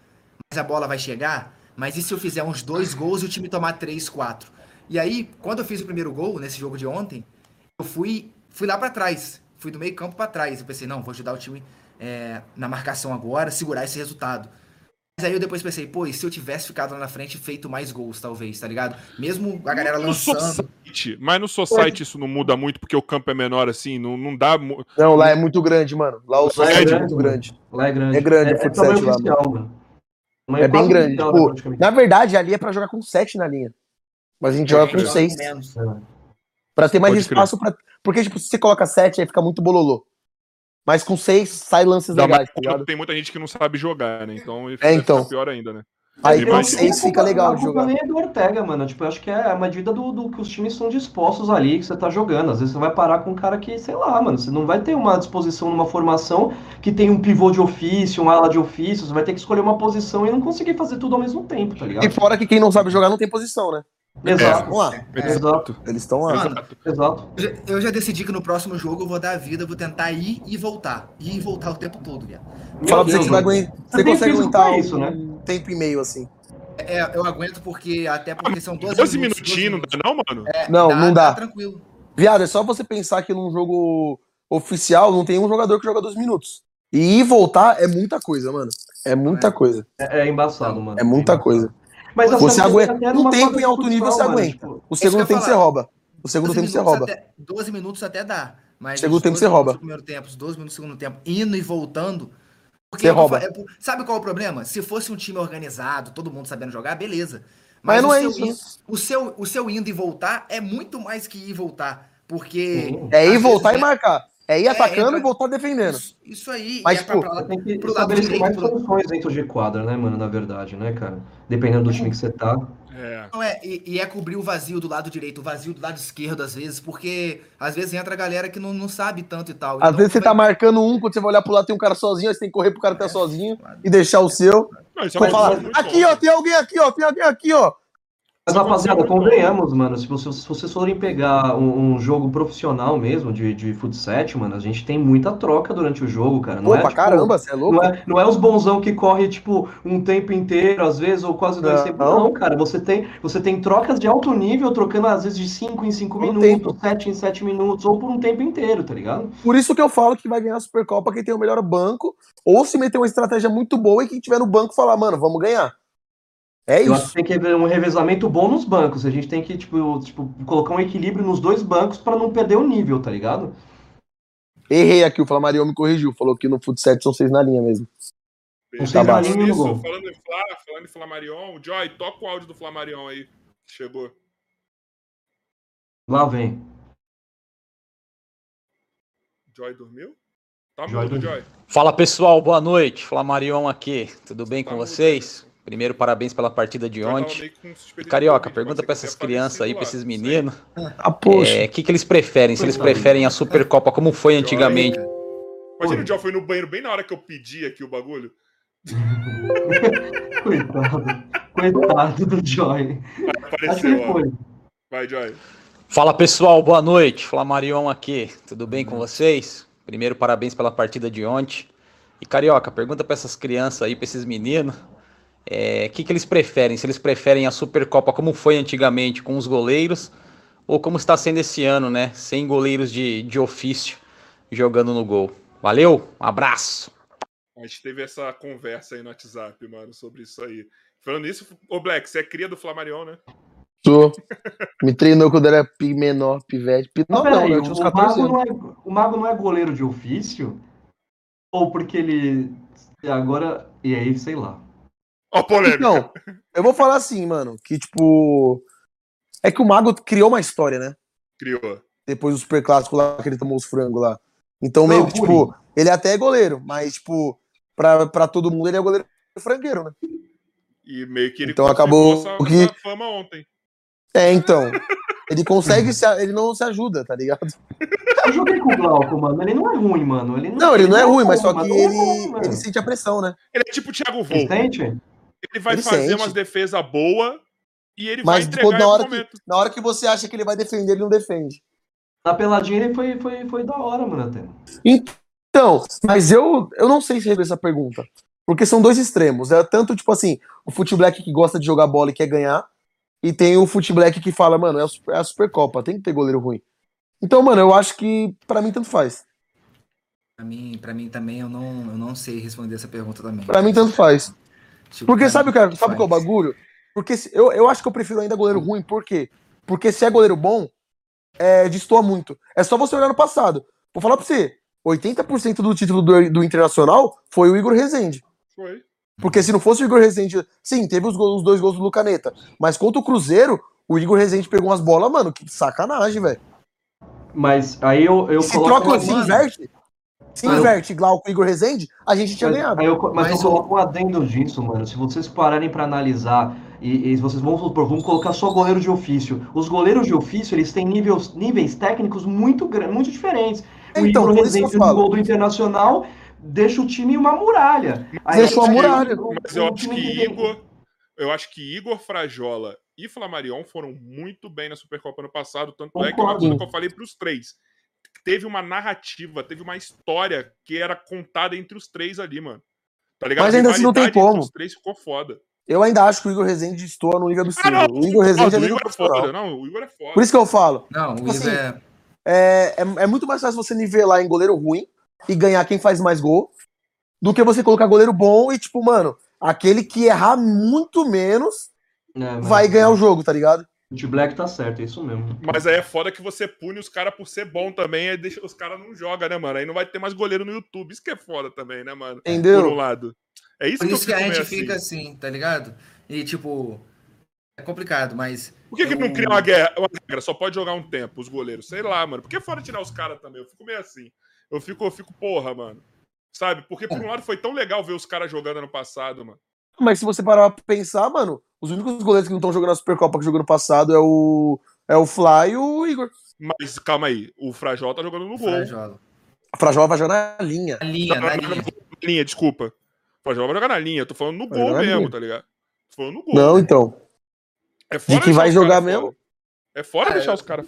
Mas a bola vai chegar? Mas e se eu fizer uns dois gols e o time tomar três, quatro? E aí, quando eu fiz o primeiro gol, nesse jogo de ontem, eu fui, fui lá pra trás. Fui do meio campo pra trás. Eu pensei, não, vou ajudar o time é, na marcação agora, segurar esse resultado. Mas aí eu depois pensei, pô, e se eu tivesse ficado lá na frente e feito mais gols, talvez, tá ligado? Mesmo a galera No lançando. Society, mas no Society isso não muda muito porque o campo é menor assim, não, não dá. mu- Não, lá é muito grande, mano. Lá o Lá é é muito mano. grande. Lá é grande. É grande é, o é futsal tamanho lá, mano. Tamanho É bem grande. né, Tipo, na verdade, ali é pra jogar com 7 na linha. Mas a gente joga com joga 6. menos. Pra ter mais Pode espaço pra. Porque, tipo, se você coloca 7, aí fica muito bololô. Mas com 6, sai lances Dá legais, mais tá ligado? tem muita gente que não sabe jogar, né? Então É, fica então. pior ainda, né? Aí Eu com acho que 6 fica legal a de jogar. nem é do Ortega, mano. Tipo, eu acho que é a medida do, do que os times são dispostos ali, que você tá jogando. Às vezes você vai parar com um cara que, sei lá, mano, você não vai ter uma disposição numa formação que tem um pivô de ofício, um ala de ofício, você vai ter que escolher uma posição e não conseguir fazer tudo ao mesmo tempo, tá ligado? E fora que quem não sabe jogar não tem posição, né? Exato, Vamos lá. exato, Eles estão lá. Mano, exato. eu já- eu já decidi que no próximo jogo eu vou dar a vida, vou tentar ir e voltar. Ir e voltar o tempo todo, viado. Fala pra você que você vai aguentar. Consegue físico aguentar isso, né? um tempo e meio, assim. É, eu aguento porque, até porque são 12, 12 minutos. minutinhos, não 12 dá, não, mano? É, Não, não dá. tranquilo. Viado, é só você pensar que num jogo oficial não tem um jogador que joga dois minutos. E ir e voltar é muita coisa, mano. É muita É. coisa. É, é embaçado, mano. É muita embaçado. coisa. Mas Você aguenta. Um tempo em alto nível você mano, aguenta. tipo, O segundo É eu tempo você rouba. O segundo 12 tempo você rouba. Até, 12 minutos até dá. Mas Segundo tempo 12 você rouba. minutos do primeiro tempo, os 12 minutos do segundo tempo, indo e voltando. Porque Você vou rouba. é sabe qual é o problema? Se fosse um time organizado, todo mundo sabendo jogar, beleza. Mas não o é seu isso, O seu, o seu indo e voltar é muito mais que ir e voltar. Porque. É ir voltar e marcar. É ir É, atacando entra- e voltar defendendo. Isso, isso aí. Mas, é pra, pô, pra Você tem que pro lado estabelecer mais direito, pro- funções dentro de quadra, né, mano? Na verdade, né, cara? Dependendo do time que você tá. É. Não é, e, e é cobrir o vazio do lado direito, o vazio do lado esquerdo, às vezes, porque às vezes entra a galera que não, não sabe tanto e tal. Às Então, vezes você vai- tá marcando um, quando você vai olhar pro lado tem um cara sozinho, aí você tem que correr pro cara que tá sozinho e deixar o seu. Não, isso é falar, aqui bom. ó, tem alguém aqui ó, tem alguém aqui ó. Mas, Isso rapaziada, convenhamos, mano. Se vocês, se vocês forem pegar um, um jogo profissional mesmo, de, de futsal, mano, a gente tem muita troca durante o jogo, cara. Não Pô, é, pra tipo, caramba, você é louco? Não é, não é os bonzão que corre, tipo, um tempo inteiro, às vezes, ou quase dois Não. tempos. Não, cara. Você tem, você tem trocas de alto nível, trocando às vezes de 5 em 5 Por um minutos, tempo. 7 em 7 minutos, ou por um tempo inteiro, tá ligado? Por isso que eu falo que vai ganhar a Supercopa quem tem o melhor banco, ou se meter uma estratégia muito boa e quem tiver no banco falar, mano, vamos ganhar. É Eu acho que isso. tem que haver um revezamento bom nos bancos. A gente tem que, tipo, tipo colocar um equilíbrio nos dois bancos pra não perder o nível, tá ligado? Errei aqui, o Flamarion me corrigiu, falou que no futsal são seis na linha mesmo. Um Tá Falando baixo. nisso, Gol. falando em Fla, falando em Flamarion, Joy, toca o áudio do Flamarion aí. Chegou. Lá vem. Joy dormiu? Tá Joy mudo, dormiu. Joy. Fala pessoal, boa noite. Flamarion aqui, tudo bem Tá com mudo vocês? Primeiro, parabéns pela partida de ontem. Carioca, pergunta que essas crianças aí, pra esses meninos, Ah, o que, que eles preferem? Se eles preferem a Supercopa como foi antigamente. Imagina o Joy foi no banheiro bem na hora que eu pedi aqui o bagulho. Coitado. Coitado do Joy. Apareceu, foi. Vai, Joy. Fala pessoal, boa noite. Flamarion aqui, tudo bem com vocês? Primeiro, parabéns pela partida de ontem. E Carioca, pergunta pra essas crianças aí, pra esses meninos, é, o que, que eles preferem? Se eles preferem a Supercopa como foi antigamente com os goleiros, ou como está sendo esse ano, né? Sem goleiros de, de ofício jogando no gol. Valeu, um abraço. A gente teve essa conversa aí no WhatsApp, mano, sobre isso aí. Falando nisso, ô Black, você é cria do Flamarion, né? Sou. Me treinou quando era pi- menor, pivete. Pi- Não, não, peraí, eu o, tinha uns o 14 Mago anos. não é, o Mago não é goleiro de ofício? Ou porque ele. Agora. E aí, sei lá. Ó, polêmica. Então, eu vou falar assim, mano, que tipo. É que o Mago criou uma história, né? Criou. Depois do super clássico lá que ele tomou os frangos lá. Então, Não, meio que, tipo, ele até é goleiro, mas, tipo, pra, pra todo mundo ele é goleiro frangueiro, né? E meio que ele Então acabou essa, que- essa fama ontem. É, então. Ele consegue, se, ele não se ajuda, tá ligado? Eu joguei com o Glauco, mano. Ele não é ruim, mano. Ele não, Não, ele não é ruim, mas só que não é ele, ele sente a pressão, né? Ele é tipo o Thiago Volpe. sente? Ele vai Ele fazer sente. umas defesas boas e ele Mas vai tipo, entregar na, hora que, na hora que você acha que ele vai defender, ele não defende. Na peladinha ele foi, foi, foi da hora, mano, até. Então, mas eu, eu não sei se responder essa pergunta. Porque são dois extremos. É tanto, tipo assim, o Fute Black que gosta de jogar bola e quer ganhar. E tem o Fute Black que fala, mano, é a, é a Supercopa, tem que ter goleiro ruim. Então, mano, eu acho que pra mim tanto faz. Pra mim, pra mim também, eu não, eu não sei responder essa pergunta também. Pra mim tanto faz. Tipo, Porque sabe o tanto sabe qual é o faz. bagulho? Porque se- eu, eu acho que eu prefiro ainda goleiro ruim, por quê? Porque se é goleiro bom, é, destoa muito. É só você olhar no passado. Vou falar pra você, 80% do título do, do Internacional foi o Igor Rezende. Foi. Porque se não fosse o Igor Rezende, sim, teve os, gols- os dois gols do Lucaneta, mas contra o Cruzeiro, o Igor Rezende pegou umas bolas, mano, que sacanagem, velho. Mas aí eu, eu Se coloco. troca, se mano. inverte, se Ah, eu- inverte Glauco e Igor Rezende, a gente tinha Mas, ganhado. eu, mas Mas eu coloco um adendo disso, mano. Se vocês pararem pra analisar e, e vocês vão supor, vamos colocar só goleiro de ofício. Os goleiros de ofício, eles têm níveis, níveis técnicos muito, muito diferentes. O Então, Igor eu Rezende no gol do Internacional deixa o time uma muralha. Aí Deixou a muralha. o- Mas eu acho que Igor. Eu acho que Igor Frajola e Flamarion foram muito bem na Supercopa ano passado. Tanto é que é uma Concordo. coisa que eu falei pros três. Teve uma narrativa, teve uma história que era contada entre os três ali, mano. Tá ligado? Mas ainda assim não tem como. Os três ficou foda. Eu ainda acho que o Igor Rezende estoura no Liga Absurdo. Ah, não, o Igor Rezende é o Igor é foda. Não, o Igor é foda. Por isso que eu falo. Não, o Tipo Igor assim, é. É, é, é muito mais fácil você nivelar em goleiro ruim e ganhar quem faz mais gol do que você colocar goleiro bom e, tipo, mano, aquele que errar muito menos mas- vai ganhar o jogo, tá ligado? O T Black tá certo, é isso mesmo. Mas aí é foda que você pune os caras por ser bom também, aí deixa, os caras não jogam, né, mano? Aí não vai ter mais goleiro no YouTube. Isso que é foda também, né, mano? Por um Entendeu? lado. É isso Por que isso que a gente meio fica assim. assim, tá ligado? E tipo, é complicado, mas. Por que, que eu- não cria uma guerra? Uma regra? Só pode jogar um tempo, os goleiros. Sei lá, mano. Por que fora tirar os caras também? Eu fico meio assim. Eu fico, eu fico, porra, mano. Sabe? Porque por um lado foi tão legal ver os caras jogando ano passado, mano. Mas se você parar pra pensar, mano, os únicos goleiros que não estão jogando a Supercopa que jogou no passado é o, é o Fly e o Igor. Mas calma aí, o Frajol tá jogando no gol. Frajola. A Frajola vai jogar na linha. Na linha, Não, na não, linha. na linha, desculpa. O Frajol vai jogar na linha. Eu tô falando no Vai gol na mesmo, linha. tá ligado? Tô falando no gol. Não, então. É fora que deixar vai jogar mesmo? fora. É fora É, deixar os caras.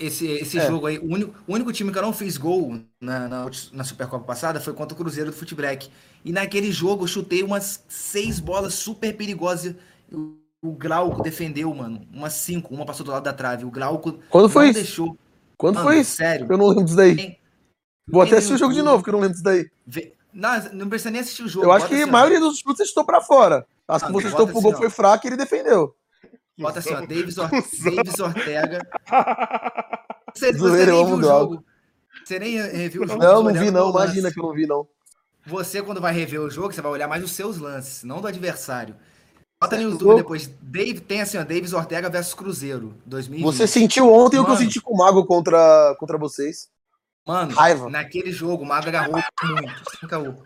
Esse, esse É. jogo aí, o único, o único time que eu não fiz gol na, na, na Supercopa passada foi contra o Cruzeiro do Futebreak. E naquele jogo eu chutei umas seis bolas super perigosas. O, Glauco defendeu, mano. Umas cinco. Uma passou do lado da trave. O Glauco Quando foi não isso? deixou. Quando Mano, foi isso? sério. Eu não lembro disso daí. Tem- Vou até assistir o jogo de novo, que eu não lembro disso daí. Vê- Não, não precisa nem assistir o jogo. Eu acho que a assim, ó. maioria dos chutes você chutou pra fora. As que você chutou pro assim, gol foi fraco e ele defendeu. Bota assim, ó. Davis, Or Davis Ortega. Você, você nem viu o jogo. Você nem reviu o jogo. Não, não vi não. Imagina que eu não vi não. Você, quando vai rever o jogo, você vai olhar mais os seus lances, não do adversário. Bota no YouTube depois. Dave, tem assim, ó, Davis Ortega versus Cruzeiro, 2020. Você sentiu ontem o que eu Mano. senti com o Mago contra, contra vocês. Mano, Raiva. naquele jogo, o Mago agarrou muito.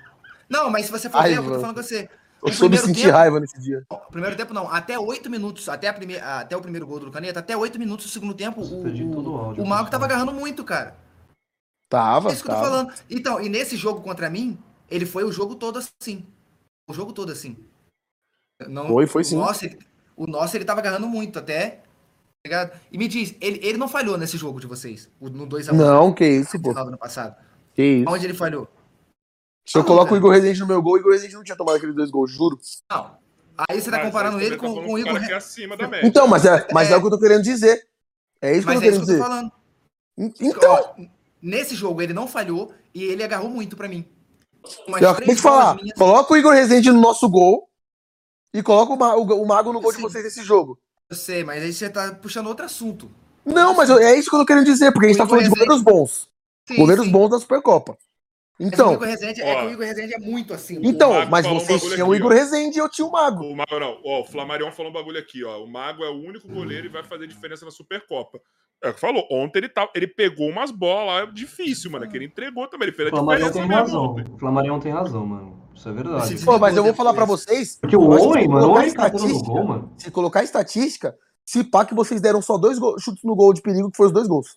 Não, mas se você for ver, eu tô falando com você. Eu soube sentir tempo- raiva nesse dia. Primeiro tempo não, até oito minutos, até, a prime... até o primeiro gol do Caneta, até oito minutos do segundo tempo, o, Perdi todo o o, áudio, o Mago tava agarrando muito, cara. Tava, É isso que eu tô tava. falando. Então, e nesse jogo contra mim, ele foi o jogo todo assim. O jogo todo assim. Não, Foi, foi o sim. Nosso, ele- o nosso ele tava agarrando muito até. tá ligado? E me diz, ele, ele não falhou nesse jogo de vocês? o- No 2x1 Não, que isso, no pô. ano passado. Que isso. Onde ele falhou? Se eu Ah, coloco o. Igor Rezende no meu gol, o Igor Rezende não tinha tomado aqueles dois gols, juro. Não. Aí você tá Mas comparando ele também com, tá com o Igor. o que é acima da média. Então, mas é, mas é. É. o que eu tô querendo dizer. É isso que eu Mas tô é isso querendo que eu tô dizer. falando. Então, Ó, nesse jogo ele não falhou e ele agarrou muito pra mim. Umas eu acabei de falar. minhas- Coloca o Igor Rezende no nosso gol e coloca o, Ma- o- o Mago no gol de Sim. vocês nesse jogo. Eu sei, mas aí você tá puxando outro assunto. Não, mas eu- é isso que eu tô querendo dizer, porque a gente O tá falando de goleiros bons. Sim, Goleiros sim. bons da Supercopa. Mas o Então, Igor Rezende, é que o Igor Rezende é muito assim. então Mago mas um vocês tinham o Igor. Rezende e eu tinha o Mago. O Mago não. Ó, o Flamarion falou um bagulho aqui, ó. O Mago é o único goleiro e vai fazer diferença na Supercopa. É o que falou. Ontem ele, tá, ele pegou umas bolas lá difícil, mano. Que ele entregou também. Ele fez O a Flamarion diferença tem mesmo razão. ontem. O Flamarion tem razão, mano. Isso é verdade. Pô, mas eu vou falar pra depois. vocês. Porque o Owen, se mano, o colocar Owen tá no gol, mano. Se colocar estatística, se pá que vocês deram só dois chutes no gol de perigo, que foram os dois gols.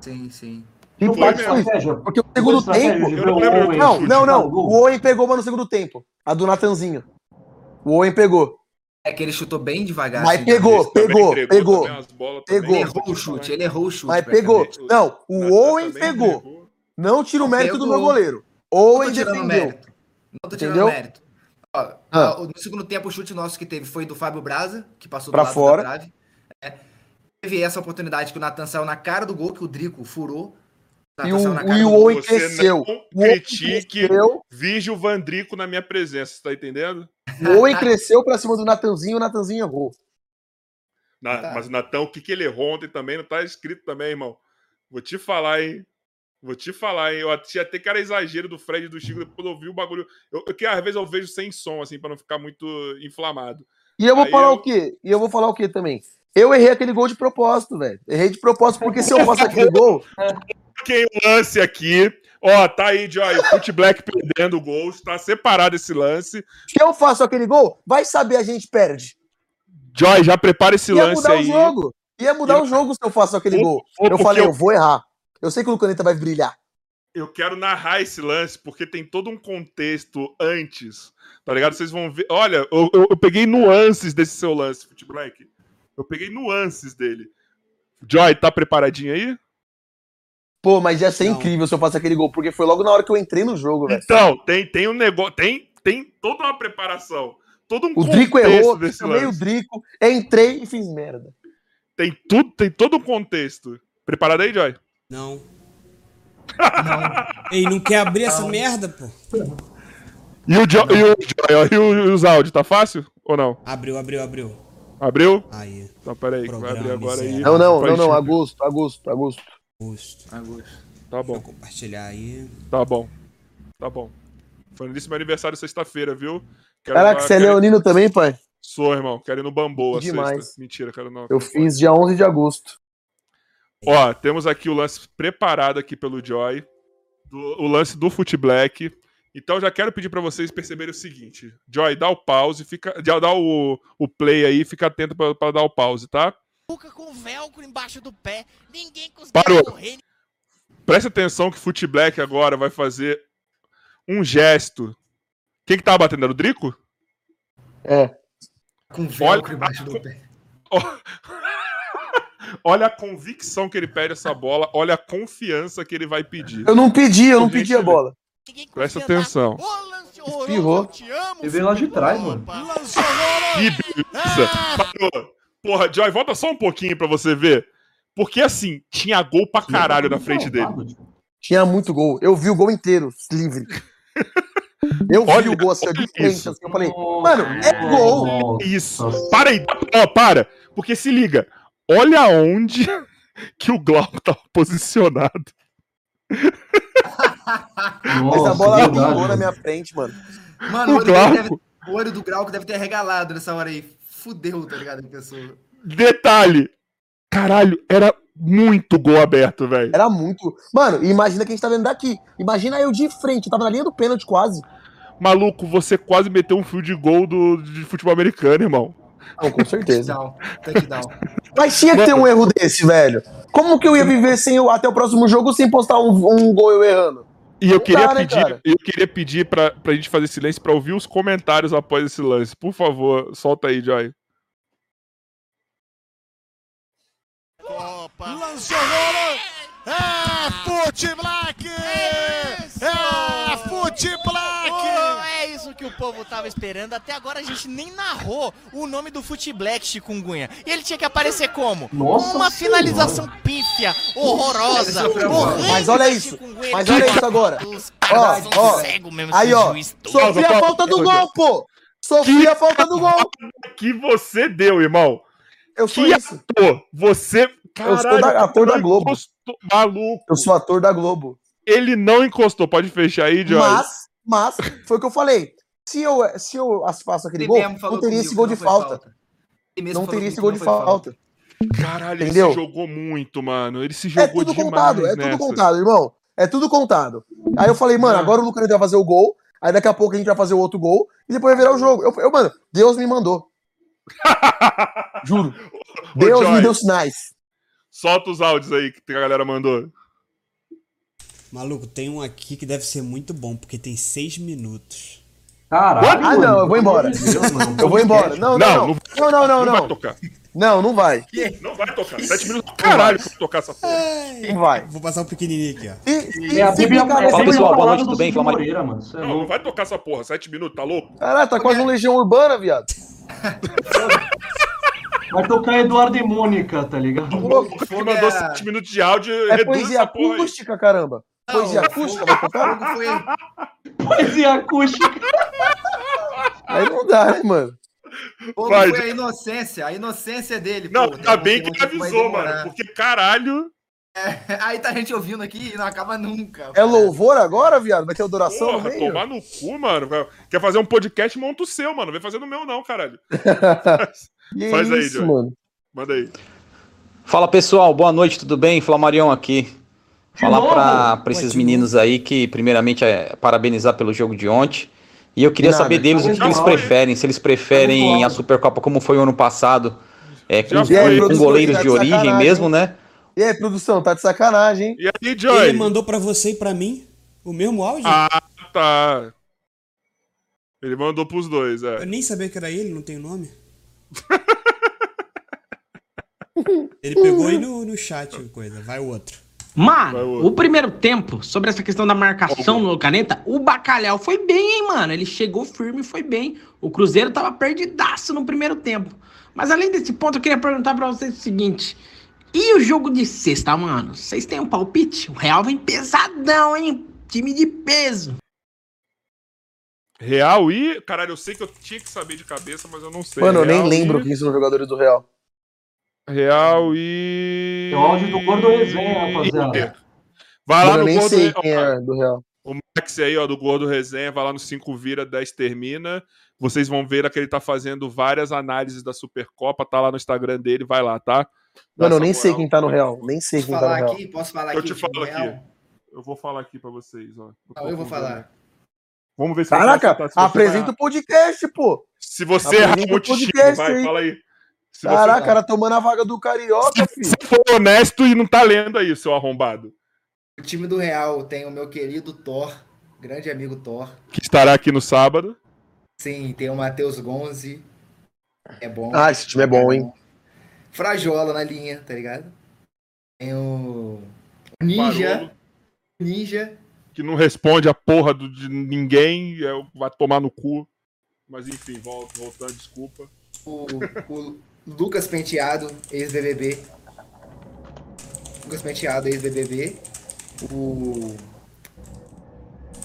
Sim, sim. Se Foi pá que mesmo. foi. Porque o segundo tempo. não lembro Não, não, não. O Owen pegou uma no segundo tempo. A do Natanzinho. O Owen pegou. É que ele chutou bem devagar. Mas assim, pegou, também pegou, entregou pegou. também Pegou. também. Ele errou o chute, ele errou o chute. Mas pegou. Não, o Owen pegou. entregou. Não tira o mérito do Pegou. meu goleiro. Tô tirando defendeu. mérito. Não tô tirando Entendeu? mérito. Ó, Ah. No segundo tempo, o chute nosso que teve foi do Fábio Braza, que passou do Pra lado fora. da trave. É. Teve essa oportunidade que o Natan saiu na cara do gol, que o Drico furou. E Natan o, e o. Owen cresceu. não critique cresceu, Virgil Vandrico na minha presença, você tá entendendo? o Owen cresceu pra cima do Natanzinho e o Natanzinho errou. Na- Tá. Mas o Natão, o que, que ele errou ontem também não tá escrito também, irmão. Vou te falar, hein? Vou te falar, hein? Eu achei até que era exagero do Fred e do Chico, depois eu ouvi o bagulho. Eu, que às vezes eu vejo sem som, assim, pra não ficar muito inflamado. E eu vou Aí falar eu- o quê? E eu vou falar o quê também? Eu errei aquele gol de propósito, velho. Errei de propósito, porque se eu faço aquele gol, Quem o lance aqui. Ó, tá aí, Joy. O Foot Black perdendo o gol. Tá separado esse lance. se eu faço aquele gol, vai saber a gente perde. Joy, já prepara esse Ia lance mudar o aí. jogo. Ia mudar o jogo se eu faço aquele gol. Eu falei, eu- eu vou errar. Eu sei que o Lucaneta vai brilhar. eu quero narrar esse lance porque tem todo um contexto antes, tá ligado? Vocês vão ver. Olha, eu, eu- eu peguei nuances desse seu lance, Foot Black. Eu peguei nuances dele. Joy, tá preparadinho aí? Pô, mas ia ser Não. incrível se eu faço aquele gol, porque foi logo na hora que eu entrei no jogo, velho. Então, tem, tem um negócio. Tem, tem toda uma preparação. Todo um O Drico errou, desse chamei o lance. Drico, entrei e fiz merda. Tem, tudo, tem todo um contexto. Preparado aí, Joy? Não. Ei, não quer abrir essa merda, pô? E o, jo, e o, Joy, e o- e os áudios, tá fácil? Ou não? Abriu, abriu, abriu. Abriu? Aí, Então, peraí, que vai abrir agora aí. Não, não, não, não, xingar. Augusto, Augusto, Augusto. gosto. Agosto. Tá bom. Vou compartilhar aí. Tá bom. Tá bom. Falando disso, meu aniversário é sexta-feira, viu? Quero Caraca, você é leonino também, pai? Sou, irmão. Quero ir no Bamboa Demais. sexta. Mentira, quero não. Eu fiz dia 11 de agosto. Ó, temos aqui o lance preparado aqui pelo Joy. do- o lance do Foot Black. Então já quero pedir pra vocês perceberem o seguinte. Joy, dá o pause, fica, já dá o, o play aí, fica atento pra, pra dar o pause, tá? Cuca com velcro embaixo do pé. Ninguém conseguiu Parou. correr. Presta atenção que Foot Black agora vai fazer um gesto. Quem que tava batendo? Era o Drico? É. Com Olha- velcro embaixo do pé. Olha a convicção que ele pede essa bola, olha a confiança que ele vai pedir. Eu não pedi, eu não pedi a bola. Presta atenção. Espirrou. Ele veio lá de trás, mano. Que beleza! Parou. Porra, Joy, volta só um pouquinho pra você ver. Porque assim, tinha gol pra caralho na frente dele. Tinha muito gol. Eu vi o gol inteiro, livre. Eu vi Olha o gol assim, isso. frente. Assim, eu falei, mano, é gol. Isso. Para aí, ó, para. Porque se liga, olha onde que o Glauco tava posicionado. Mas a bola pingou na minha frente, mano. Mano, O o olho, Glauco. deve, o olho do que deve ter arregalado nessa hora aí. Fudeu, tá ligado? Pessoa. Detalhe, caralho, era muito gol aberto, velho. Era muito. Mano, imagina quem a gente tá vendo daqui. Imagina eu de frente, eu tava na linha do pênalti quase. Maluco, você quase meteu um fio de gol do, de futebol americano, irmão. Não, com certeza. Touchdown. Touchdown. Mas tinha que ter um erro desse, velho. Como que eu ia viver sem o, até o próximo jogo sem postar um, um gol eu errando? E eu queria dá, né, pedir, cara? eu queria pedir pra, pra gente fazer silêncio pra ouvir os comentários após esse lance. Por favor, solta aí, Joy. Opa. Lance horroroso. É Fute tava esperando. Até agora a gente nem narrou o nome do Futeblack Chikungunya. E ele tinha que aparecer como? Nossa Uma Senhora. finalização pífia, horrorosa, horrenda Mas olha isso, mas olha isso agora. Os Ó, caras ó. cegos mesmo, Aí, ó. Sofri a falta do gol, pô! Sofri a falta do gol! Que você deu, irmão. Eu sou Que isso. Pô, você. Eu sou da- ator da Globo. encostou- Maluco. Eu sou ator da Globo. Ele não encostou. Pode fechar aí, Joy. Mas, mas, foi o que eu falei. Se eu, se eu faço aquele Ele gol, não teria esse gol de falta. Não teria esse gol de falta. Caralho, Entendeu? ele se jogou muito, mano. Ele se É jogou tudo demais contado, é nessa. tudo contado, irmão. É tudo contado. Aí eu falei, mano, agora o Lucas vai fazer o gol. Aí daqui a pouco a gente vai fazer o outro gol. E depois vai virar o jogo. Eu, eu mano, Deus me mandou. Juro. Ô, Deus Joy, me deu sinais. Solta os áudios aí que a galera mandou. Maluco, tem um aqui que deve ser muito bom, porque tem seis minutos. Caralho, Ah, não, eu vou embora. Eu vou embora. Não, não, Não, não. Não, não, não, Não vai não. tocar. Não, não vai. Não vai tocar. Sete minutos caralho pra tocar essa porra. Não vai. Vou passar um pequenininho aqui, ó. E, e, É a Bíblia, nessa- Fala, pessoal, boa noite, do tudo bem? Moreira, mano. Isso é Não, não vai tocar essa porra. Sete minutos, tá louco? Caralho, tá quase um Legião Urbana, viado. Vai tocar Eduardo e Mônica, tá ligado? O mandou é- sete minutos de áudio, É reduz poesia essa porra aí. acústica, caramba. Poesia Não, acústica vai tocar? foi, Poesia acústica. Aí não dá, né, mano? Vai, foi a inocência, a inocência dele. Não, pô, tá bem que avisou, mano. Porque caralho. Aí tá a gente ouvindo aqui e não acaba nunca. É louvor agora, viado? Vai ter adoração no Porra, meio? tomar no cu, mano. Quer fazer um podcast, monta o seu, mano. Vem fazer no meu, não, caralho. Faz aí, isso, Joey. mano. Manda aí. Fala pessoal, boa noite, tudo bem? Flamarion aqui. Falar pra esses meninos aí que, primeiramente, é parabenizar pelo jogo de ontem. E eu queria nada. saber deles o que, que eles preferem. Se eles preferem a Supercopa como foi o ano passado, é, com, foi. com produção, goleiros tá de de origem mesmo, né? E aí, produção, tá de sacanagem, hein? E aí, Joy? Ele mandou pra você e pra mim o mesmo áudio? Ah, tá. Ele mandou pros dois, Eu é. nem sabia que era ele, não tem nome. Ele pegou aí no, no chat coisa. Vai o outro. Mano, o primeiro tempo, sobre essa questão da marcação no caneta, o Bacalhau foi bem, hein, mano. Ele chegou firme e foi bem. O Cruzeiro tava perdidaço no primeiro tempo. Mas além desse ponto, eu queria perguntar pra vocês o seguinte. E o jogo de sexta, mano? Vocês têm um palpite? O Real vem pesadão, hein? Time de peso. Real e. Caralho, eu sei que eu tinha que saber de cabeça, mas eu não sei. Mano, eu nem Real lembro e- quem são os jogadores do Real. Real e. É o áudio do Gordo Resenha, rapaziada. Vai lá eu no nem Gordo sei quem é do Real. O Max aí, ó, do Gordo Resenha, vai lá no 5 vira, 10 termina. Vocês vão ver que ele tá fazendo várias análises da Supercopa, tá lá no Instagram dele, vai lá, tá? Dá Mano, eu nem sei moral. quem tá no Real. Nem sei quem tá no falar Real. aqui? Posso falar Eu aqui? te o time falo real? aqui. Eu vou falar aqui pra vocês, ó. Não, eu vou falar. Vamos ver se Caraca, apresenta o podcast, pô. Se você apresenta errar o o time, podcast vai, aí. fala aí. Se Caraca, você, cara tomando a vaga do Carioca, filho. se for honesto e não tá lendo aí, seu arrombado. O time do Real tem o meu querido Thor, grande amigo Thor. Que estará aqui no sábado. Sim, tem o Matheus Gonzi. É bom. Ah, esse time é bom, hein? Frajola na linha, tá ligado? Tem o Ninja. Barolo, Ninja. que não responde a porra do- de ninguém, é, vai tomar no cu. Mas enfim, volta, voltando, desculpa. O, o Lucas Penteado, ex-BBB. Lucas Penteado, ex-BBB. O.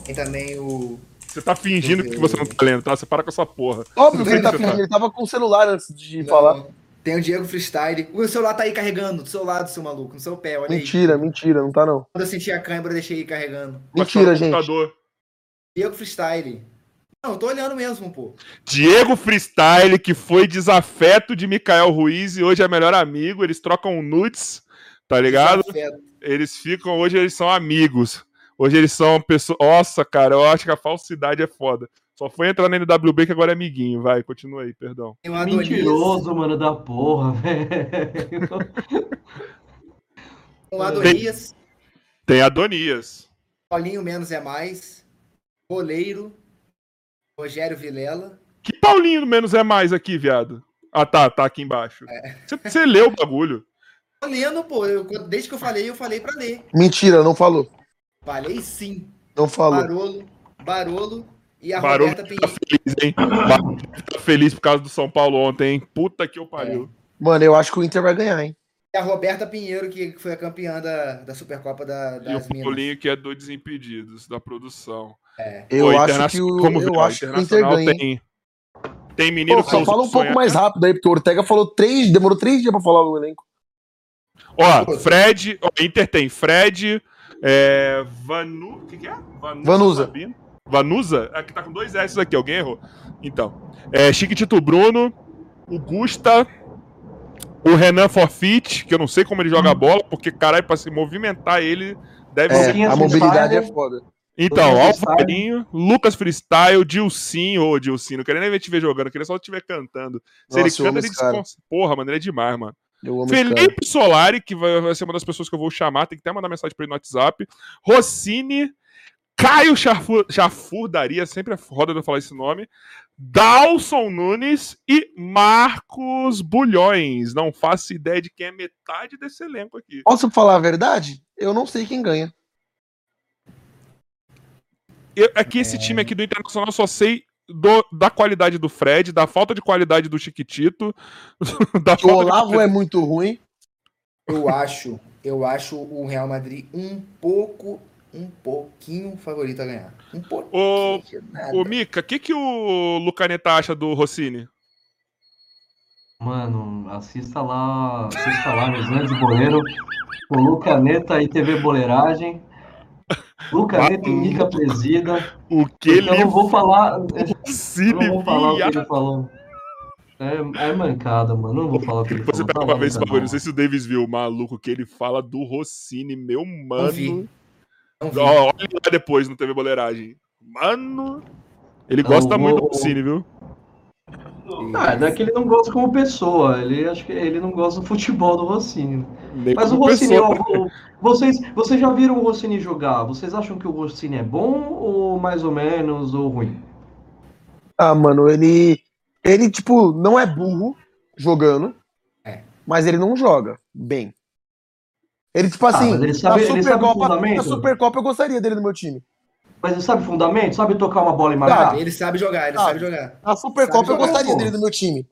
Tem também o. Você tá fingindo que você não tá lendo, tá? Você para com essa porra. Óbvio que ele tá tá- fingindo, ele tava com o celular antes de Não, falar. Tem o Diego Freestyle. O celular tá aí carregando do seu lado, seu maluco, no seu pé, olha aí. Mentira, mentira, não tá não. Quando eu senti a câimbra, eu deixei ele carregando. Mentira, gente. Diego Freestyle. Não, eu tô olhando mesmo, pô. Diego Freestyle, que foi desafeto de Mikael Ruiz e hoje é melhor amigo. Eles trocam nudes, tá ligado? Desafeto. Eles ficam, hoje eles são amigos. Hoje eles são pessoas. Nossa, cara, eu acho que a falsidade é foda. Só foi entrar na NWB que agora é amiguinho. Vai, continua aí, perdão. Tem. Mentiroso, mano, da porra, velho. Tem o Adonias. Tem Adonias. Paulinho Menos é Mais. Goleiro. Rogério Vilela. Que Paulinho do menos é mais aqui, viado? Ah, tá, tá aqui embaixo. É. Você, você leu o bagulho. Tô lendo, pô. Eu- desde que eu falei, eu falei pra ler. Mentira, não falou. Falei sim. Não falou. Barolo. Barolo E a Barulho Roberta tá Pinheiro. feliz, hein? Barulho tá feliz por causa do São Paulo ontem, hein? Puta que eu pariu. Mano, eu acho que o Inter vai ganhar, hein? E a Roberta Pinheiro, que foi a campeã da, da Supercopa da, E das o Minas. Paulinho que é do Desimpedidos, da produção. É. Eu acho que o, como eu acho que o Inter ganha. tem, tem menino Pô, só fala um pouco sonha- mais rápido aí, porque o Ortega falou três, demorou três dias pra falar o elenco. Ó, Fred, ó, Inter tem Fred, é, Vanu, o que, que é? Vanusa. Sabino. Vanusa? Aqui tá com dois S aqui, alguém errou. Então, é, Chiquitito Bruno, o Gusta, o Renan Forfit, que eu não sei como ele joga a bola, porque, caralho, pra se movimentar ele deve É, ser. A mobilidade é foda. Então. Alvarinho, Lucas Freestyle, Dilcinho, ô Dilcinho, não queria nem ver te ver jogando, queria só te ver cantando. Se Nossa, ele canta, ele desconce. Porra, mano, ele é demais, mano. Eu amo esse cara. Felipe Solari, que vai, vai ser uma das pessoas que eu vou chamar, tem que até mandar mensagem pra ele no WhatsApp. Rossini, Caio Chafur, Chafurdaria, sempre é foda de eu falar esse nome. Dalson Nunes e Marcos Bulhões. Não faço ideia de quem é metade desse elenco aqui. Posso falar a verdade? Eu não sei quem ganha. Eu, é que esse time aqui do Internacional eu só sei do- da qualidade do Fred, da falta de qualidade do Chiquitito. da O falta de Olavo é muito ruim. Eu acho, eu acho o Real Madrid um pouco, um pouquinho favorito a ganhar. Um pouquinho. Ô, Mika, o que, que o Lucaneta acha do Rossini? Mano, assista lá, assista lá nos Grandes Boleiro, com Lucaneta e TV Boleiragem. Lucaneta e Mica Presida. O que ele Eu não vou falar. Eu Rossini não vou falar o que ele falou. É, é mancada, mano. Não vou falar o que ele você falou. pega Tá bagulho. tá Não sei se o Davis viu o maluco que ele fala do Rossini, meu mano. vi. Não vi. Olha lá depois no TV Boleiragem. Mano. Ele Não, gosta o- muito do Rossini, viu? Ah, não é que ele não gosta como pessoa, ele acho que ele não gosta do futebol do Rossini. Nem Mas o Rossini, pessoa. ó, vocês, vocês já viram o Rossini jogar? Vocês acham que o Rossini é bom ou mais ou menos ou ruim? Ah, mano, ele. Ele, tipo, não é burro jogando. É. Mas ele não joga bem. Ele, tipo assim, mas ele sabe- na, ele sabe Supercopa, na Supercopa eu gostaria dele no meu time. Mas ele sabe fundamento? Sabe tocar uma bola e marcar? Ele sabe jogar, ele Ah. sabe jogar. Na Supercopa eu gostaria dele no meu time.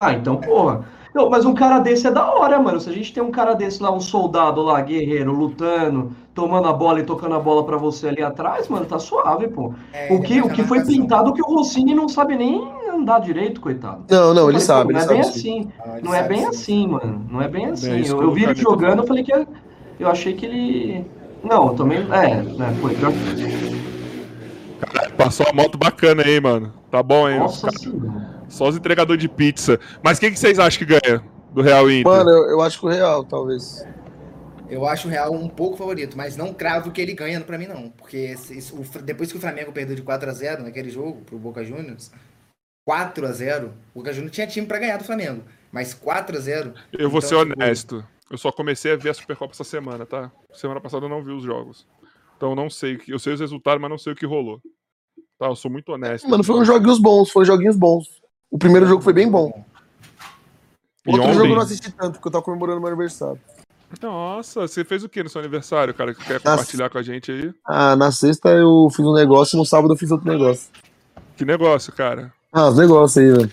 Ah, então, porra. Não, mas um cara desse é da hora, mano. Se a gente tem um cara desse lá, um soldado lá, guerreiro, lutando, tomando a bola e tocando a bola pra você ali atrás, mano, tá suave, pô. É, O que, ele o que a foi pintado que o Rossini não sabe nem andar direito, coitado. Não, não, ele falei, sabe, ele não é sabe. bem sim. assim. Ah, Não é sabe bem sim. assim, mano. Não é bem assim. isso eu, eu vi ele jogando, eu falei que. Eu achei que ele. Não, eu também. É, né, foi. pior- Passou uma moto bacana aí, mano. Tá bom, hein? Nossa senhora. Só os entregadores de pizza. Mas quem que vocês acham que ganha do Real Inter? Mano, eu, eu acho que o Real, talvez. Eu acho o Real um pouco favorito, mas não cravo que ele ganha pra mim, não. Porque esse- esse- o depois que o Flamengo perdeu de 4x0 naquele jogo pro Boca Juniors, 4x0, o Boca Juniors tinha time pra ganhar do Flamengo. Mas 4x0. eu vou então, ser tipo, honesto. Eu só comecei a ver a Supercopa essa semana, tá? Semana passada eu não vi os jogos. Então eu não sei. Eu sei os resultados, mas não sei o que rolou. Tá, eu sou muito honesto. Mano, foram joguinhos bons, foram joguinhos bons. O primeiro jogo foi bem bom. E Outro ontem- jogo eu não assisti tanto, porque eu tava comemorando meu aniversário. Nossa, você fez o que no seu aniversário, cara? Que quer compartilhar com a gente aí? Ah, na sexta eu fiz um negócio e no sábado eu fiz outro negócio. Que negócio, cara? Ah, os negócios aí, velho.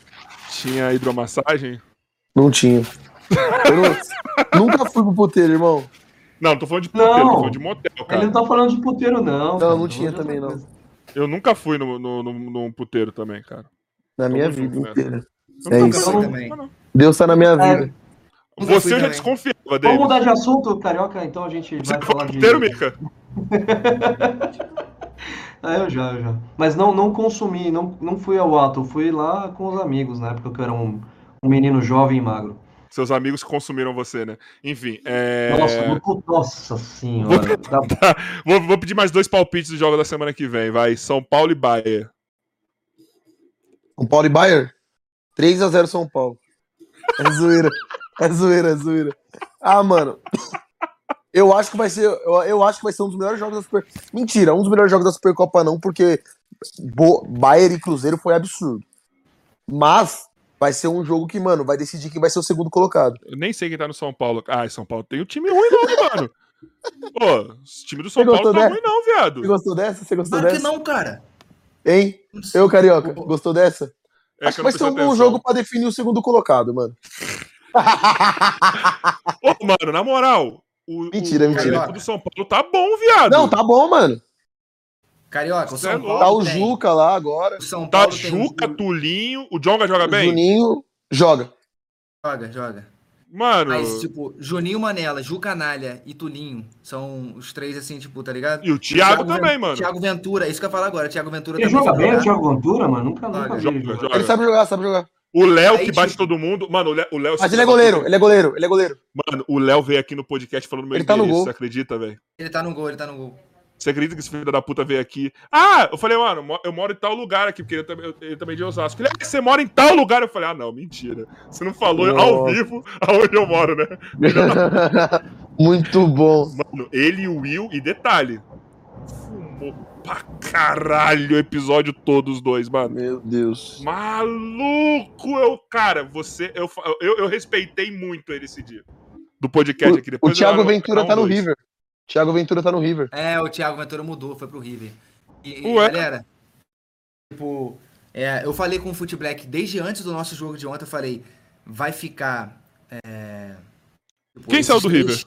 Tinha hidromassagem? Não tinha. Eu não- nunca fui pro puteiro, irmão. Não, não tô falando de puteiro, Não. tô falando de motel, Ele cara. não tá falando de puteiro, não. Não, cara. não Tô tinha também, não. Eu nunca fui no, no, no, num puteiro também, cara. Na minha Tamo vida inteira. É isso. não. Deus tá na minha É. vida. Nunca Você eu já desconfiava, Vamos David. mudar de assunto, Carioca, então a gente Você vai falar no de... puteiro, Mica? Ah, eu já, eu já. Mas não, não consumi, não, não fui ao ato, fui lá com os amigos, na época que eu era um, um menino jovem e magro. Seus amigos consumiram você, né? Enfim, é... Nossa, no- nossa senhora. Dá- Tá, vou, vou pedir mais dois palpites do jogo da semana que vem, vai. São Paulo e Bahia. São Paulo e Bayern? 3x0 São Paulo. É zoeira. É zoeira, é zoeira. Ah, mano. Eu acho que vai ser. Eu, eu acho que vai ser um dos melhores jogos da Super. Mentira, um dos melhores jogos da Supercopa, não, porque Bo... Bayern e Cruzeiro foi absurdo. Mas vai ser um jogo que, mano, vai decidir quem vai ser o segundo colocado. Eu nem sei quem tá no São Paulo. Ah, São Paulo tem um time ruim, não, mano? Pô, o time do São Paulo gostou tá dessa? ruim, não, viado. Você gostou dessa? Você gostou Claro que dessa? não, cara. Hein? Eu, Carioca, gostou dessa? É Acho que que vai não ser um bom jogo pra definir o segundo colocado, mano. Ô, mano, na moral. O, Mentira, o mentira. do São Paulo tá bom, viado. Não, tá bom, mano. Carioca, o é São louco. Paulo Tá o Juca lá agora. O São Tá Paulo tem Juca, o- Tulinho. O Jonga joga O bem? Juninho joga. Joga, joga. Mano. Mas, tipo, Juninho Manela, Ju Canalha e Tulinho são os três, assim, tipo, tá ligado? E o Thiago Ven- também, mano. Thiago Ventura, isso que eu ia falar agora. Thiago Ventura Ele joga bem, o. Thiago Ventura, mano? Nunca, nunca Joga, joga, ele jogar. joga. Ele sabe jogar, sabe jogar. O Léo que bate tipo- todo mundo. Mano, o Léo. O Mas ele é goleiro, ele é goleiro, ele é goleiro. Mano, o Léo veio aqui no podcast falando meu Ele tá no gol. você acredita, velho? Ele tá no gol, ele tá no gol. Você acredita que esse filho da puta veio aqui? Ah, eu falei, mano, eu moro em tal lugar aqui, porque ele também, eu- ele também de Osasco. Ele, ah, você mora em tal lugar? Eu falei, ah, não, mentira. Você não falou ao vivo aonde eu moro, né? Muito bom. Mano, ele e o Will, e detalhe, fumou pra caralho o episódio todo, os dois, mano. Meu Deus. Maluco! Eu, cara, você. Eu, eu, eu respeitei muito ele esse dia. Do podcast aqui. O, o Depois Thiago eu- Ventura tá no dois. River. Thiago Ventura tá no River. É, o Thiago Ventura mudou, foi pro River. E, Ué? galera, tipo, é, eu falei com o Foot Black desde antes do nosso jogo de ontem, eu falei, vai ficar. é, tipo, Quem saiu do três- River?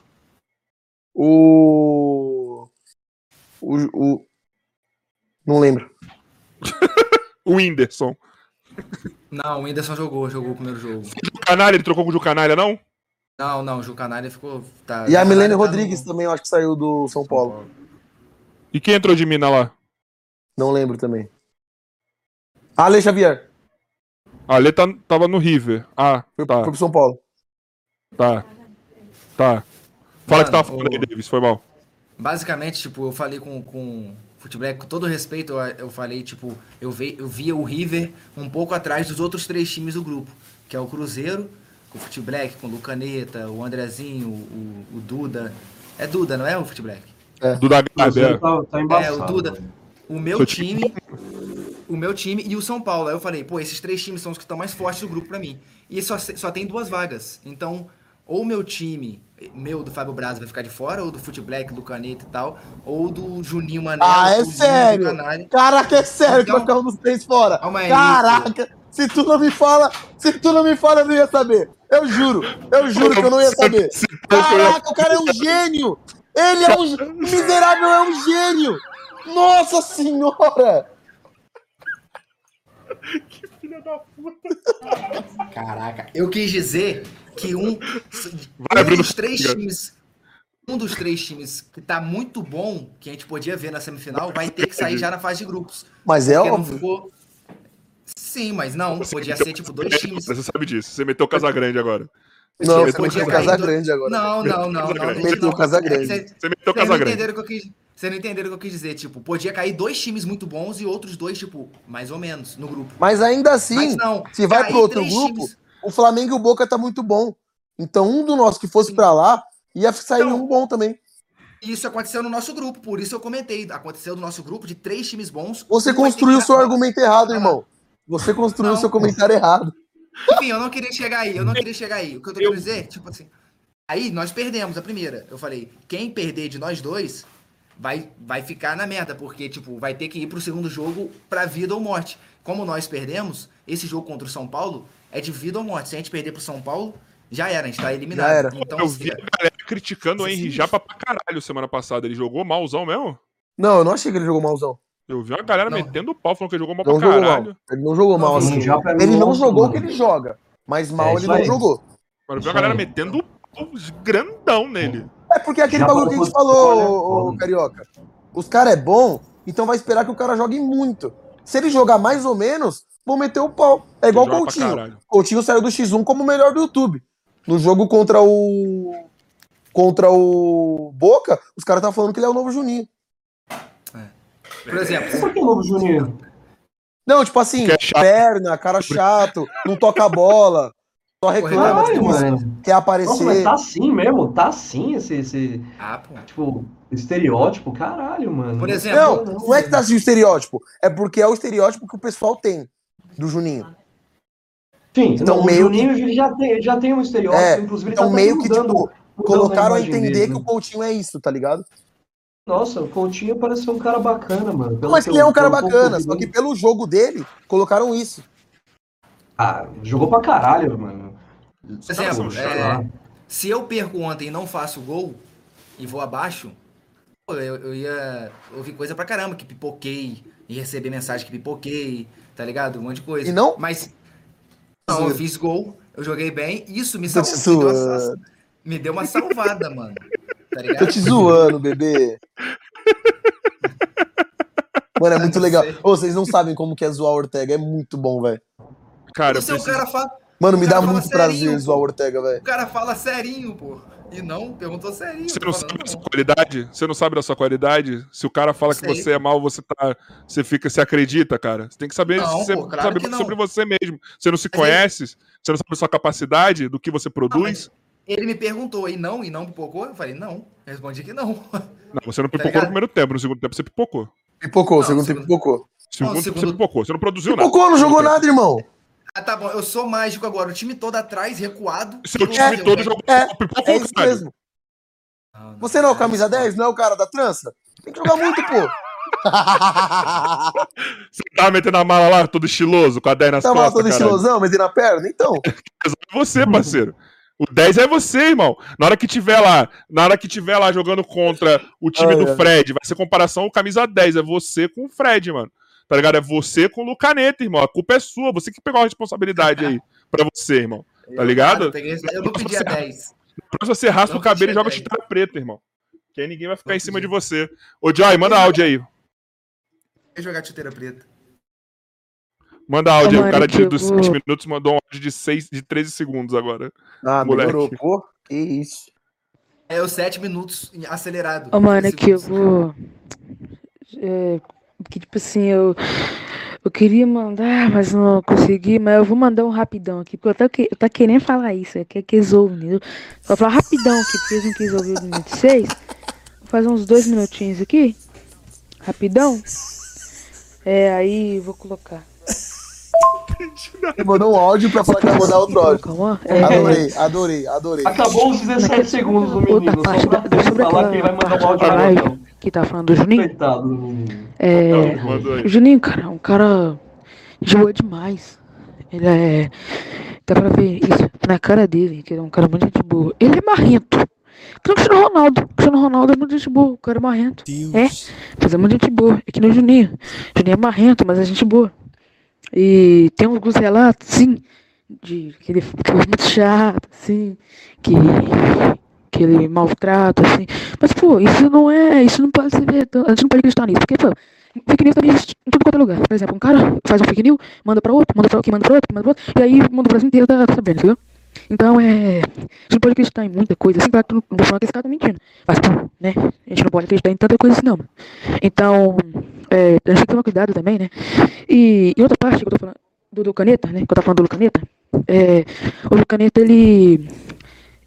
O. O. o... Não lembro. O Whindersson. Não, o Whindersson jogou, jogou o primeiro jogo. O Canalha, ele trocou com o Canalha, não? Não, não, o Ju Canalha ficou. Tá, E a Milene tá Rodrigues no- também, eu acho que saiu do São Paulo. E quem entrou de mina lá? Não lembro também. Ale Xavier. A Lê tá, tava no River. Ah, Foi, tá, foi pro São Paulo. tá. Tá. Fala Mano, que tava falando aí, o- Davis, foi mal. Basicamente, tipo, eu falei com, com o Futebol, com todo respeito, eu, eu falei, tipo, eu, ve, eu via o River um pouco atrás dos outros três times do grupo, que é o Cruzeiro, com o Futebol, com o Lucaneta, o Andrezinho, o, o Duda. É Duda, não é o Futebol? Do da O Gabi, Cruzeiro é. tá, tá É, embaçado. o Duda. O meu Seu time, o meu time e o São Paulo. Aí eu falei, pô, esses três times são os que estão mais fortes do grupo pra mim. E só, só tem duas vagas. Então, ou o meu time, meu do Fábio Braz vai ficar de fora, ou do Fute Black, do Caneta e tal, ou do Juninho Manela. Ah, é sério? Caraca, é sério que Então- vai ficar um dos três fora. Calma aí, Caraca, se tu não me fala, se tu não me fala, eu não ia saber. Eu juro, eu juro que eu não ia saber. Caraca, o cara é um gênio. Ele é um o miserável é um gênio. Nossa senhora. Caraca, eu quis dizer que um, Vai, um Bruno. dos três times. Um dos três times que tá muito bom, que a gente podia ver na semifinal, vai ter que sair já na fase de grupos. Mas é Porque não óbvio. ficou. Sim, mas não, podia ser tipo dois times. Você sabe disso. Você meteu Casagrande agora. Não, Você você meteu meteu cair Casa do- Grande agora. Não, não, não, não. não, Meteu não. Casagrande. Cê- Você meteu Vocês não Casagrande. entenderam o que eu quis. Vocês não entenderam o que eu quis dizer. Tipo, podia cair dois times muito bons e outros dois, tipo, mais ou menos, no grupo. Mas ainda assim, Mas não, se vai pro outro grupo, times- o Flamengo e o Boca tá muito bom. Então um do nosso que fosse pra lá ia sair Então, um bom também. Isso aconteceu no nosso grupo, por isso eu comentei. Aconteceu no nosso grupo de três times bons. Você construiu o seu argumento errado, irmão. Você construiu o Não. seu comentário errado. Enfim, eu não queria chegar aí, eu não queria chegar aí. O que eu tô querendo dizer, tipo assim. Aí nós perdemos a primeira. Eu falei, quem perder de nós dois vai, vai ficar na merda, porque, tipo, vai ter que ir pro segundo jogo pra vida ou morte. Como nós perdemos, esse jogo contra o São Paulo é de vida ou morte. Se a gente perder pro São Paulo, já era, a gente tá eliminado. Já era. Então, eu assim, vi a galera criticando o Henry Japa pra caralho semana passada. Ele jogou malzão mesmo? Não, eu não achei que ele jogou malzão. Eu vi uma galera Não. metendo o pau, falando que ele jogou mal Não pra jogou caralho. mal. Ele não jogou mal assim. Ele não jogou o que ele joga. Mas mal É ele não aí. jogou. Mas eu vi galera metendo o pau grandão nele. É porque é aquele Já bagulho que a gente falou, né? ô. Carioca. Os caras é bom, então vai esperar que o cara jogue muito. Se ele jogar mais ou menos, vão meter o pau. É igual o Coutinho. Coutinho saiu do X1 como o melhor do YouTube. No jogo contra o. Contra o Boca, os caras estavam falando que ele é o novo Juninho. Por exemplo, Por que o novo Juninho? Não, tipo assim, Que é perna, cara chato, não toca a bola, só reclama, Caralho, tipo, mano. quer Nossa, mas aparecer. tá assim mesmo? Tá assim esse, esse ah, pô. tipo, estereótipo? Caralho, mano. Por exemplo, Não, não é que tá assim o estereótipo, é porque é o estereótipo que o pessoal tem do Juninho. Sim, Então, não, meio o Juninho ele já, tem, ele já tem um estereótipo, É, inclusive ele Então tá meio que, mudando, tipo, mudando colocaram a entender dele, que o Coutinho é isso, tá ligado? Nossa, o Coutinho parece ser um cara bacana, mano. Pelo Mas que ele é um cara bacana, só que pelo jogo dele, colocaram isso. Ah, jogou pra caralho, mano. Por exemplo, é, se eu perco ontem e não faço gol e vou abaixo, pô, eu, eu ia ouvir coisa pra caramba, que pipoquei, e receber mensagem que pipoquei, tá ligado? Um monte de coisa. E não? Mas não, eu fiz gol, eu joguei bem, isso me salvou. me deu uma salvada, mano. Tá Tô ligado? te zoando, bebê. Mano, é muito legal. Ô, vocês não sabem como que é zoar o Ortega. É muito bom, velho. Cara, eu Você, o preciso... cara fala, Mano, me O cara dá muito prazer serinho, zoar o. Ortega, velho. o cara fala serinho, pô. E não, perguntou serinho. Você tô não sabe da sua qualidade? Você não sabe da sua qualidade? Se o cara fala que você é mal, você tá. Você fica, você acredita, cara. Você tem que saber, Não, você pô, claro saber que não. sobre você mesmo. Você não se Mas conhece, você não sabe a sua capacidade, do que você produz. Ele me perguntou, e não, e não pipocou? Eu falei, não. Respondi que não. Não, você não pipocou ligado? no primeiro tempo, no segundo tempo você pipocou. Pipocou, Não, segundo segundo- tempo pipocou. Segundo Não, tempo segundo- você pipocou, você não produziu nada. Pipocou, não jogou nada, irmão. Ah, tá bom, eu sou mágico agora. O time todo atrás, recuado. Seu time produziu, todo jogou É, pipocou, É isso caralho. mesmo. Você não é o camisa 10? Não é o cara da trança? Tem que jogar muito, pô. Você tava metendo a mala lá, todo estiloso, com a 10 nas Tava costas, todo caralho. estilosão, metendo na perna? Então. É você, parceiro. O 10 é você, irmão. Na hora que tiver lá, na hora que tiver lá jogando contra o time Ai, do ai. Fred, vai ser comparação camisa 10, é você com o Fred, mano. Tá ligado? É você com o Lucaneta, irmão. A culpa é sua, você que pegou a responsabilidade aí pra você, irmão. Tá ligado? Eu, peguei- eu não pedi a 10. Pra você raspa o cabelo e joga chuteira preta, irmão. Que aí ninguém vai ficar em cima de você. Ô, Joy, manda áudio aí. Eu jogar chuteira preta. Manda áudio aí. O mano, cara que de, eu dos vou- 7 minutos mandou um áudio de, 6, de 13 segundos agora. Ah, Moleque. melhorou, pô. Que isso. É os 7 minutos acelerado. Ô, mano, Três aqui eu vou. É, que tipo assim, eu. Eu queria mandar, mas não consegui, mas eu vou mandar um rapidão aqui, porque eu tô, que- eu tô querendo falar isso, eu quero que eles ouvem, entendeu? Vou falar rapidão aqui, porque eles não quis ouvir o minuto 6. Vou fazer uns dois minutinhos aqui. Rapidão. É, aí vou colocar. Ele mandou um áudio pra falar que vai mandar outro áudio. Adorei, adorei, adorei. Acabou os 17 Naquele- segundos do outra menino. Só parte pra da- sobre falar que ele vai mandar um áudio live então. que tá falando do Juninho. Coitado do menino. É, Não, Juninho, cara, é um cara de boa demais. Ele é. Dá pra ver isso na cara dele, que ele é um cara muito gente boa. Ele é marrento. Que nem o Cristiano Ronaldo. O Cristiano Ronaldo é muito gente boa, o cara é marrento. É, mas é muito gente boa. É que nem o Juninho. O Juninho é marrento, mas é gente boa. E tem alguns relatos, sim, de que ele, é muito chato, assim, que, que ele maltrata, assim. Mas, pô, isso não é. Isso não pode ser. A gente não pode acreditar nisso. Porque, pô, fake news também existe em quanto é lugar. Por exemplo, um cara faz um fake news, manda pra outro, manda pra outro, manda pra outro, manda pra outro, e aí o mundo do Brasil inteiro tá sabendo, entendeu? Então, é. Gente não pode acreditar em muita coisa. Assim, claro que não vou falar que esse cara tá mentindo. Mas, pô, né? A gente não pode acreditar em tanta coisa assim, não. Então, é, a gente tem que tomar cuidado também, né? E, e outra parte que eu tô falando do, do Caneta, né? Que eu tava falando do Lucaneta. É, o Lucaneta, ele.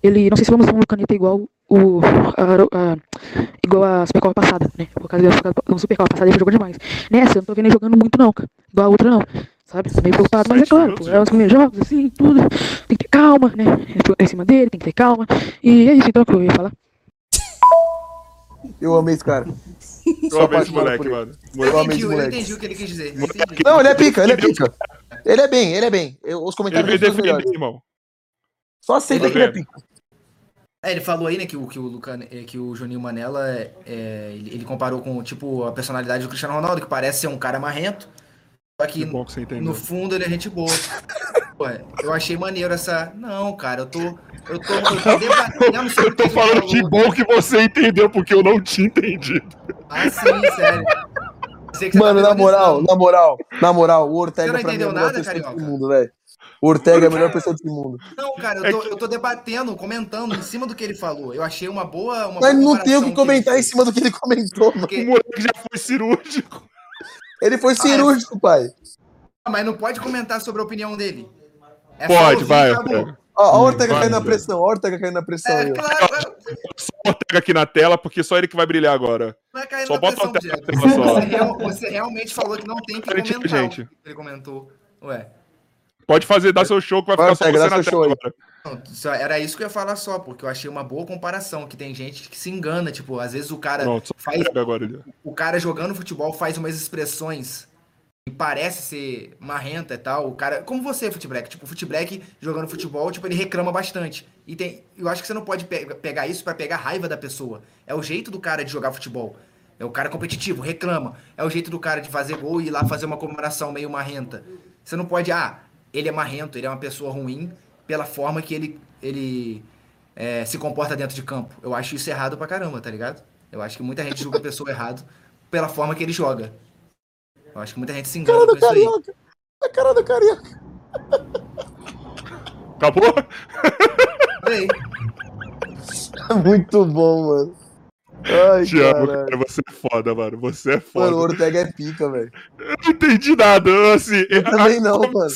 Ele. Não sei se vamos usar um Lucaneta igual o. A, a- igual a Supercopa passada, né? Por causa da Supercopa passada ele jogou demais. Nessa, eu não tô vendo ele jogando muito, não, cara. Igual a outra, não. Sabe? Tô meio preocupado, mas é claro, pô, é os primeiros jogos, assim, tudo. Tem que ter calma, né? Em cima dele, tem que ter calma. E é isso então que eu ia falar. Eu amei esse cara. Eu amei esse moleque, ele. mano. Eu Eu amei entendi, esse eu moleque. entendi o que ele quis dizer. eu. Não, ele é pica, ele é pica. Ele é bem, ele é bem. Eu- os Ele comentários veio dele são defender, melhores. irmão. Só aceita Tá que ele é pica. É, ele falou aí, né, que o, que o, Lucan, é, que o Juninho Manela, é, é, ele, ele comparou com, tipo, a personalidade do Cristiano Ronaldo, que parece ser um cara marrento, só que Que que no fundo ele é gente boa. Pô, eu achei maneiro essa... Não, cara, eu tô... Eu tô, eu tô debatendo sobre Eu o tô que ele falando que falou. bom que você entendeu, porque eu não tinha entendido. Ah, sim, sério. Que você Mano, tava na moral, na moral, na moral, o Ortega Você não pra mim é a melhor nada, pessoa Carioca? mundo, velho. O Ortega é a melhor pessoa desse mundo. Não, cara, eu tô, eu tô debatendo, comentando em cima do que ele falou. Eu achei uma boa... Uma Mas boa não tem o que comentar ele em cima do que ele comentou, mano. O Porque- moleque já foi cirúrgico. Ele foi cirúrgico, pai. Ah, Mas não pode comentar sobre a opinião dele. É só Pode, ouvir, vai. Ó, ó, o Ortega vai, caindo na vai. pressão, ó, o Ortega caindo na pressão É, aí. claro. Só o Ortega aqui na tela, porque só ele que vai brilhar agora. Não é cair Só na bota pressão, o Ortega na só. Você, real- você realmente falou que não tem que comentar que ele comentou. Ué. Pode fazer, dar seu show que vai Vai, ficar só Ortega, você dá na tela show aí. agora. Não, só- Era isso que eu ia falar só, porque eu achei uma boa comparação, que tem gente que se engana, tipo, às vezes o cara Pronto, faz, agora o cara jogando futebol faz umas expressões que parece ser marrenta e tal. O cara, como você, Futeblack, tipo, o jogando futebol, tipo, ele reclama bastante. E tem, eu acho que você não pode pe- pegar isso pra pegar raiva da pessoa. É o jeito do cara de jogar futebol. É o cara competitivo, reclama. É o jeito do cara de fazer gol e ir lá fazer uma comemoração meio marrenta. Você não pode, ah, ele é marrento, ele é uma pessoa ruim pela forma que ele, ele é, se comporta dentro de campo. Eu acho isso errado pra caramba, tá ligado? Eu acho que muita gente julga a pessoa errado pela forma que ele joga. Eu acho que muita gente se engana Cara com do isso aí. carioca. A cara do carioca. Acabou? Aí, Muito bom, mano. Ai, Te amo, cara. Você é foda, mano. Você é foda. Mano, o Ortega é pica, velho. Eu não entendi nada. Eu, assim, Eu também não, mano.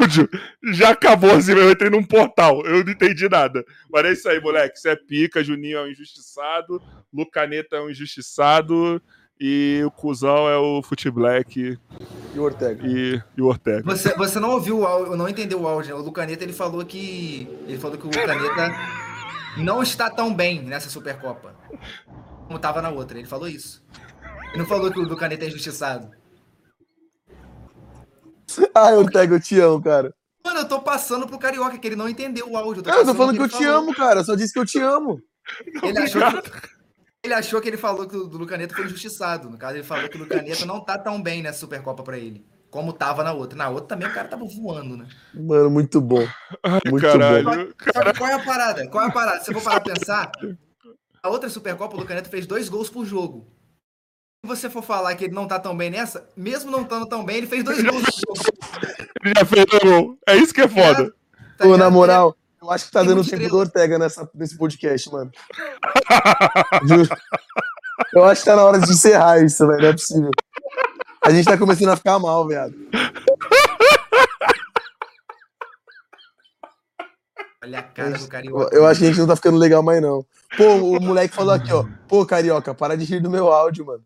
Áudio já acabou, assim, eu entrei num portal. Eu não entendi nada. Mas é isso aí, moleque. Você é pica, Juninho é um injustiçado, Lucaneta é um injustiçado e o cuzão é o Fute Black E o Ortega? e, e o Ortega. você, você não ouviu o áudio, não entendeu o áudio. né? O Lucaneta ele falou que. Ele falou que o Lucaneta não está tão bem nessa Supercopa. Como tava na outra. Ele falou isso. Ele não falou que o Lucaneta é injustiçado. Ai, Ortega, eu te amo, cara. Mano, eu tô passando pro Carioca, que ele não entendeu o áudio. Não, eu tô passando falando o que eu ele te falou. amo, cara. Eu só disse que eu te amo. Ele achou, que, ele achou que ele falou que o Lucaneta foi injustiçado. No caso, ele falou que o Lucaneta não tá tão bem nessa Supercopa pra ele. Como tava na outra. Na outra também o cara tava voando, né? Mano, muito bom. Ai, Muito caralho. Só que qual é a parada? Qual é a parada? Se eu for parar pra pensar, a outra Supercopa, o Lucaneta fez dois gols por jogo. Se você for falar que ele não tá tão bem nessa, mesmo não estando tão bem, ele fez dois gols. Ele já fez o gol. É isso que é foda. Tá Pô, na moral, eu acho que tá Tem dando tempo do estrela. Ortega nessa, nesse podcast, mano. Eu acho que tá na hora de encerrar isso, velho. Não é possível. A gente tá começando a ficar mal, viado. Olha a cara do Eu, Carioca. eu acho que a gente não tá ficando legal mais, não. Pô, o moleque falou aqui, ó. Pô, carioca, para de rir do meu áudio, mano.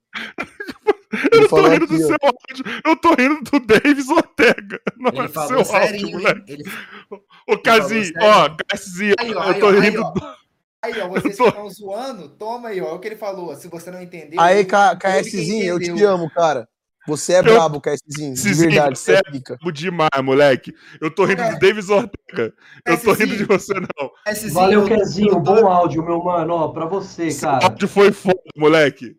Eu tô rindo do aqui, ó. seu áudio. Eu tô rindo do Davis Ortega. Não Ele é falou seu áudio, serinho, hein? moleque. Ele... Ô, Casim, ó, Aí, ó, eu aí, tô aí, rindo ó. do... Aí, ó, vocês Eu tô- estão zoando, toma aí, ó. É o que ele falou. Se você não entendeu. Aí, eu- eu- KSzinho, eu te amo, cara. Você é brabo, KSzinho. De verdade, você é pica. é demais, moleque. Eu tô rindo É. do Davis Ortega. Eu tô rindo de você, não. Valeu, eu- Kezinho. tô- Bom áudio, meu mano. Ó, pra você, Esse cara. áudio foi foda, moleque.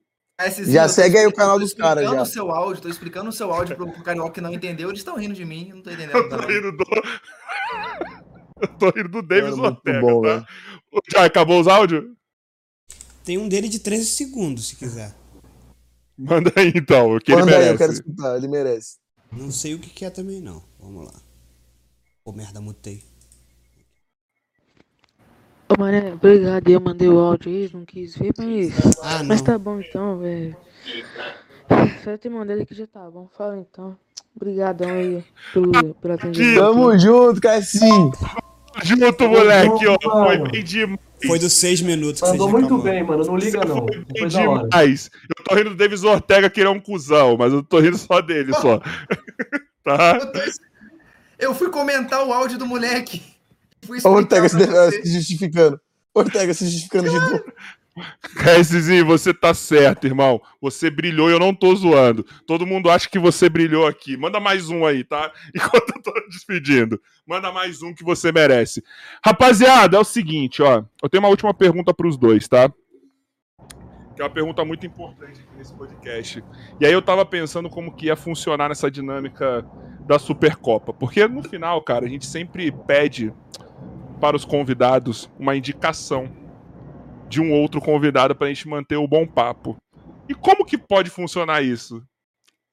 Já tô segue aí o explicando- canal tô dos caras, explicando já. o seu áudio, tô explicando o seu áudio pro, Carioca que não entendeu. Eles estão rindo de mim, eu não tô entendendo. Eu tô não. rindo do... Eu tô rindo do Davis muito Ortega, bom, tá? Já acabou os áudios? Tem um dele de 13 segundos, se quiser. Manda aí, então, o que ele Manda aí, merece. eu quero escutar, ele merece. Não sei o que, que é também, não. Vamos lá. Pô, merda, mutei. Ô, Mané, obrigado. Eu mandei o áudio aí, não quis ver, mas. Ah, não. Mas tá bom então, velho. Só te mandei ele que já tá bom. Fala então. Obrigadão aí pelo, pelo atendimento. Tamo junto, KSzinho. Junto, moleque, ó. Foi bem demais. Foi dos seis minutos que Mandou muito reclamou. bem, mano. Não liga, não. Foi bem Foi da hora. demais. Eu tô rindo do Davis Ortega, que ele é um cuzão, mas eu tô rindo só dele, só. tá? Eu, fui comentar o áudio do moleque. Fui Ortega se, se justificando. Ortega se justificando de novo. KSzinho, você tá certo, irmão. Você brilhou e eu não tô zoando. Todo mundo acha que você brilhou aqui. Manda mais um aí, tá? Enquanto eu tô despedindo. Manda mais um que você merece. Rapaziada, é o seguinte, ó. Eu tenho uma última pergunta pros dois, tá? Que é uma pergunta muito importante aqui nesse podcast. E aí eu tava pensando como que ia funcionar nessa dinâmica da Supercopa. Porque no final, cara, a gente sempre pede para os convidados uma indicação de um outro convidado para a gente manter o bom papo. E como que pode funcionar isso?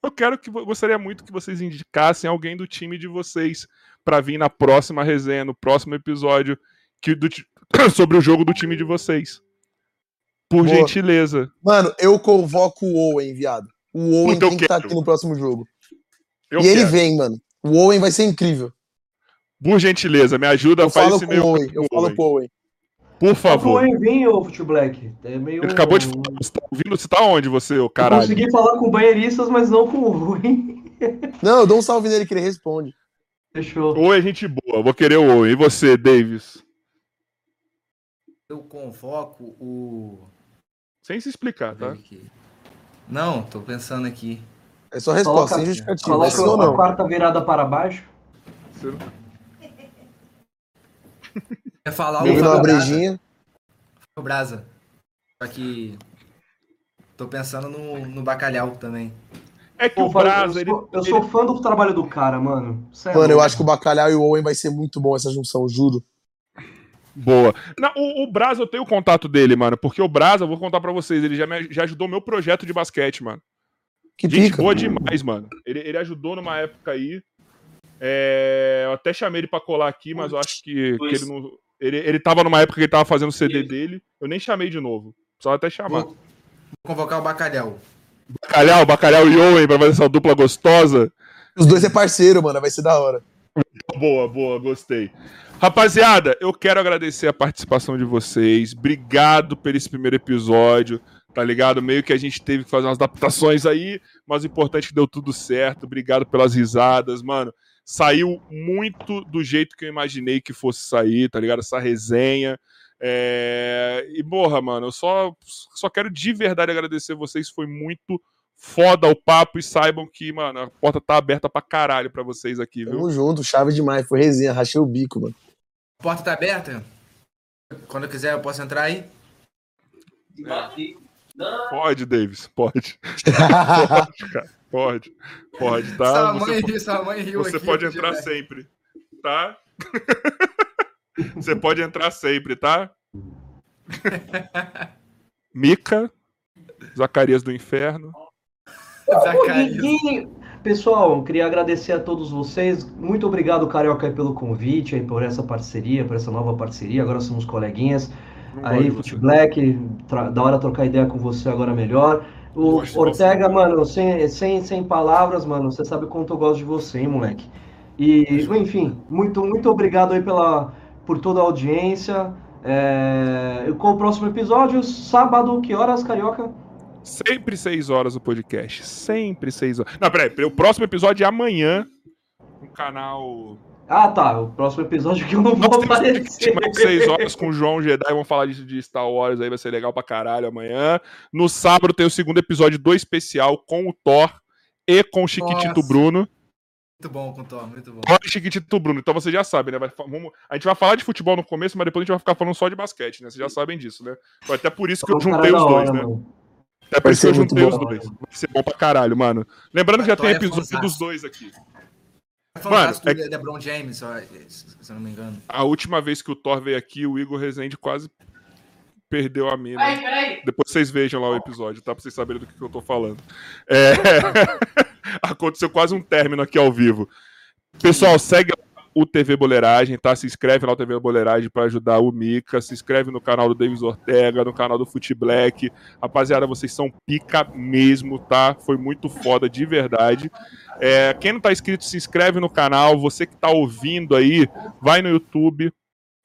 Eu quero que gostaria muito que vocês indicassem alguém do time de vocês para vir na próxima resenha, no próximo episódio que do sobre o jogo do time de vocês. Por Boa. gentileza. Mano, eu convoco o Owen, viado. O Owen Puta, eu tem que estar quero. aqui no próximo jogo. Eu e ele quero. vem, mano. O Owen vai ser incrível. Por gentileza, me ajuda, Eu faz falo esse meio o Owen. Eu falo com o Owen. Por pro favor. Owen vir, ô Fute Black. É meio. Ele acabou de falar. Você tá ouvindo? Você tá onde, você, ô Eu caralho? consegui falar com banheiristas, mas não com o Owen. Não, eu dou um salve nele que ele responde. Fechou. Oi, é gente boa. Vou querer o Owen. E você, Davis? Eu convoco o. Sem se explicar, tá? Não, tô pensando aqui. É só resposta, sem justificativa. Coloca sim ou a não. quarta virada para baixo. Quer falar Bebendo uma brejinha. O Brasa. Só que. Tô pensando no, no bacalhau também. É que Pô, o Brasa, eu ele. sou, eu sou fã do trabalho do cara, mano. É Mano, eu acho que o Bacalhau e o Owen vai ser muito bom essa junção, juro. Boa. Não, o, o Brasa, eu tenho o contato dele, mano. Porque o Brasa, eu vou contar pra vocês, ele já, me, já ajudou meu projeto de basquete, mano. Que Gente pica. boa demais, mano. Ele, ele ajudou numa época aí. É, eu até chamei ele pra colar aqui, mas eu acho que, que ele não. Ele, ele tava numa época que ele tava fazendo o CD dele. Eu nem chamei de novo. Só até chamar. Vou convocar o bacalhau. Bacalhau, bacalhau e Owen pra fazer essa dupla gostosa. Os dois é parceiro, mano. Vai ser da hora. Boa, boa, gostei. Rapaziada, eu quero agradecer a participação de vocês. Obrigado por esse primeiro episódio. Tá ligado? Meio que a gente teve que fazer umas adaptações aí, mas o importante é que deu tudo certo. Obrigado pelas risadas, mano. Saiu muito do jeito que eu imaginei que fosse sair, tá ligado? Essa resenha. É... E, porra, mano, eu só, só quero de verdade agradecer vocês. Foi muito foda o papo e saibam que, mano, a porta tá aberta pra caralho pra vocês aqui, viu? Tamo junto, chave demais. Foi resenha, rachei o bico, mano. A porta tá aberta? Quando eu quiser, eu posso entrar aí? Pode, Davis, pode. pode, cara. Pode. Pode, tá? Sua Você mãe riu, sua mãe riu Você aqui, pode entrar tive- sempre, tá? Você pode entrar sempre, tá? Mica, Zacarias do Inferno. Ninguém- Pessoal, queria agradecer a todos vocês. Muito obrigado, Carioca, pelo convite, aí, por essa parceria, por essa nova parceria. Agora somos coleguinhas. Não Aí, Fute Black, da hora trocar ideia com você agora melhor. O Ortega, mano, sem, sem, sem palavras, mano, você sabe o quanto eu gosto de você, hein, moleque. E, enfim, muito, muito obrigado aí pela, por toda a audiência. É, com o próximo episódio, sábado, que horas, Carioca? Sempre seis horas o podcast. Sempre seis horas. Não, peraí, o próximo episódio é amanhã no canal. Ah, tá. O próximo episódio que eu não vou aparecer. Mais seis horas com o João Jedi. Vamos falar de, de Star Wars aí, vai ser legal pra caralho amanhã. No sábado tem o segundo episódio do especial com o Thor e com o Chiquitito Nossa. Bruno. Muito bom, com o Tom, muito bom. Thor e Chiquitito Bruno. Então você já sabe, né? Vai vamos- a gente vai falar de futebol no começo, mas depois a gente vai ficar falando só de basquete, né? Vocês já sabem disso, né? Foi até por isso que eu juntei os dois, hora, né? mano. Até por Vai isso que eu juntei os bom. dois. Vai ser bom pra caralho, mano. Lembrando que já Thor tem é episódio dos dois aqui. Um Mano, do é- LeBron James, se eu não me engano. A última vez que o Thor veio aqui, o Igor Rezende quase perdeu a mina. Depois vocês vejam lá o episódio, tá? Pra vocês saberem do que, que eu tô falando. É... Aconteceu quase um término aqui ao vivo. Pessoal, segue o TV Boleiragem, tá? Se inscreve lá no TV Boleiragem pra ajudar o Mica. Se inscreve no canal do Davis Ortega, no canal do Fute Black. Rapaziada, vocês são pica mesmo, tá? Foi muito foda, de verdade. É, quem não tá inscrito, se inscreve no canal. Você que tá ouvindo aí, vai no YouTube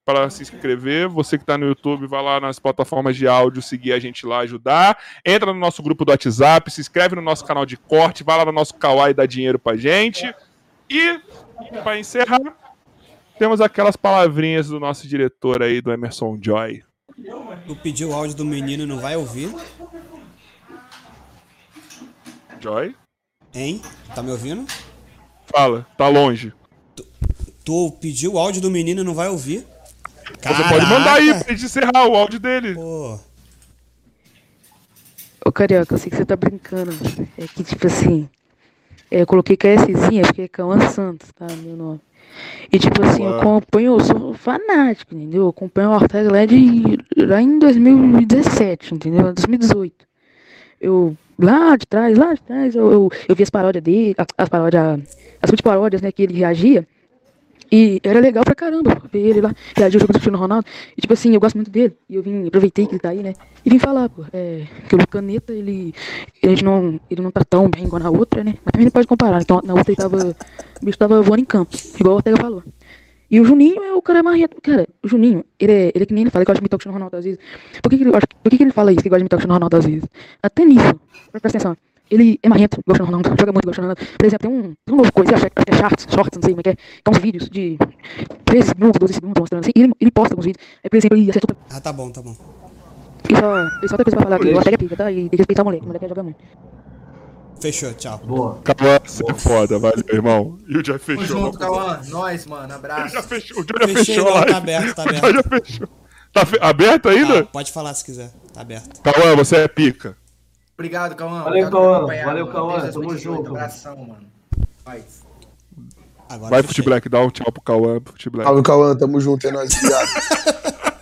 para se inscrever. Você que tá no YouTube, vai lá nas plataformas de áudio, seguir a gente lá, ajudar. Entra no nosso grupo do WhatsApp, se inscreve no nosso canal de corte, vai lá no nosso Kawaii e dá dinheiro pra gente. E, para encerrar, temos aquelas palavrinhas do nosso diretor aí, do Emerson Joy. Tu pediu o áudio do menino e não vai ouvir? Joy? Hein? Tá me ouvindo? Fala, tá longe. Tu pediu o áudio do menino e não vai ouvir? Você pode mandar aí pra gente encerrar o áudio dele. Pô. Ô, Carioca, eu sei que você tá brincando. É que, tipo assim, eu coloquei KSzinha porque é Cauã Santos, tá? Meu nome. E, tipo assim, eu acompanho, eu sou fanático, entendeu? Eu acompanho o Ortega lá, de, lá em 2017, entendeu? 2018. Eu, lá de trás, lá de trás, eu, eu, eu vi as paródias dele, as, as paródias, as paródias, né, que ele reagia. E era legal pra caramba ver ele lá, reagir ao jogo do Cristiano Ronaldo. E tipo assim, eu gosto muito dele. E eu vim, aproveitei que ele tá aí, né? E vim falar, pô, é, que o Caneta, ele, ele, não, ele não tá tão bem igual na outra, né? Mas também não pode comparar. Então na outra ele tava, o bicho tava voando em campo, igual o Ortega falou. E o Juninho é o cara marrento. Cara, o Juninho, ele é, ele é que nem ele fala, que gosta de imitar o Cristiano Ronaldo às vezes. Por que, que, ele, por que, que ele fala isso, que gosta de imitar o Cristiano Ronaldo às vezes? Até nisso, presta atenção. Ele é marrento, igual o Cristiano Ronaldo, joga muito igual o Cristiano Ronaldo. Por exemplo, tem um, tem um novo coisa, acho que é shorts, shorts, não sei como é que é, que é uns vídeos de 13 segundos, 12 segundos mostrando assim, e ele, ele posta alguns vídeos. Aí, por exemplo, ele acertou. Ah, tá bom, tá bom. E só, e só outra coisa pra falar aqui, o Ortega é pica, tá? E tem que respeitar o moleque, o moleque joga muito. Fechou, tchau. Boa. Cauã, você é foda, valeu, irmão. E o Jeff Tamo fechou. junto, Cauã. Nós, mano. Abraço. Já fechou, o John já Fechei, fechou não, tá aberto, tá O aberto. já fechou. Tá fe- aberto ainda? Tá, pode falar se quiser, tá aberto. Cauã, você é pica. Obrigado, Cauã. Valeu, Cauã. Valeu. Cauã. Tamo 28. junto. Abração, mano. Paz. Agora Vai. Fute Black, dá um tchau pro Cauã, Fute Black. Salve, Cauã, tamo junto, é nóis, obrigado.